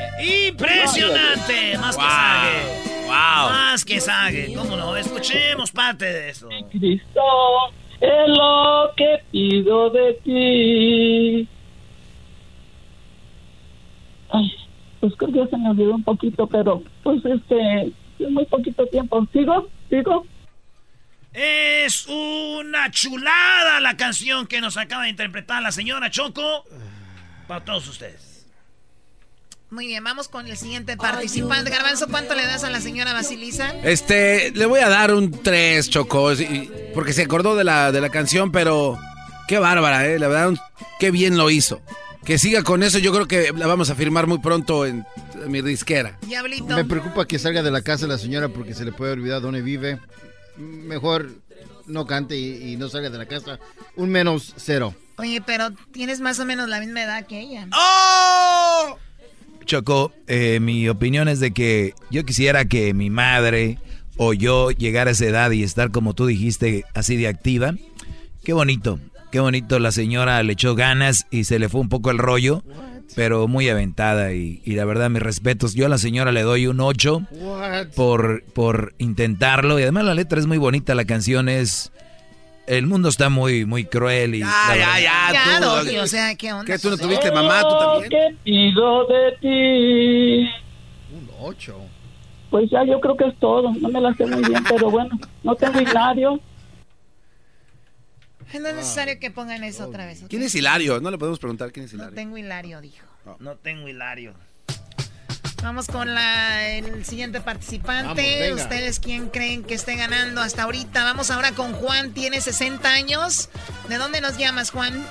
Impresionante. Más que sague. Wow. Más que sague. ¿Cómo no? Escuchemos parte de eso. Cristo, es lo que pido de ti. Ay, pues creo que se me olvidó un poquito, pero pues este, es muy poquito tiempo. ¿Sigo? ¿Sigo? Es una chulada la canción que nos acaba de interpretar la señora Choco. Para todos ustedes. Muy bien, vamos con el siguiente participante. Garbanzo, ¿cuánto le das a la señora Basilisa? Este, le voy a dar un 3, Choco, porque se acordó de la, de la canción, pero qué bárbara, ¿eh? La verdad, qué bien lo hizo. Que siga con eso, yo creo que la vamos a firmar muy pronto en, en mi disquera. Diablito. Me preocupa que salga de la casa la señora porque se le puede olvidar dónde vive. Mejor no cante y, y no salga de la casa. Un menos cero. Oye, pero tienes más o menos la misma edad que ella. Choco, eh, mi opinión es de que yo quisiera que mi madre o yo llegara a esa edad y estar como tú dijiste, así de activa. Qué bonito, qué bonito. La señora le echó ganas y se le fue un poco el rollo, pero muy aventada y, y la verdad mis respetos. Yo a la señora le doy un 8 por, por intentarlo y además la letra es muy bonita, la canción es... El mundo está muy, muy cruel y... la verdad- Ya, Doggy, o sea, ¿qué onda? ¿Qué, tú no tuviste mamá, tú también? ¿Qué pido de ti? Un ocho. Pues ya yo creo que es todo. No me la sé muy bien, pero bueno, no tengo himnario. No es necesario que pongan eso otra vez. ¿ok? ¿Quién es Hilario? No le podemos preguntar quién es No Hilario. tengo hilario, dijo. No tengo hilario. Vamos con la, el siguiente participante. Vamos. ¿Ustedes quién creen que esté ganando hasta ahorita? Vamos ahora con Juan, tiene 60 años. ¿De dónde nos llamas, Juan?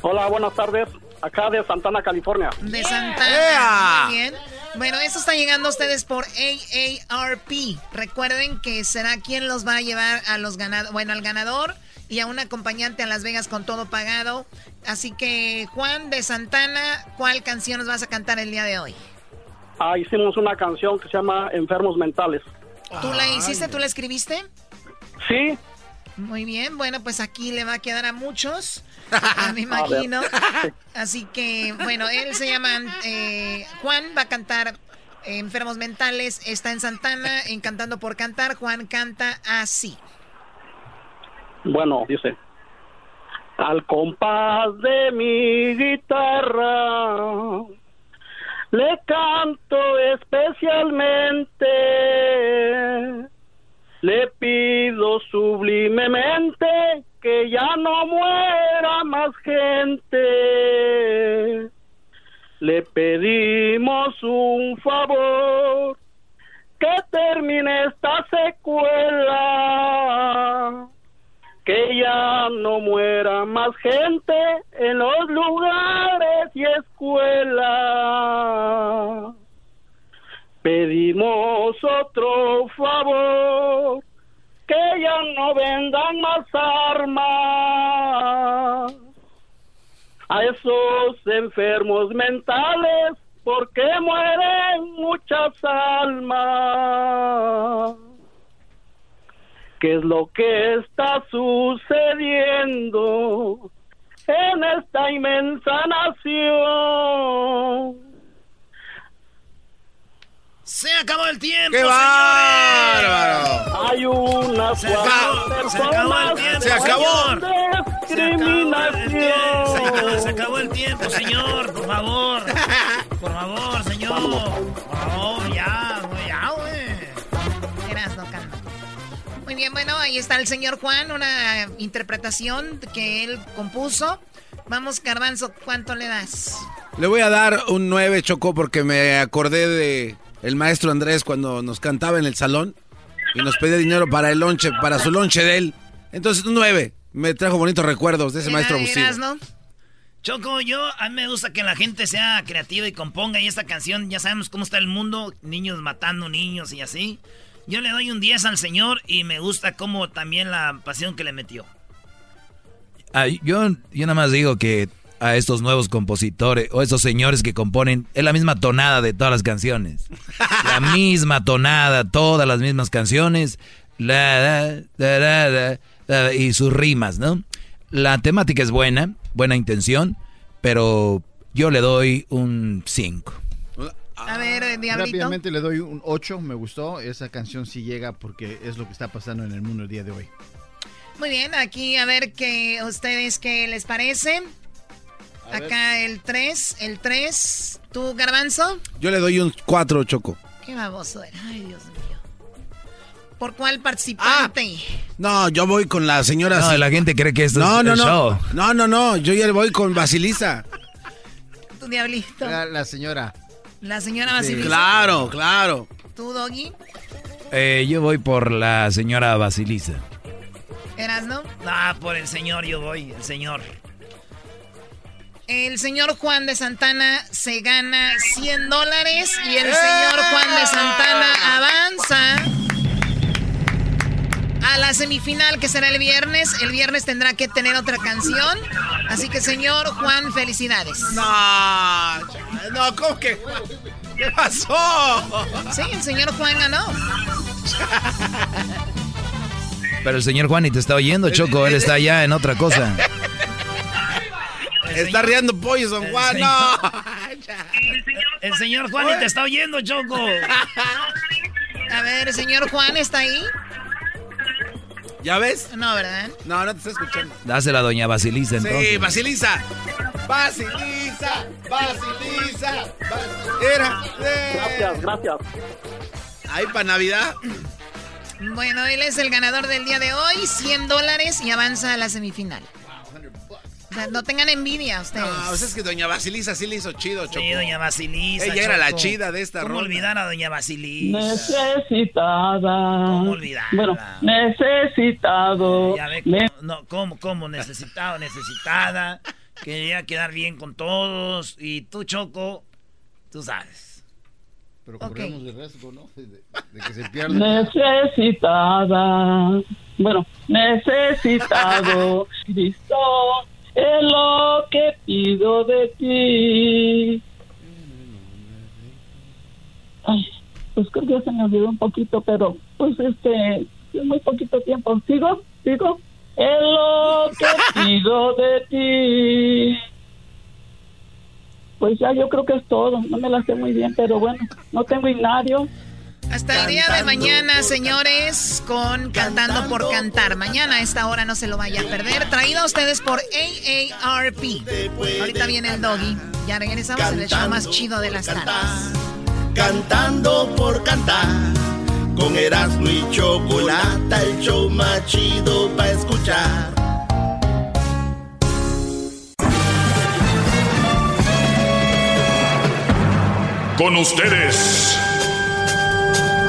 Hola, buenas tardes. Acá de Santana, California. De Santana. Muy bien. Bueno, eso está llegando a ustedes por AARP. Recuerden que será quien los va a llevar a los ganadores, bueno, al ganador y a un acompañante a Las Vegas con todo pagado. Así que, Juan de Santana, ¿cuál canción nos vas a cantar el día de hoy? Ah, hicimos una canción que se llama Enfermos Mentales. ¿Tú la hiciste? ¿Tú la escribiste? Sí. Muy bien, bueno, pues aquí le va a quedar a muchos, me imagino. Así que, bueno, él se llama eh, Juan, va a cantar eh, Enfermos Mentales, está en Santana, en Cantando por Cantar. Juan canta así. Bueno, dice. Al compás de mi guitarra le canto especialmente. Le pido sublimemente que ya no muera más gente. Le pedimos un favor que termine esta secuela que ya no muera más gente en los lugares y escuelas. Enfermos mentales porque mueren muchas almas. ¿Qué es lo que está sucediendo en esta inmensa nación? Se acabó el tiempo, ¡Qué bárbaro! Hay unas Se acabó, se acabó el tiempo, Se acabó. Señor. Se discriminación. acabó, se acabó el tiempo, señor, por favor. Por favor, señor. Por favor, ya, güey, ya, güey. Eras, no. Muy bien, bueno, ahí está el señor Juan, una interpretación que él compuso. Vamos, Garbanzo, ¿cuánto le das? Le voy a dar un 9, Choco, porque me acordé de el maestro Andrés cuando nos cantaba en el salón y nos pedía dinero para el lonche, para su lonche de él. Entonces, un 9. Me trajo bonitos recuerdos de ese maestro abusivo. ¿no? Choco, yo a mí me gusta que la gente sea creativa y componga y esta canción, ya sabemos cómo está el mundo, niños matando niños y así. Yo le doy un 10 al señor y me gusta como también la pasión que le metió. Ah, yo, yo nada más digo que a estos nuevos compositores o esos señores que componen es la misma tonada de todas las canciones. La misma tonada, todas las mismas canciones. La, la, la, y sus rimas, ¿no? La temática es buena, buena intención, pero yo le doy un 5. A ver, eh, Diablito. Rápidamente le doy un 8, me gustó. Esa canción sí llega porque es lo que está pasando en el mundo el día de hoy. Muy bien, aquí a ver qué ustedes qué les parece. Acá el 3, el 3. ¿Tú, Garbanzo? Yo le doy un 4, Choco. Qué baboso era. Ay, Dios mío. ¿Por cuál participante? No, yo voy con la señora. No, la gente cree que esto no, es no, el no. show. No, no, no. Yo ya voy con Basilisa. Tu diablito. La, la señora. La señora Basilisa. Claro, claro. ¿Tú, Doggy? Eh, yo voy por la señora Basilisa. ¿Eras, no? Ah, por el señor yo voy, el señor. El señor Juan de Santana se gana 100 dólares y el señor Juan de Santana avanza a la semifinal que será el viernes. El viernes tendrá que tener otra canción. Así que, señor Juan, felicidades. No, no, ¿cómo que? ¿Qué pasó? Sí, el señor Juan ganó. Pero el señor Juan ni te está oyendo, Choco. Él está allá en otra cosa. Está riendo pollo, Don Juan. No. El señor Juan ni te está oyendo, Choco. A ver, el señor Juan está ahí. ¿Ya ves? No, ¿verdad? No, no te está escuchando. Dásela a doña Basilisa entonces. Sí, Basilisa. Basilisa, Basilisa. Bas- Era. Gracias, gracias. Ahí para Navidad. Bueno, él es el ganador del día de hoy, 100 dólares y avanza a la semifinal. O sea, no tengan envidia ustedes. No, o sea, es que doña Basilisa sí le hizo chido, Choco. Sí, doña Basilisa. Ella era la chida de esta ¿Cómo ronda. olvidar a doña Basilisa? Necesitada. ¿Cómo olvidarla? Bueno, necesitado. Ya ve, Ne- cómo- no, ¿cómo, cómo? Necesitado, necesitada. Quería quedar bien con todos. Y tú, Choco, tú sabes. Pero corremos el riesgo, ¿no? De, de que se pierda. Necesitada. Bueno, necesitado. Cristo, es lo que pido de ti. Ay, pues creo que ya se me olvidó un poquito, pero pues este, es muy poquito tiempo. ¿Sigo? ¿Sigo? Es lo que pido de ti. Pues ya yo creo que es todo. No me la sé muy bien, pero bueno, no tengo hinario. Hasta el día de mañana, señores, con Cantando por Cantar. Mañana a esta hora no se lo vaya a perder. Traído a ustedes por AARP. Ahorita viene el doggy. Ya regresamos en el show más chido de las tardes. Cantando por cantar. Con Erasmo y Chocolata, el show más chido para escuchar. Con ustedes.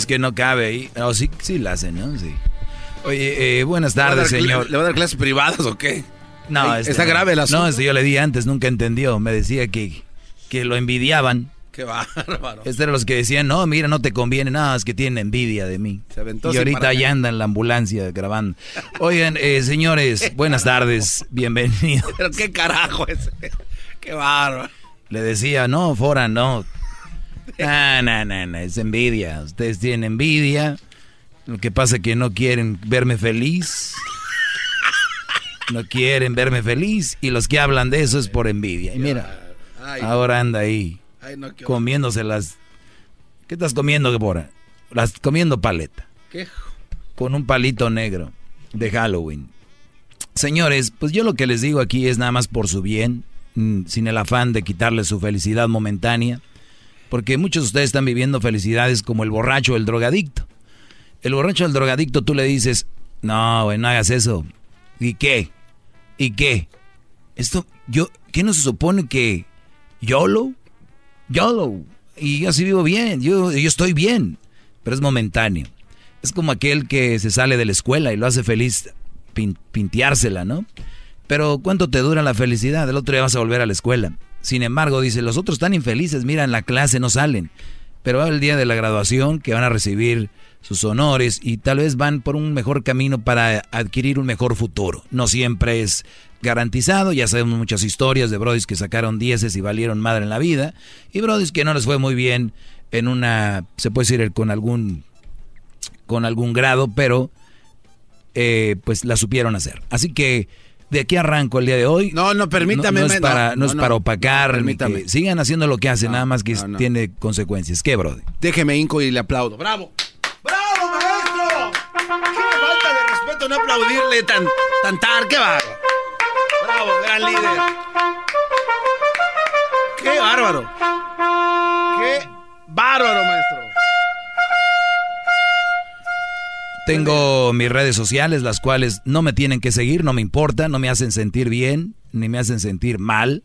Es que no cabe ahí. No, sí, sí la hacen, ¿no? Sí. Oye, eh, buenas tardes, ¿Le va a dar cla- señor. ¿Le va a dar clases privadas o qué? No, este está no. grave el asunto. No, este yo le di antes, nunca entendió. Me decía que, que lo envidiaban. Qué bárbaro. Este era los que decían, no, mira, no te conviene nada, es que tienen envidia de mí. Se aventó y ahorita ya anda en la ambulancia grabando. Oigan, eh, señores, buenas tardes, bienvenidos. Pero qué carajo ese. Qué bárbaro. Le decía, no, Fora, no. No, no, no, no, es envidia. Ustedes tienen envidia. Lo que pasa es que no quieren verme feliz. No quieren verme feliz y los que hablan de eso es por envidia. Y mira, ahora anda ahí comiéndose las... ¿Qué estás comiendo, Gebora? Las comiendo paleta. ¿Qué? Con un palito negro de Halloween. Señores, pues yo lo que les digo aquí es nada más por su bien, mm, sin el afán de quitarles su felicidad momentánea, porque muchos de ustedes están viviendo felicidades como el borracho o el drogadicto. El borracho o el drogadicto tú le dices, no, güey, no hagas eso. ¿Y qué? ¿Y qué? Esto, yo, ¿qué no se supone que YOLO? YOLO. Y yo así vivo bien, yo, yo estoy bien, pero es momentáneo. Es como aquel que se sale de la escuela y lo hace feliz pinteársela, ¿no? Pero ¿cuánto te dura la felicidad? El otro día vas a volver a la escuela. Sin embargo, dice, los otros están infelices, mira, en la clase no salen. Pero va el día de la graduación que van a recibir sus honores y tal vez van por un mejor camino para adquirir un mejor futuro. No siempre es garantizado, ya sabemos muchas historias de brodis que sacaron dieces y valieron madre en la vida y brodis que no les fue muy bien en una, se puede decir, con algún, con algún grado, pero eh, pues la supieron hacer. Así que de aquí arranco el día de hoy. No, no, permítame. No, es, para, no, es para opacar. sigan haciendo lo que hacen, nada más que tiene consecuencias. ¿Qué, Brody? Déjeme hinco y le aplaudo. ¡Bravo! ¡Bravo, maestro! ¡Qué falta de respeto no aplaudirle tan, tan tar! ¡Qué bárbaro! ¡Bravo, gran líder! ¡Qué bárbaro! ¡Qué bárbaro, maestro! Tengo mis redes sociales, las cuales no me tienen que seguir, no me importa, no me hacen sentir bien, ni me hacen sentir mal.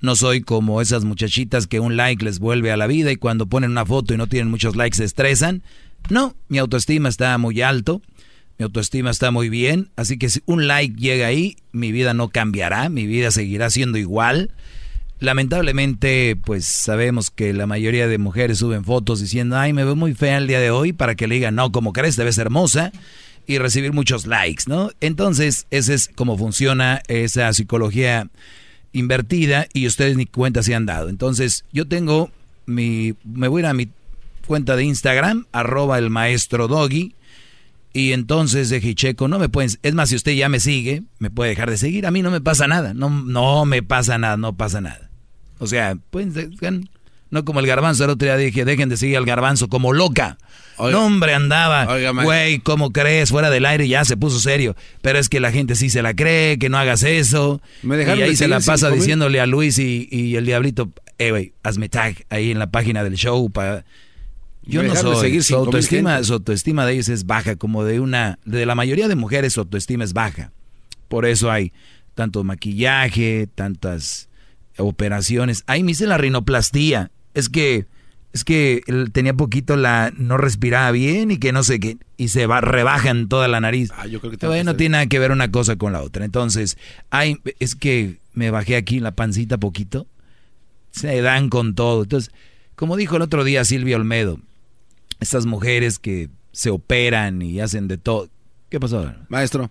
No soy como esas muchachitas que un like les vuelve a la vida y cuando ponen una foto y no tienen muchos likes se estresan. No, mi autoestima está muy alto, mi autoestima está muy bien, así que si un like llega ahí, mi vida no cambiará, mi vida seguirá siendo igual. Lamentablemente, pues sabemos que la mayoría de mujeres suben fotos diciendo, ay, me veo muy fea el día de hoy, para que le digan, no, como crees, debes ser hermosa, y recibir muchos likes, ¿no? Entonces, ese es como funciona esa psicología invertida y ustedes ni cuenta se han dado. Entonces, yo tengo mi, me voy a ir a mi cuenta de Instagram, arroba el maestro doggy, y entonces de Hicheco, no me pueden, es más, si usted ya me sigue, me puede dejar de seguir, a mí no me pasa nada, no, no me pasa nada, no pasa nada. O sea, pues, no como el garbanzo, el otro día dije, dejen de seguir al garbanzo como loca. no, hombre, andaba, güey, ¿cómo crees? Fuera del aire ya se puso serio. Pero es que la gente sí se la cree, que no hagas eso. y ahí se la pasa diciéndole a Luis y, el diablito, eh, güey, hazme tag ahí en la página del show para... Yo no soy, seguir su autoestima, su autoestima de ellos es baja, como de una, de la mayoría de mujeres su autoestima es baja. Por eso hay tanto maquillaje, tantas operaciones. Ahí me hice la rinoplastía. Es que es que él tenía poquito la no respiraba bien y que no sé qué y se va rebaja en toda la nariz. Ah, yo creo que no tiene nada que ver una cosa con la otra. Entonces, hay es que me bajé aquí la pancita poquito. Se dan con todo. Entonces, como dijo el otro día Silvia Olmedo, estas mujeres que se operan y hacen de todo. ¿Qué pasó? Maestro,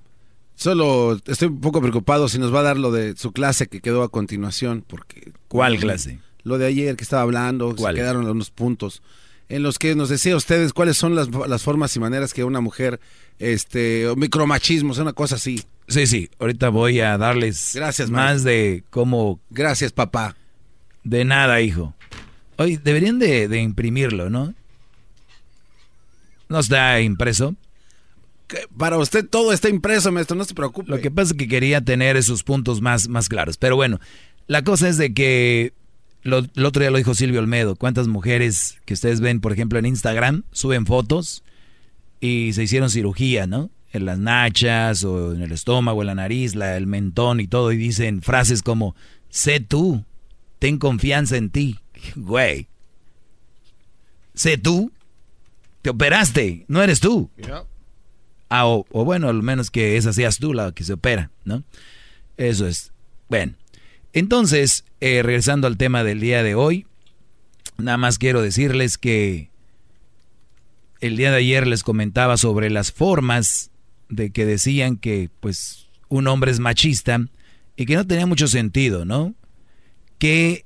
Solo estoy un poco preocupado si nos va a dar lo de su clase que quedó a continuación, porque... ¿Cuál clase? Lo de ayer que estaba hablando, se quedaron unos puntos en los que nos decía ustedes cuáles son las, las formas y maneras que una mujer, este, micromachismo, es una cosa así. Sí, sí, ahorita voy a darles Gracias, más de cómo... Gracias, papá. De nada, hijo. Hoy deberían de, de imprimirlo, ¿no? ¿No está impreso? Para usted todo está impreso, maestro, no se preocupe. Lo que pasa es que quería tener esos puntos más, más claros. Pero bueno, la cosa es de que lo, el otro día lo dijo Silvio Olmedo. ¿Cuántas mujeres que ustedes ven, por ejemplo, en Instagram, suben fotos y se hicieron cirugía, ¿no? En las nachas o en el estómago, en la nariz, la, el mentón y todo. Y dicen frases como, sé tú, ten confianza en ti. Güey. Sé tú, te operaste, no eres tú. Ah, o, bueno, al menos que esa seas tú la que se opera, ¿no? Eso es. Bueno, entonces, eh, regresando al tema del día de hoy, nada más quiero decirles que el día de ayer les comentaba sobre las formas de que decían que, pues, un hombre es machista y que no tenía mucho sentido, ¿no? Que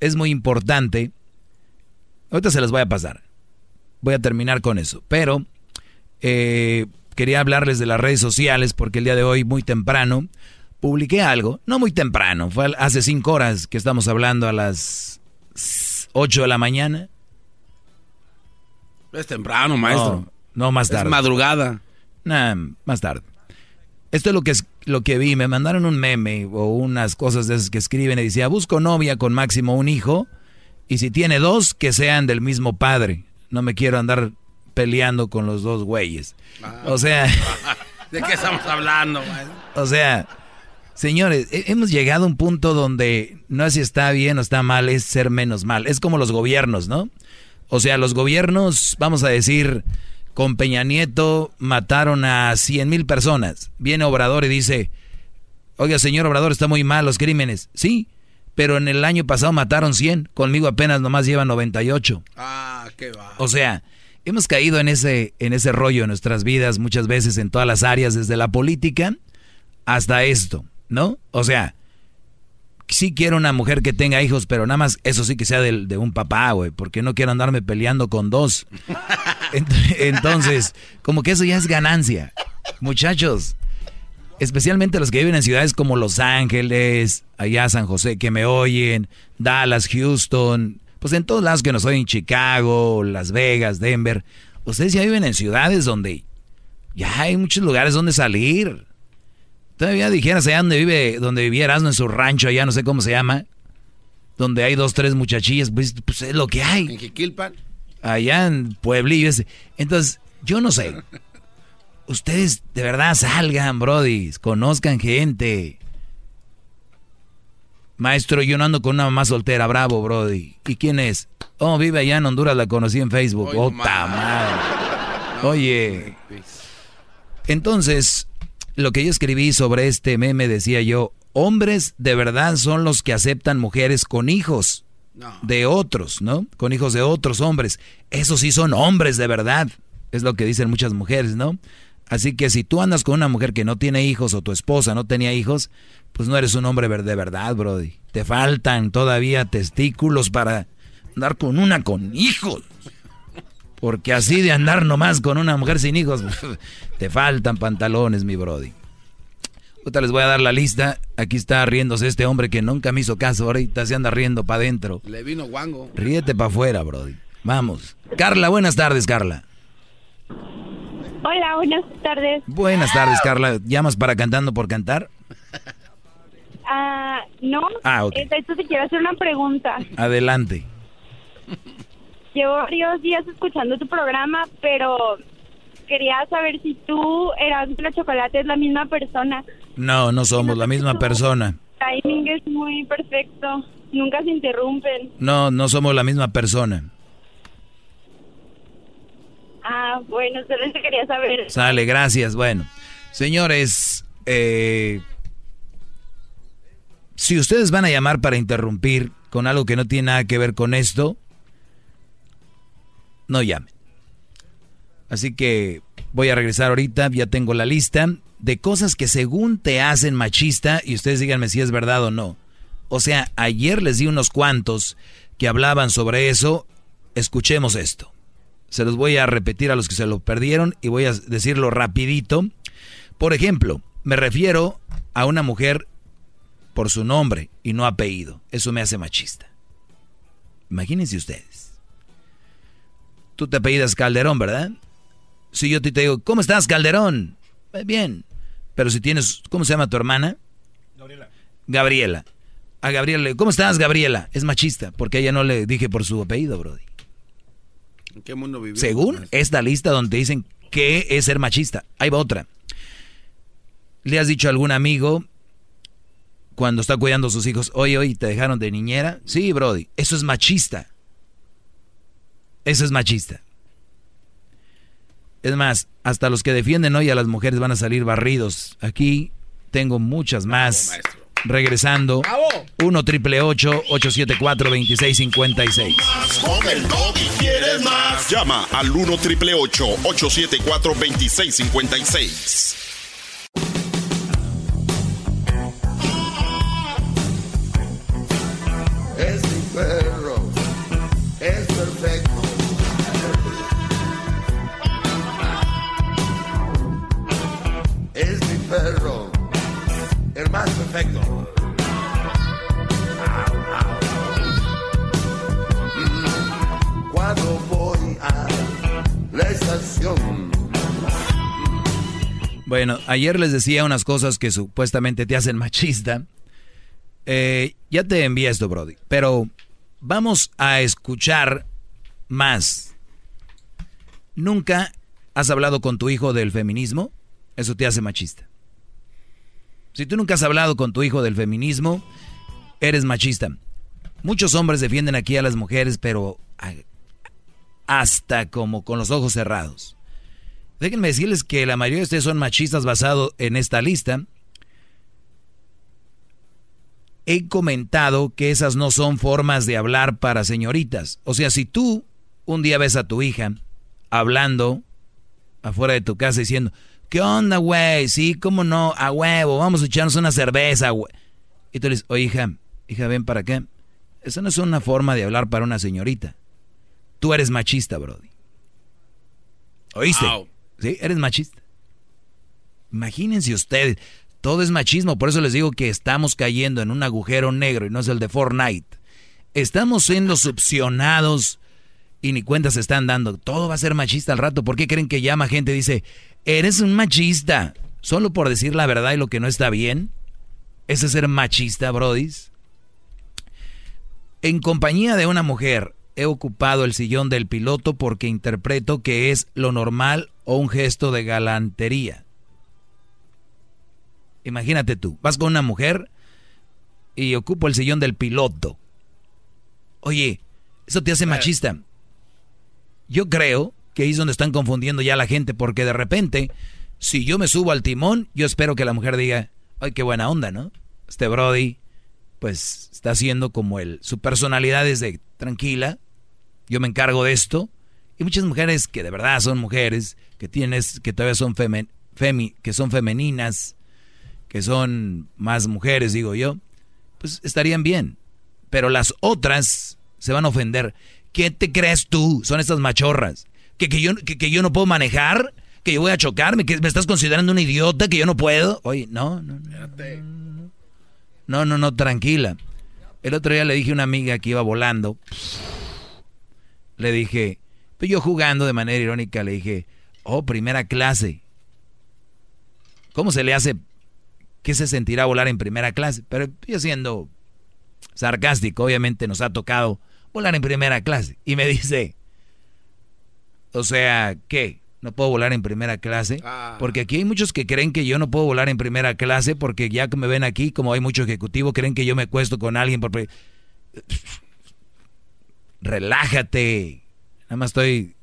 es muy importante. Ahorita se las voy a pasar voy a terminar con eso. Pero, eh, quería hablarles de las redes sociales porque el día de hoy, muy temprano, publiqué algo. No muy temprano, fue hace cinco horas que estamos hablando a las 8 de la mañana. Es temprano, maestro. No, no más tarde. Es madrugada. Nah, más tarde. Esto es lo que, es, lo que vi. Me mandaron un meme o unas cosas de esas que escriben y decía, busco novia con máximo un hijo y si tiene dos, que sean del mismo padre. No me quiero andar peleando con los dos güeyes. Ah. O sea... ¿De qué estamos hablando? O sea, señores, hemos llegado a un punto donde no es si está bien o está mal, es ser menos mal. Es como los gobiernos, ¿no? O sea, los gobiernos, vamos a decir, con Peña Nieto mataron a 100 mil personas. Viene Obrador y dice, oiga, señor Obrador, está muy mal los crímenes. Sí, pero en el año pasado mataron 100, conmigo apenas nomás llevan 98. Ah, qué va. O sea, hemos caído en ese, en ese rollo en nuestras vidas muchas veces en todas las áreas, desde la política hasta esto, ¿no? O sea, sí quiero una mujer que tenga hijos, pero nada más eso sí que sea de, de un papá, güey, porque no quiero andarme peleando con dos. Entonces, como que eso ya es ganancia. Muchachos, especialmente los que viven en ciudades como Los Ángeles, allá San José, que me oyen, Dallas, Houston, pues en todos lados que nos oyen, Chicago, Las Vegas, Denver, ustedes ya viven en ciudades donde ya hay muchos lugares donde salir. Todavía dijeras allá donde vive, donde vivía Erasmo en su rancho, allá no sé cómo se llama, donde hay dos, tres muchachillas, pues, pues es lo que hay. ¿En Jiquilpan? Allá en Pueblillo ese. Entonces, yo no sé. Ustedes de verdad salgan, Brody, conozcan gente. Maestro, yo no ando con una mamá soltera, bravo, Brody. ¿Y quién es? Oh, vive allá en Honduras, la conocí en Facebook. Oye, oh, madre. Oye. Entonces, lo que yo escribí sobre este meme decía yo, hombres de verdad son los que aceptan mujeres con hijos de otros, ¿no? Con hijos de otros hombres. Esos sí son hombres de verdad. Es lo que dicen muchas mujeres, ¿no? Así que si tú andas con una mujer que no tiene hijos o tu esposa no tenía hijos, pues no eres un hombre de verdad, Brody. Te faltan todavía testículos para andar con una con hijos. Porque así de andar nomás con una mujer sin hijos, te faltan pantalones, mi Brody. Ahorita les voy a dar la lista. Aquí está riéndose este hombre que nunca me hizo caso. Ahorita se anda riendo para adentro. Le vino guango. Ríete para afuera, Brody. Vamos. Carla, buenas tardes, Carla. Hola, buenas tardes. Buenas tardes, Carla. ¿Llamas para cantando por cantar? Ah, no, Ah, ok. eh, hecho te quiero hacer una pregunta. Adelante. Llevo varios días escuchando tu programa, pero quería saber si tú, Erasmo y la Chocolate, es la misma persona. No, no somos la misma persona. Timing es muy perfecto, nunca se interrumpen. No, no somos la misma persona. Ah, bueno, solo te quería saber. Sale, gracias. Bueno, señores, eh, si ustedes van a llamar para interrumpir con algo que no tiene nada que ver con esto, no llamen. Así que voy a regresar ahorita, ya tengo la lista de cosas que según te hacen machista y ustedes díganme si es verdad o no. O sea, ayer les di unos cuantos que hablaban sobre eso. Escuchemos esto. Se los voy a repetir a los que se lo perdieron y voy a decirlo rapidito. Por ejemplo, me refiero a una mujer por su nombre y no apellido. Eso me hace machista. Imagínense ustedes. Tú te apellidas Calderón, ¿verdad? Si yo te digo, ¿cómo estás, Calderón? "Eh, Bien. Pero si tienes, ¿cómo se llama tu hermana? Gabriela. Gabriela. A Gabriela, le digo, ¿cómo estás, Gabriela? Es machista, porque a ella no le dije por su apellido, Brody. ¿En qué mundo vivimos? Según esta lista donde dicen que es ser machista. Ahí va otra. ¿Le has dicho a algún amigo cuando está cuidando a sus hijos, oye, oye, ¿te dejaron de niñera? Sí, Brody, eso es machista. Eso es machista. Es más, hasta los que defienden hoy a las mujeres van a salir barridos. Aquí tengo muchas más. Regresando. 1 triple 874 2656. Con el y quieres más. Llama al 1 triple 874 2656. Es mi perro, es perfecto. Perfecto. Cuando voy a la estación. Bueno, ayer les decía unas cosas que supuestamente te hacen machista. Eh, ya te envié esto, Brody. Pero vamos a escuchar más. ¿Nunca has hablado con tu hijo del feminismo? Eso te hace machista. Si tú nunca has hablado con tu hijo del feminismo, eres machista. Muchos hombres defienden aquí a las mujeres, pero hasta como con los ojos cerrados. Déjenme decirles que la mayoría de ustedes son machistas basado en esta lista. He comentado que esas no son formas de hablar para señoritas. O sea, si tú un día ves a tu hija hablando afuera de tu casa diciendo, ¿qué onda, güey? Sí, cómo no, a huevo, vamos a echarnos una cerveza, güey. Y tú le dices, oye, hija, hija, ven para acá. Esa no es una forma de hablar para una señorita. Tú eres machista, Brody. ¿Oíste? Sí, eres machista. Imagínense ustedes, todo es machismo, por eso les digo que estamos cayendo en un agujero negro y no es el de Fortnite. Estamos siendo succionados y ni cuentas se están dando. Todo va a ser machista al rato. ¿Por qué creen que llama gente y dice, eres un machista? Solo por decir la verdad y lo que no está bien. ¿Ese es ser machista, brodis? En compañía de una mujer he ocupado el sillón del piloto porque interpreto que es lo normal o un gesto de galantería. Imagínate tú, vas con una mujer y ocupo el sillón del piloto. Oye, eso te hace machista. Yo creo que es donde están confundiendo ya la gente porque de repente, si yo me subo al timón, yo espero que la mujer diga, ay, qué buena onda, ¿no? Este Brody, pues está haciendo como él. Su personalidad es de tranquila, yo me encargo de esto. Y muchas mujeres que de verdad son mujeres, que tienes, que todavía son femi, que son femeninas, que son más mujeres, digo yo, pues estarían bien. Pero las otras se van a ofender. ¿Qué te crees tú? Son estas machorras. ¿Que, que, yo, que, que yo no puedo manejar? ¿Que yo voy a chocarme? ¿Que me estás considerando un idiota? ¿Que yo no puedo? Oye, no, no, no. No, no, no, tranquila. El otro día le dije a una amiga que iba volando. Le dije, yo jugando de manera irónica, le dije, oh, primera clase. ¿Cómo se le hace? ¿Qué se sentirá volar en primera clase? Pero yo siendo sarcástico, obviamente nos ha tocado volar en primera clase. Y me dice, o sea, ¿qué? ¿No puedo volar en primera clase? Porque aquí hay muchos que creen que yo no puedo volar en primera clase porque ya que me ven aquí, como hay mucho ejecutivo, creen que yo me cuesto con alguien por... Relájate. Nada más estoy...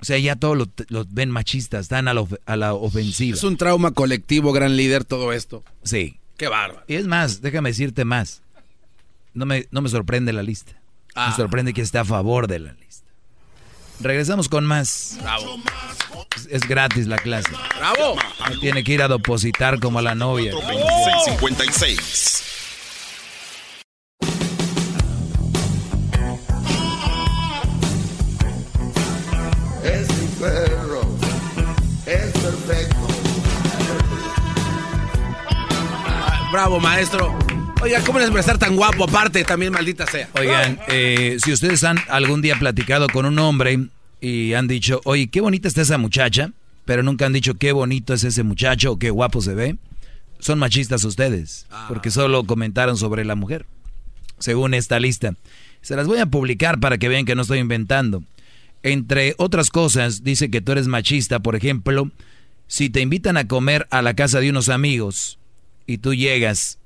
O sea, ya todos los lo ven machistas, están a la, a la ofensiva. Es un trauma colectivo, gran líder, todo esto. Sí. Qué bárbaro. Y es más, déjame decirte más. No me, no me sorprende la lista. Me sorprende que esté a favor de la. Regresamos con más. Bravo. Es, es gratis la clase. Bravo. No tiene que ir a depositar como a la novia. 2656. Es mi perro, es perfecto. Bravo, maestro. Oiga, ¿cómo les va a estar tan guapo aparte? También maldita sea. Oigan, eh, si ustedes han algún día platicado con un hombre y han dicho, oye, qué bonita está esa muchacha, pero nunca han dicho qué bonito es ese muchacho o qué guapo se ve, son machistas ustedes, porque solo comentaron sobre la mujer, según esta lista. Se las voy a publicar para que vean que no estoy inventando. Entre otras cosas, dice que tú eres machista, por ejemplo, si te invitan a comer a la casa de unos amigos y tú llegas,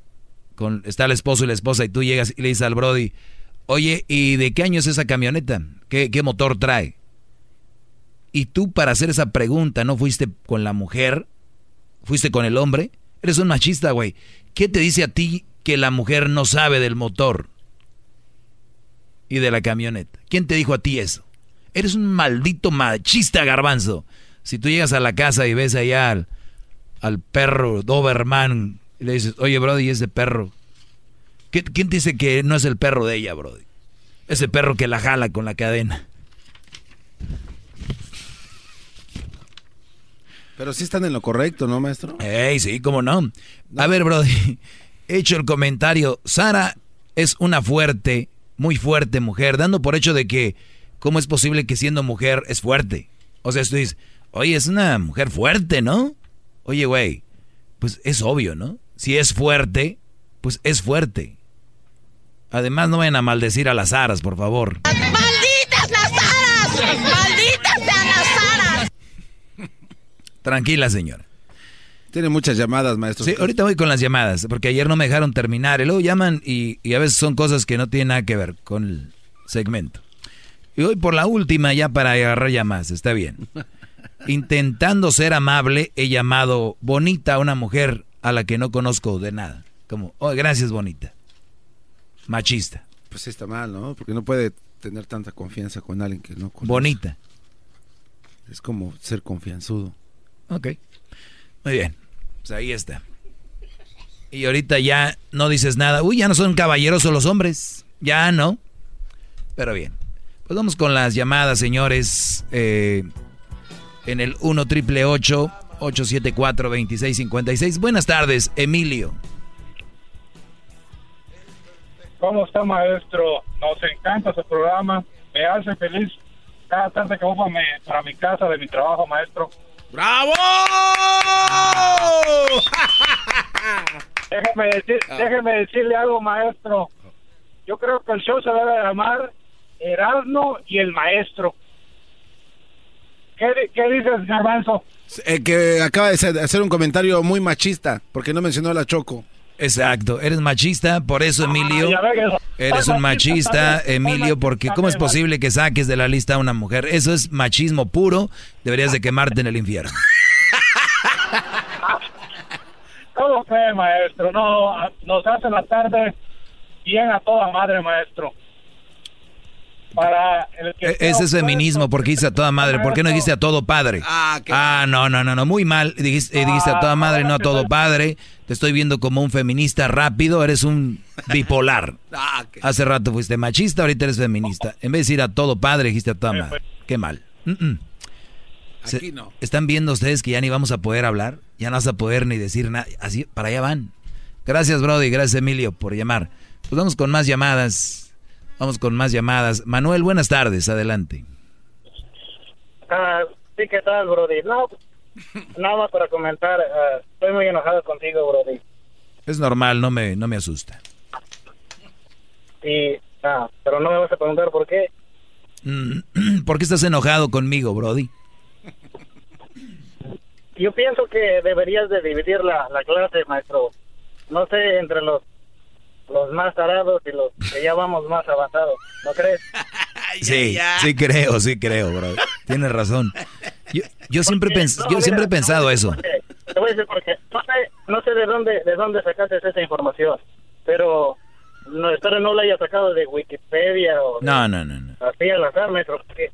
con, está el esposo y la esposa y tú llegas y le dices al Brody, oye, ¿y de qué año es esa camioneta? ¿Qué, qué motor trae? Y tú para hacer esa pregunta no fuiste con la mujer, fuiste con el hombre, eres un machista, güey. ¿Qué te dice a ti que la mujer no sabe del motor y de la camioneta? ¿Quién te dijo a ti eso? Eres un maldito machista, garbanzo. Si tú llegas a la casa y ves allá al, al perro Doberman y le dices, oye, Brody, ese perro. ¿Qué- ¿Quién dice que no es el perro de ella, Brody? Ese perro que la jala con la cadena. Pero sí están en lo correcto, ¿no, maestro? Ey, sí, cómo no. A ver, Brody, he hecho el comentario. Sara es una fuerte, muy fuerte mujer, dando por hecho de que, ¿cómo es posible que siendo mujer es fuerte? O sea, tú dices, oye, es una mujer fuerte, ¿no? Oye, güey, pues es obvio, ¿no? Si es fuerte, pues es fuerte. Además, no vayan a maldecir a las aras, por favor. ¡Malditas las aras! ¡Malditas sean las aras! Tranquila, señora. Tiene muchas llamadas, maestro. Sí, ahorita voy con las llamadas, porque ayer no me dejaron terminar. Y luego llaman y, y a veces son cosas que no tienen nada que ver con el segmento. Y voy por la última ya para agarrar llamadas, está bien. Intentando ser amable, he llamado bonita a una mujer a la que no conozco de nada. Como, oh, gracias, bonita. Machista. Pues está mal, ¿no? Porque no puede tener tanta confianza con alguien que no conoce. Bonita. Es como ser confianzudo. Ok. Muy bien. Pues ahí está. Y ahorita ya no dices nada. Uy, ya no son caballerosos los hombres. Ya no. Pero bien. Pues vamos con las llamadas, señores. Eh, en el 1 triple 874 2656 Buenas tardes, Emilio. ¿Cómo está, maestro? Nos encanta su programa. Me hace feliz cada tarde que voy para mi, para mi casa de mi trabajo, maestro. ¡Bravo! déjeme, decir, déjeme decirle algo, maestro. Yo creo que el show se debe llamar Erasmo y el Maestro. ¿Qué, qué dices, Garbanzo? Eh, que acaba de hacer- un comentario muy machista, porque no mencionó a la Choco. Exacto, eres machista, por eso Emilio, ve que- eres un machista Emilio, porque ¿cómo es posible que saques de la lista a una mujer? Eso es machismo puro, deberías de quemarte en el infierno. ¿Cómo fue, maestro? No, nos hace la tarde bien a toda madre, maestro. Para el que E- Ese es feminismo, porque dice a toda madre, ¿por qué no dijiste a todo padre? Ah, no, no, no, no, muy mal, dijiste, eh, dijiste a toda madre, no a todo padre, te estoy viendo como un feminista rápido, eres un bipolar. Hace rato fuiste machista, ahorita eres feminista. En vez de decir a todo padre, dijiste a toda madre. Qué mal. Mm, mm. Se- Aquí no. ¿Están viendo ustedes que ya ni vamos a poder hablar? Ya no vas a poder ni decir nada. Así, para allá van. Gracias, Brody. Gracias, Emilio, por llamar. Pues vamos con más llamadas. Vamos con más llamadas. Manuel, buenas tardes. Adelante. Ah, sí, ¿qué tal, Brody? No, nada más para comentar. ah, estoy muy enojado contigo, Brody. Es normal, no me, no me asusta. Y, ah, pero no me vas a preguntar por qué. Mm, ¿Por qué estás enojado conmigo, Brody? Yo pienso que deberías de dividir la, la clase, maestro. No sé, entre los los más tarados y los que ya vamos más avanzados. ¿No crees? Sí, sí creo, sí creo, Brody. Tienes razón. Yo, yo siempre, pens- yo siempre he pensado eso. Te voy a decir porque no sé, no sé de dónde de dónde sacaste esa información, pero no espero no la haya sacado de Wikipedia o de- No, no, no. no. así al azar, maestro. Porque,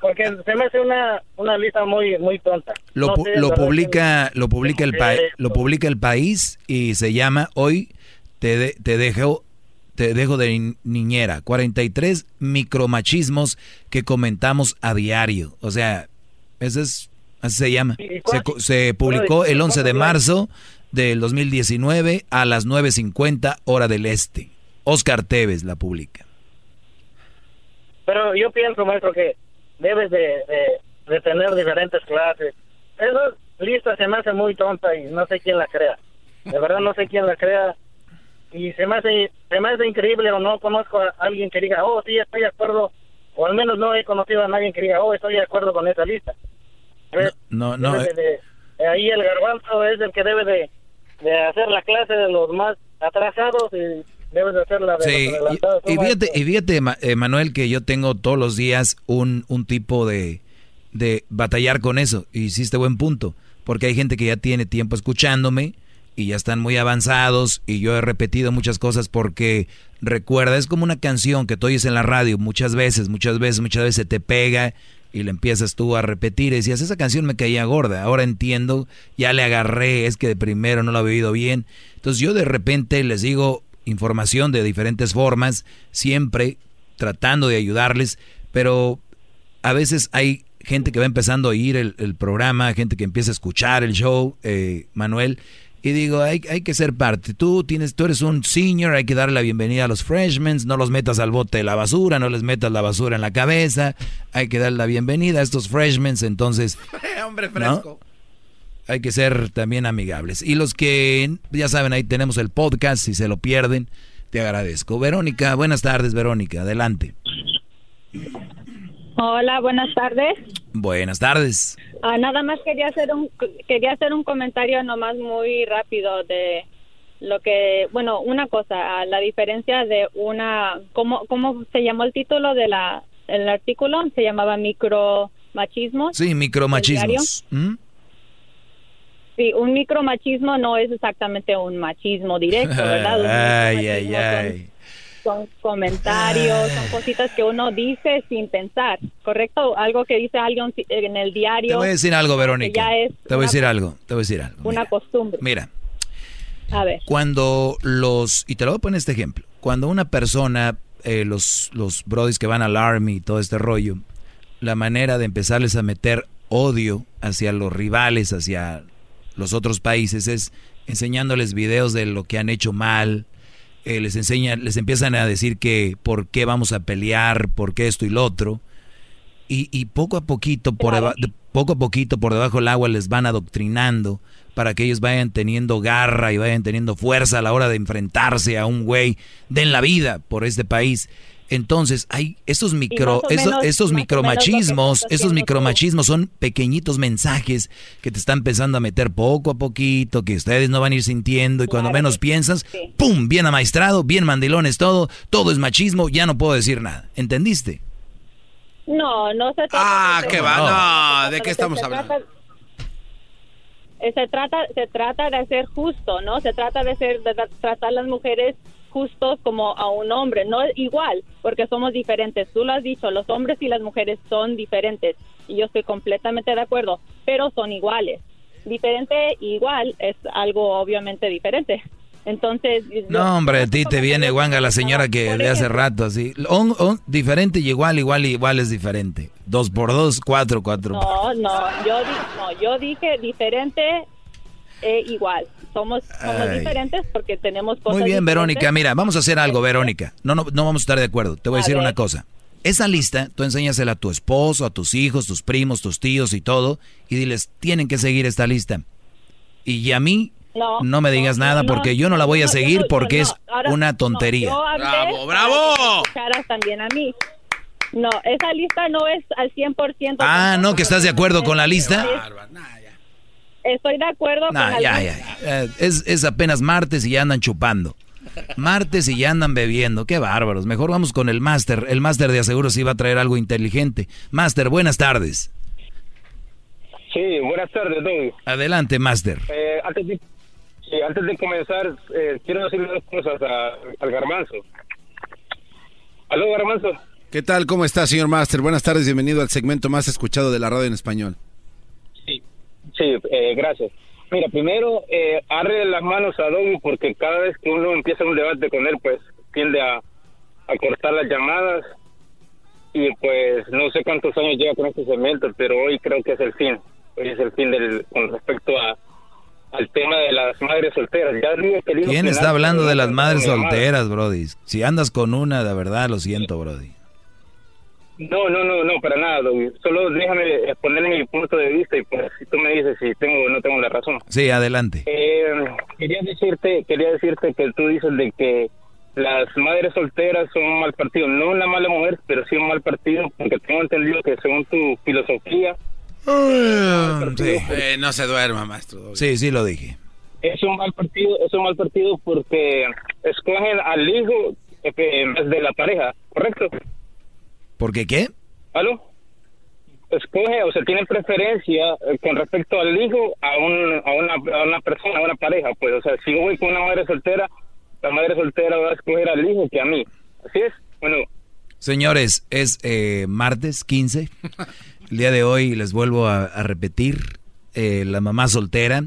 porque se me hace una una lista muy muy tonta. Lo, No pu- sé, lo publica lo publica el país lo publica el país y se llama hoy te de- te dejo te dejo de ni- niñera 43 micromachismos que comentamos a diario o sea ese es así se llama se, publicó el 11 de marzo del 2019 a las 9.50 hora del este Oscar Tevez la publica Pero yo pienso, maestro, que debes de, de, de tener diferentes clases. Esa lista se me hace muy tonta y no sé quién la crea. De verdad no sé quién la crea. Y se me hace, se me hace increíble o no conozco a alguien que diga, oh, sí, estoy de acuerdo. O al menos no he conocido a nadie que diga, oh, estoy de acuerdo con esa lista. No no eh, de- de- ahí el garbanzo es el que debe de, de hacer la clase de los más atrasados y debe de hacer la de Sí, los adelantados. y, y ¿no, fíjate, y fíjate, Ma- eh, Manuel, que yo tengo todos los días un, un tipo de, de batallar con eso. Y hiciste buen punto, porque hay gente que ya tiene tiempo escuchándome y ya están muy avanzados y yo he repetido muchas cosas porque recuerda, es como una canción que tú oyes en la radio muchas veces, muchas veces, muchas veces te pega y le empiezas tú a repetir y decías, esa canción me caía gorda, ahora entiendo, ya le agarré, es que de primero no lo había oído bien. Entonces yo de repente les digo información de diferentes formas, siempre tratando de ayudarles, pero a veces hay gente que va empezando a oír el, el programa, gente que empieza a escuchar el show, eh, Manuel. Y digo, hay, hay que ser parte. Tú tienes, tú eres un senior, hay que darle la bienvenida a los freshmen, no los metas al bote de la basura, no les metas la basura en la cabeza, hay que darle la bienvenida a estos freshmen, entonces... Hombre ¿no? fresco. Hay que ser también amigables. Y los que, ya saben, ahí tenemos el podcast, si se lo pierden, te agradezco. Verónica, buenas tardes, Verónica, adelante. Hola, buenas tardes. Buenas tardes. Ah, nada más quería hacer un quería hacer un comentario nomás muy rápido de lo que bueno una cosa la diferencia de una cómo cómo se llamó el título de la el artículo se llamaba micromachismo Sí, micromachismos. ¿Mm? sí un micromachismo no es exactamente un machismo directo verdad ay, ay, ay. Son comentarios, son cositas que uno dice sin pensar, ¿correcto? Algo que dice alguien en el diario. Te voy a decir algo, Verónica. ya es Te voy a decir algo, te voy a decir algo. Una costumbre. Mira, A ver. cuando los, y te lo voy a poner este ejemplo, cuando una persona, eh, los, los brodis que van al army y todo este rollo, la manera de empezarles a meter odio hacia los rivales, hacia los otros países, es enseñándoles videos de lo que han hecho mal, eh, les enseñan, les empiezan a decir que por qué vamos a pelear, por qué esto y lo otro, y, y poco a poquito por deba- poco a poquito por debajo del agua les van adoctrinando para que ellos vayan teniendo garra y vayan teniendo fuerza a la hora de enfrentarse a un güey. De en la vida por este país. Entonces, hay estos micro, esos, menos- lo que micromachismos, esos micromachismos son pequeñitos mensajes que te están empezando a meter poco a poquito, que ustedes no van a ir sintiendo y cuando menos piensas, ¡pum! Bien amaestrado, bien mandilones todo, todo es machismo, ya no puedo decir nada. ¿Entendiste? No, no se trata Ah, de qué va, no, ¿de qué estamos hablando? Se trata, se trata de ser justo, ¿no? Se trata de ser, de tra- tratar a las mujeres justos como a un hombre, no igual, porque somos diferentes. Tú lo has dicho, los hombres y las mujeres son diferentes y yo estoy completamente de acuerdo, pero son iguales. Diferente e igual es algo obviamente diferente. Entonces, yo- No, hombre, a ti te viene guanga la señora que de hace rato así. On- on- diferente y igual, igual, igual es diferente. Dos por dos, cuatro, cuatro. No, no, yo, di- no, yo dije diferente e igual. Somos, somos diferentes porque tenemos cosas Muy bien, Verónica. Mira, vamos a hacer algo, Verónica. No, no, no vamos a estar de acuerdo. Te voy a, A decir ver. una cosa. Esa lista, tú enséñasela a tu esposo, a tus hijos, tus primos, tus tíos y todo, y diles, tienen que seguir esta lista. Y a mí, No, no me digas nada no, porque yo no la voy a no, seguir porque no, es ahora- una no, tontería. Bravo, bravo. también a mí. No, esa lista no es al 100%. Ah, no, que estás de acuerdo con la lista. Estoy de acuerdo con Nah, la ya, lista. ya. Eh, es, es apenas martes y ya andan chupando. Martes y ya andan bebiendo. Qué bárbaros. Mejor vamos con el máster. El máster de aseguro sí va a traer algo inteligente. Máster, buenas tardes. Sí, buenas tardes, Don. Adelante, máster. Eh, antes, de, sí, antes de comenzar, eh, quiero decirle dos cosas a- al garbanzo. ¿Aló, garbanzo? ¿Qué tal? ¿Cómo está, señor Master? Buenas tardes, bienvenido al segmento más escuchado de la radio en español. Sí, eh, gracias. Mira, primero, eh, arre las manos a Doggy porque cada vez que uno empieza un debate con él, pues tiende a, a cortar las llamadas y pues no sé cuántos años lleva con este segmento, pero hoy creo que es el fin. Hoy es el fin del, con respecto a al tema de las madres solteras. Ya digo que el hilo ¿Quién está hablando de las madres solteras, Brody? Si andas con una, de verdad, lo siento, Brody. No, no, no, no, para nada, Doggy. Solo déjame exponer mi punto de vista y pues si tú me dices si tengo o no tengo la razón. Sí, adelante. Eh, quería decirte, quería decirte que tú dices de que las madres solteras son un mal partido, no una mala mujer, pero sí un mal partido, porque tengo entendido que según tu filosofía Sí. Eh, no se duerma, maestro. Sí, sí lo dije. es un mal partido, es un mal partido porque escogen al hijo eh, en vez de la pareja, ¿correcto? ¿Por qué qué? ¿Aló? Escoge, o sea, tienen preferencia eh, con respecto al hijo a, un, a, una, a una persona, a una pareja. Pues, o sea, si yo voy con una madre soltera, la madre soltera va a escoger al hijo que a mí. ¿Así es? Bueno, Señores, es eh, martes 15. El día de hoy les vuelvo a, a repetir, eh, la mamá soltera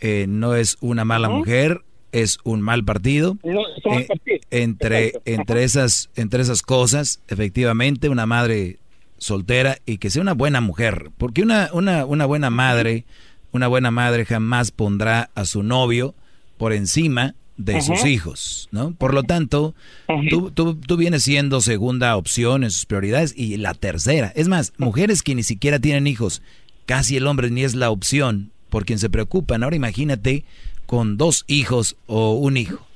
eh, no es una mala mujer, es un mal partido. no, es un mal Eh, entre, Exacto. entre, esas, entre esas cosas, efectivamente, una madre soltera y que sea una buena mujer. Porque una, una, una buena madre, una buena madre jamás pondrá a su novio por encima de sus hijos, ¿no? Por lo tanto, tú, tú, tú vienes siendo segunda opción en sus prioridades y la tercera. Es más, mujeres que ni siquiera tienen hijos, casi el hombre ni es la opción por quien se preocupan. Ahora imagínate con dos hijos o un hijo.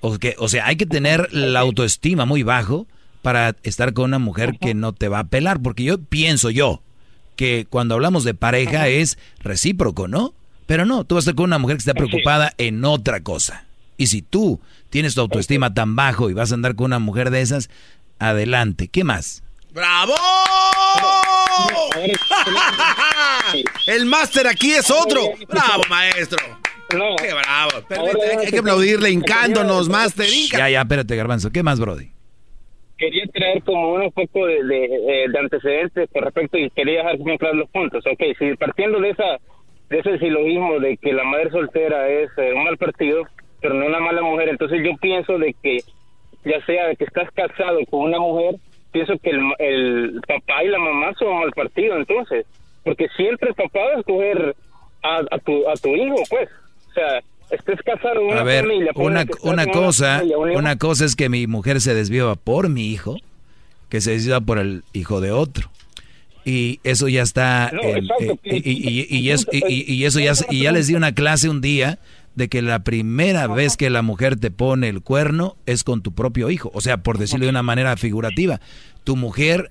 O, que, o sea, hay que tener la autoestima muy bajo para estar con una mujer que no te va a pelar, porque yo pienso yo que cuando hablamos de pareja es recíproco, ¿no? Pero no, tú vas a estar con una mujer que está preocupada en otra cosa. Y si tú tienes tu autoestima tan bajo y vas a andar con una mujer de esas, adelante. ¿Qué más? ¡Bravo! El máster aquí es otro. ¡Bravo, maestro! ¡Qué bravo! Permite, hay, hay que aplaudirle hincándonos, máster. hinca. Ya, ya, espérate, Garbanzo. ¿Qué más, Brody? quería traer como un poco de, de, eh, de antecedentes con respecto y quería dejar bien claros los puntos. Ok, si partiendo de esa de ese silogismo de que la madre soltera es eh, un mal partido, pero no una mala mujer, entonces yo pienso de que ya sea de que estás casado con una mujer, pienso que el, el papá y la mamá son mal partido, entonces, porque siempre el papá va a escoger a, a tu a tu hijo, pues, o sea, estés casado una A ver, familia, una, cosa, familia, una cosa es que mi mujer se desviaba por mi hijo, que se desviaba por el hijo de otro. Y eso ya está, No, en- exacto, eh, y, y- y- y eso, y- y- y eso ya, se- y ya les di una clase un día de que la primera vez que la mujer te pone el cuerno es con tu propio hijo. O sea, por decirlo de una manera figurativa, tu mujer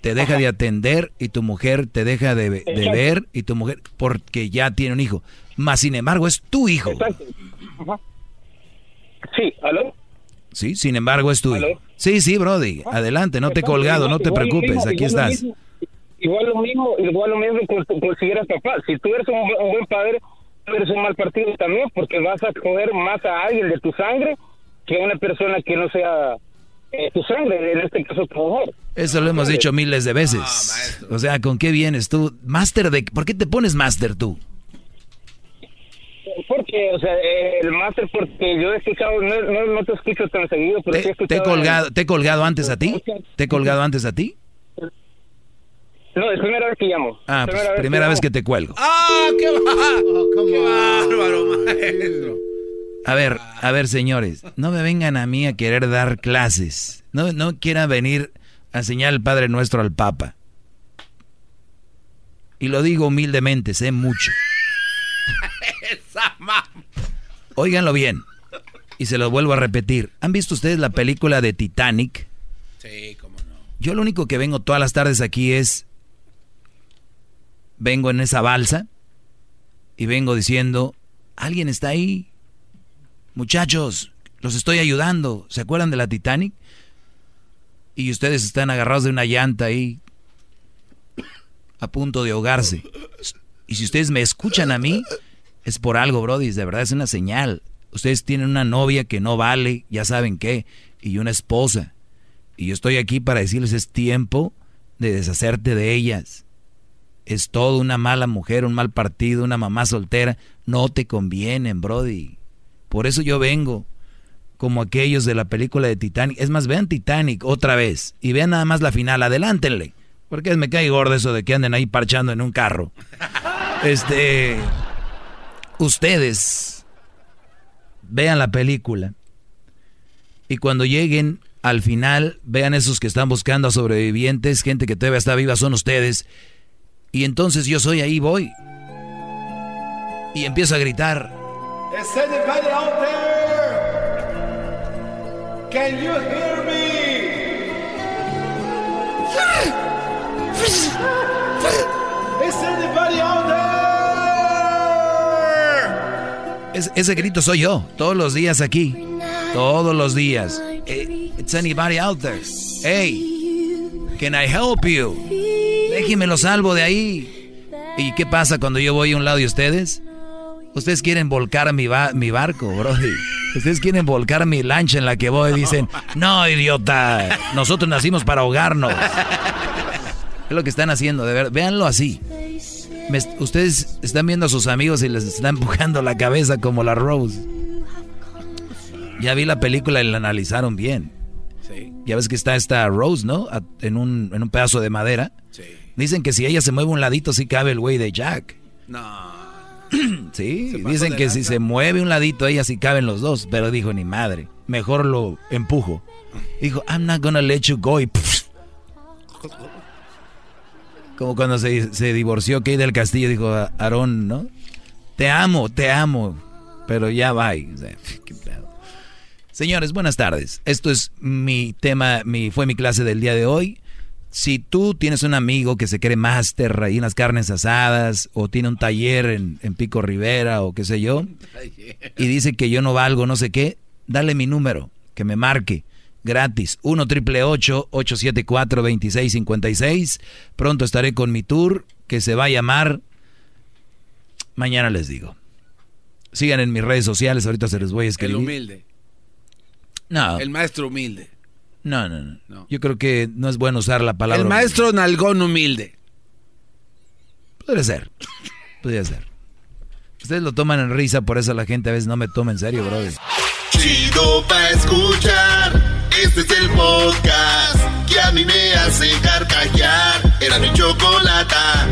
te deja de atender y tu mujer te deja de, de ver y tu mujer porque ya tiene un hijo. Más sin embargo es tu hijo. Ajá. Sí, ¿aló? Sí, sin embargo es tuyo. Sí, sí, Brody. Adelante, no te he colgado, no te preocupes, mismo, aquí igual lo estás. mismo, Igual lo mismo, igual lo mismo con, con si eres papá. Si tú eres un, bu- un buen padre, tú eres un mal partido también, porque vas a coger más a alguien de tu sangre que a una persona que no sea eh, tu sangre, en este caso tu mujer. Eso lo hemos dicho miles de veces. O sea, ¿con qué vienes tú? Máster de... ¿Por qué te pones máster tú? Porque, o sea, eh, el máster, porque yo he escuchado, no, no, no te escucho tan seguido, pero sí he ¿Te, te escuchado. he colgado, ¿Te he colgado antes a ti? ¿Te he colgado antes a ti? No, es primera vez que llamo. Ah, pues primera vez que te cuelgo. ¡Ah, qué, ba- qué bárbaro, maestro! A ver, a ver, señores, no me vengan a mí a querer dar clases. No, no quieran venir a enseñar el Padre Nuestro al Papa. Y lo digo humildemente, sé mucho. Óiganlo bien. Y se lo vuelvo a repetir. ¿Han visto ustedes la película de Titanic? Sí, cómo no. Yo lo único que vengo todas las tardes aquí es... Vengo en esa balsa y vengo diciendo, alguien está ahí. Muchachos, los estoy ayudando. ¿Se acuerdan de la Titanic? Y ustedes están agarrados de una llanta ahí, a punto de ahogarse. Y si ustedes me escuchan a mí, es por algo, Brody, de verdad es una señal. Ustedes tienen una novia que no vale, ya saben qué, y una esposa. Y yo estoy aquí para decirles, es tiempo de deshacerte de ellas. Es todo una mala mujer, un mal partido, una mamá soltera. No te convienen, Brody. Por eso yo vengo como aquellos de la película de Titanic. Es más, vean Titanic otra vez y vean nada más la final. Adelántenle. Porque me cae gordo eso de que anden ahí parchando en un carro. Este. Ustedes vean la película y cuando lleguen al final, vean esos que están buscando a sobrevivientes, gente que todavía está viva, son ustedes. Y entonces yo soy ahí, voy. Y empiezo a gritar. There? Can you hear me? Is anybody out there? Es- ese grito soy yo, todos los días aquí. Todos los días. Eh, It's anybody out there. Hey, can I help you? Déjenme lo salvo de ahí. ¿Y qué pasa cuando yo voy a un lado de ustedes? Ustedes quieren volcar mi, ba- mi barco, brody. Ustedes quieren volcar mi lancha en la que voy. Dicen, no, idiota. Nosotros nacimos para ahogarnos. Es lo que están haciendo, de verdad. Véanlo así. Me ustedes están viendo a sus amigos y les están empujando la cabeza como la Rose. Ya vi la película y la analizaron bien. Ya ves que está esta Rose, ¿no? A- En un, en un pedazo de madera. Dicen que si ella se mueve un ladito, sí cabe el güey de Jack. No. Sí, dicen que si se mueve un ladito, ella sí caben los dos. Pero dijo, ni madre, mejor lo empujo. Dijo, I'm not gonna let you go. Y pff. como cuando se, se divorció Kay del Castillo, dijo a Aarón, ¿no? Te amo, te amo. Pero ya va. o sea. Señores, buenas tardes. Esto es mi tema, mi, fue mi clase del día de hoy. Si tú tienes un amigo que se cree máster ahí en las carnes asadas, o tiene un taller en, en Pico Rivera, o qué sé yo, y dice que yo no valgo no sé qué, dale mi número, que me marque. Gratis, 1 triple 874 2656. Pronto estaré con mi tour que se va a llamar. Mañana les digo. Sigan en mis redes sociales, ahorita se les voy a El escribir. humilde. No, El maestro humilde. No, no, no. Yo creo que no es bueno usar la palabra. El maestro nalgón humilde. Podría ser. Podría ser. Ustedes lo toman en risa, por eso la gente a veces no me toma en serio, brother. Chido pa' escuchar. Este es el podcast que a mí me hace carcajear. Era mi chocolata.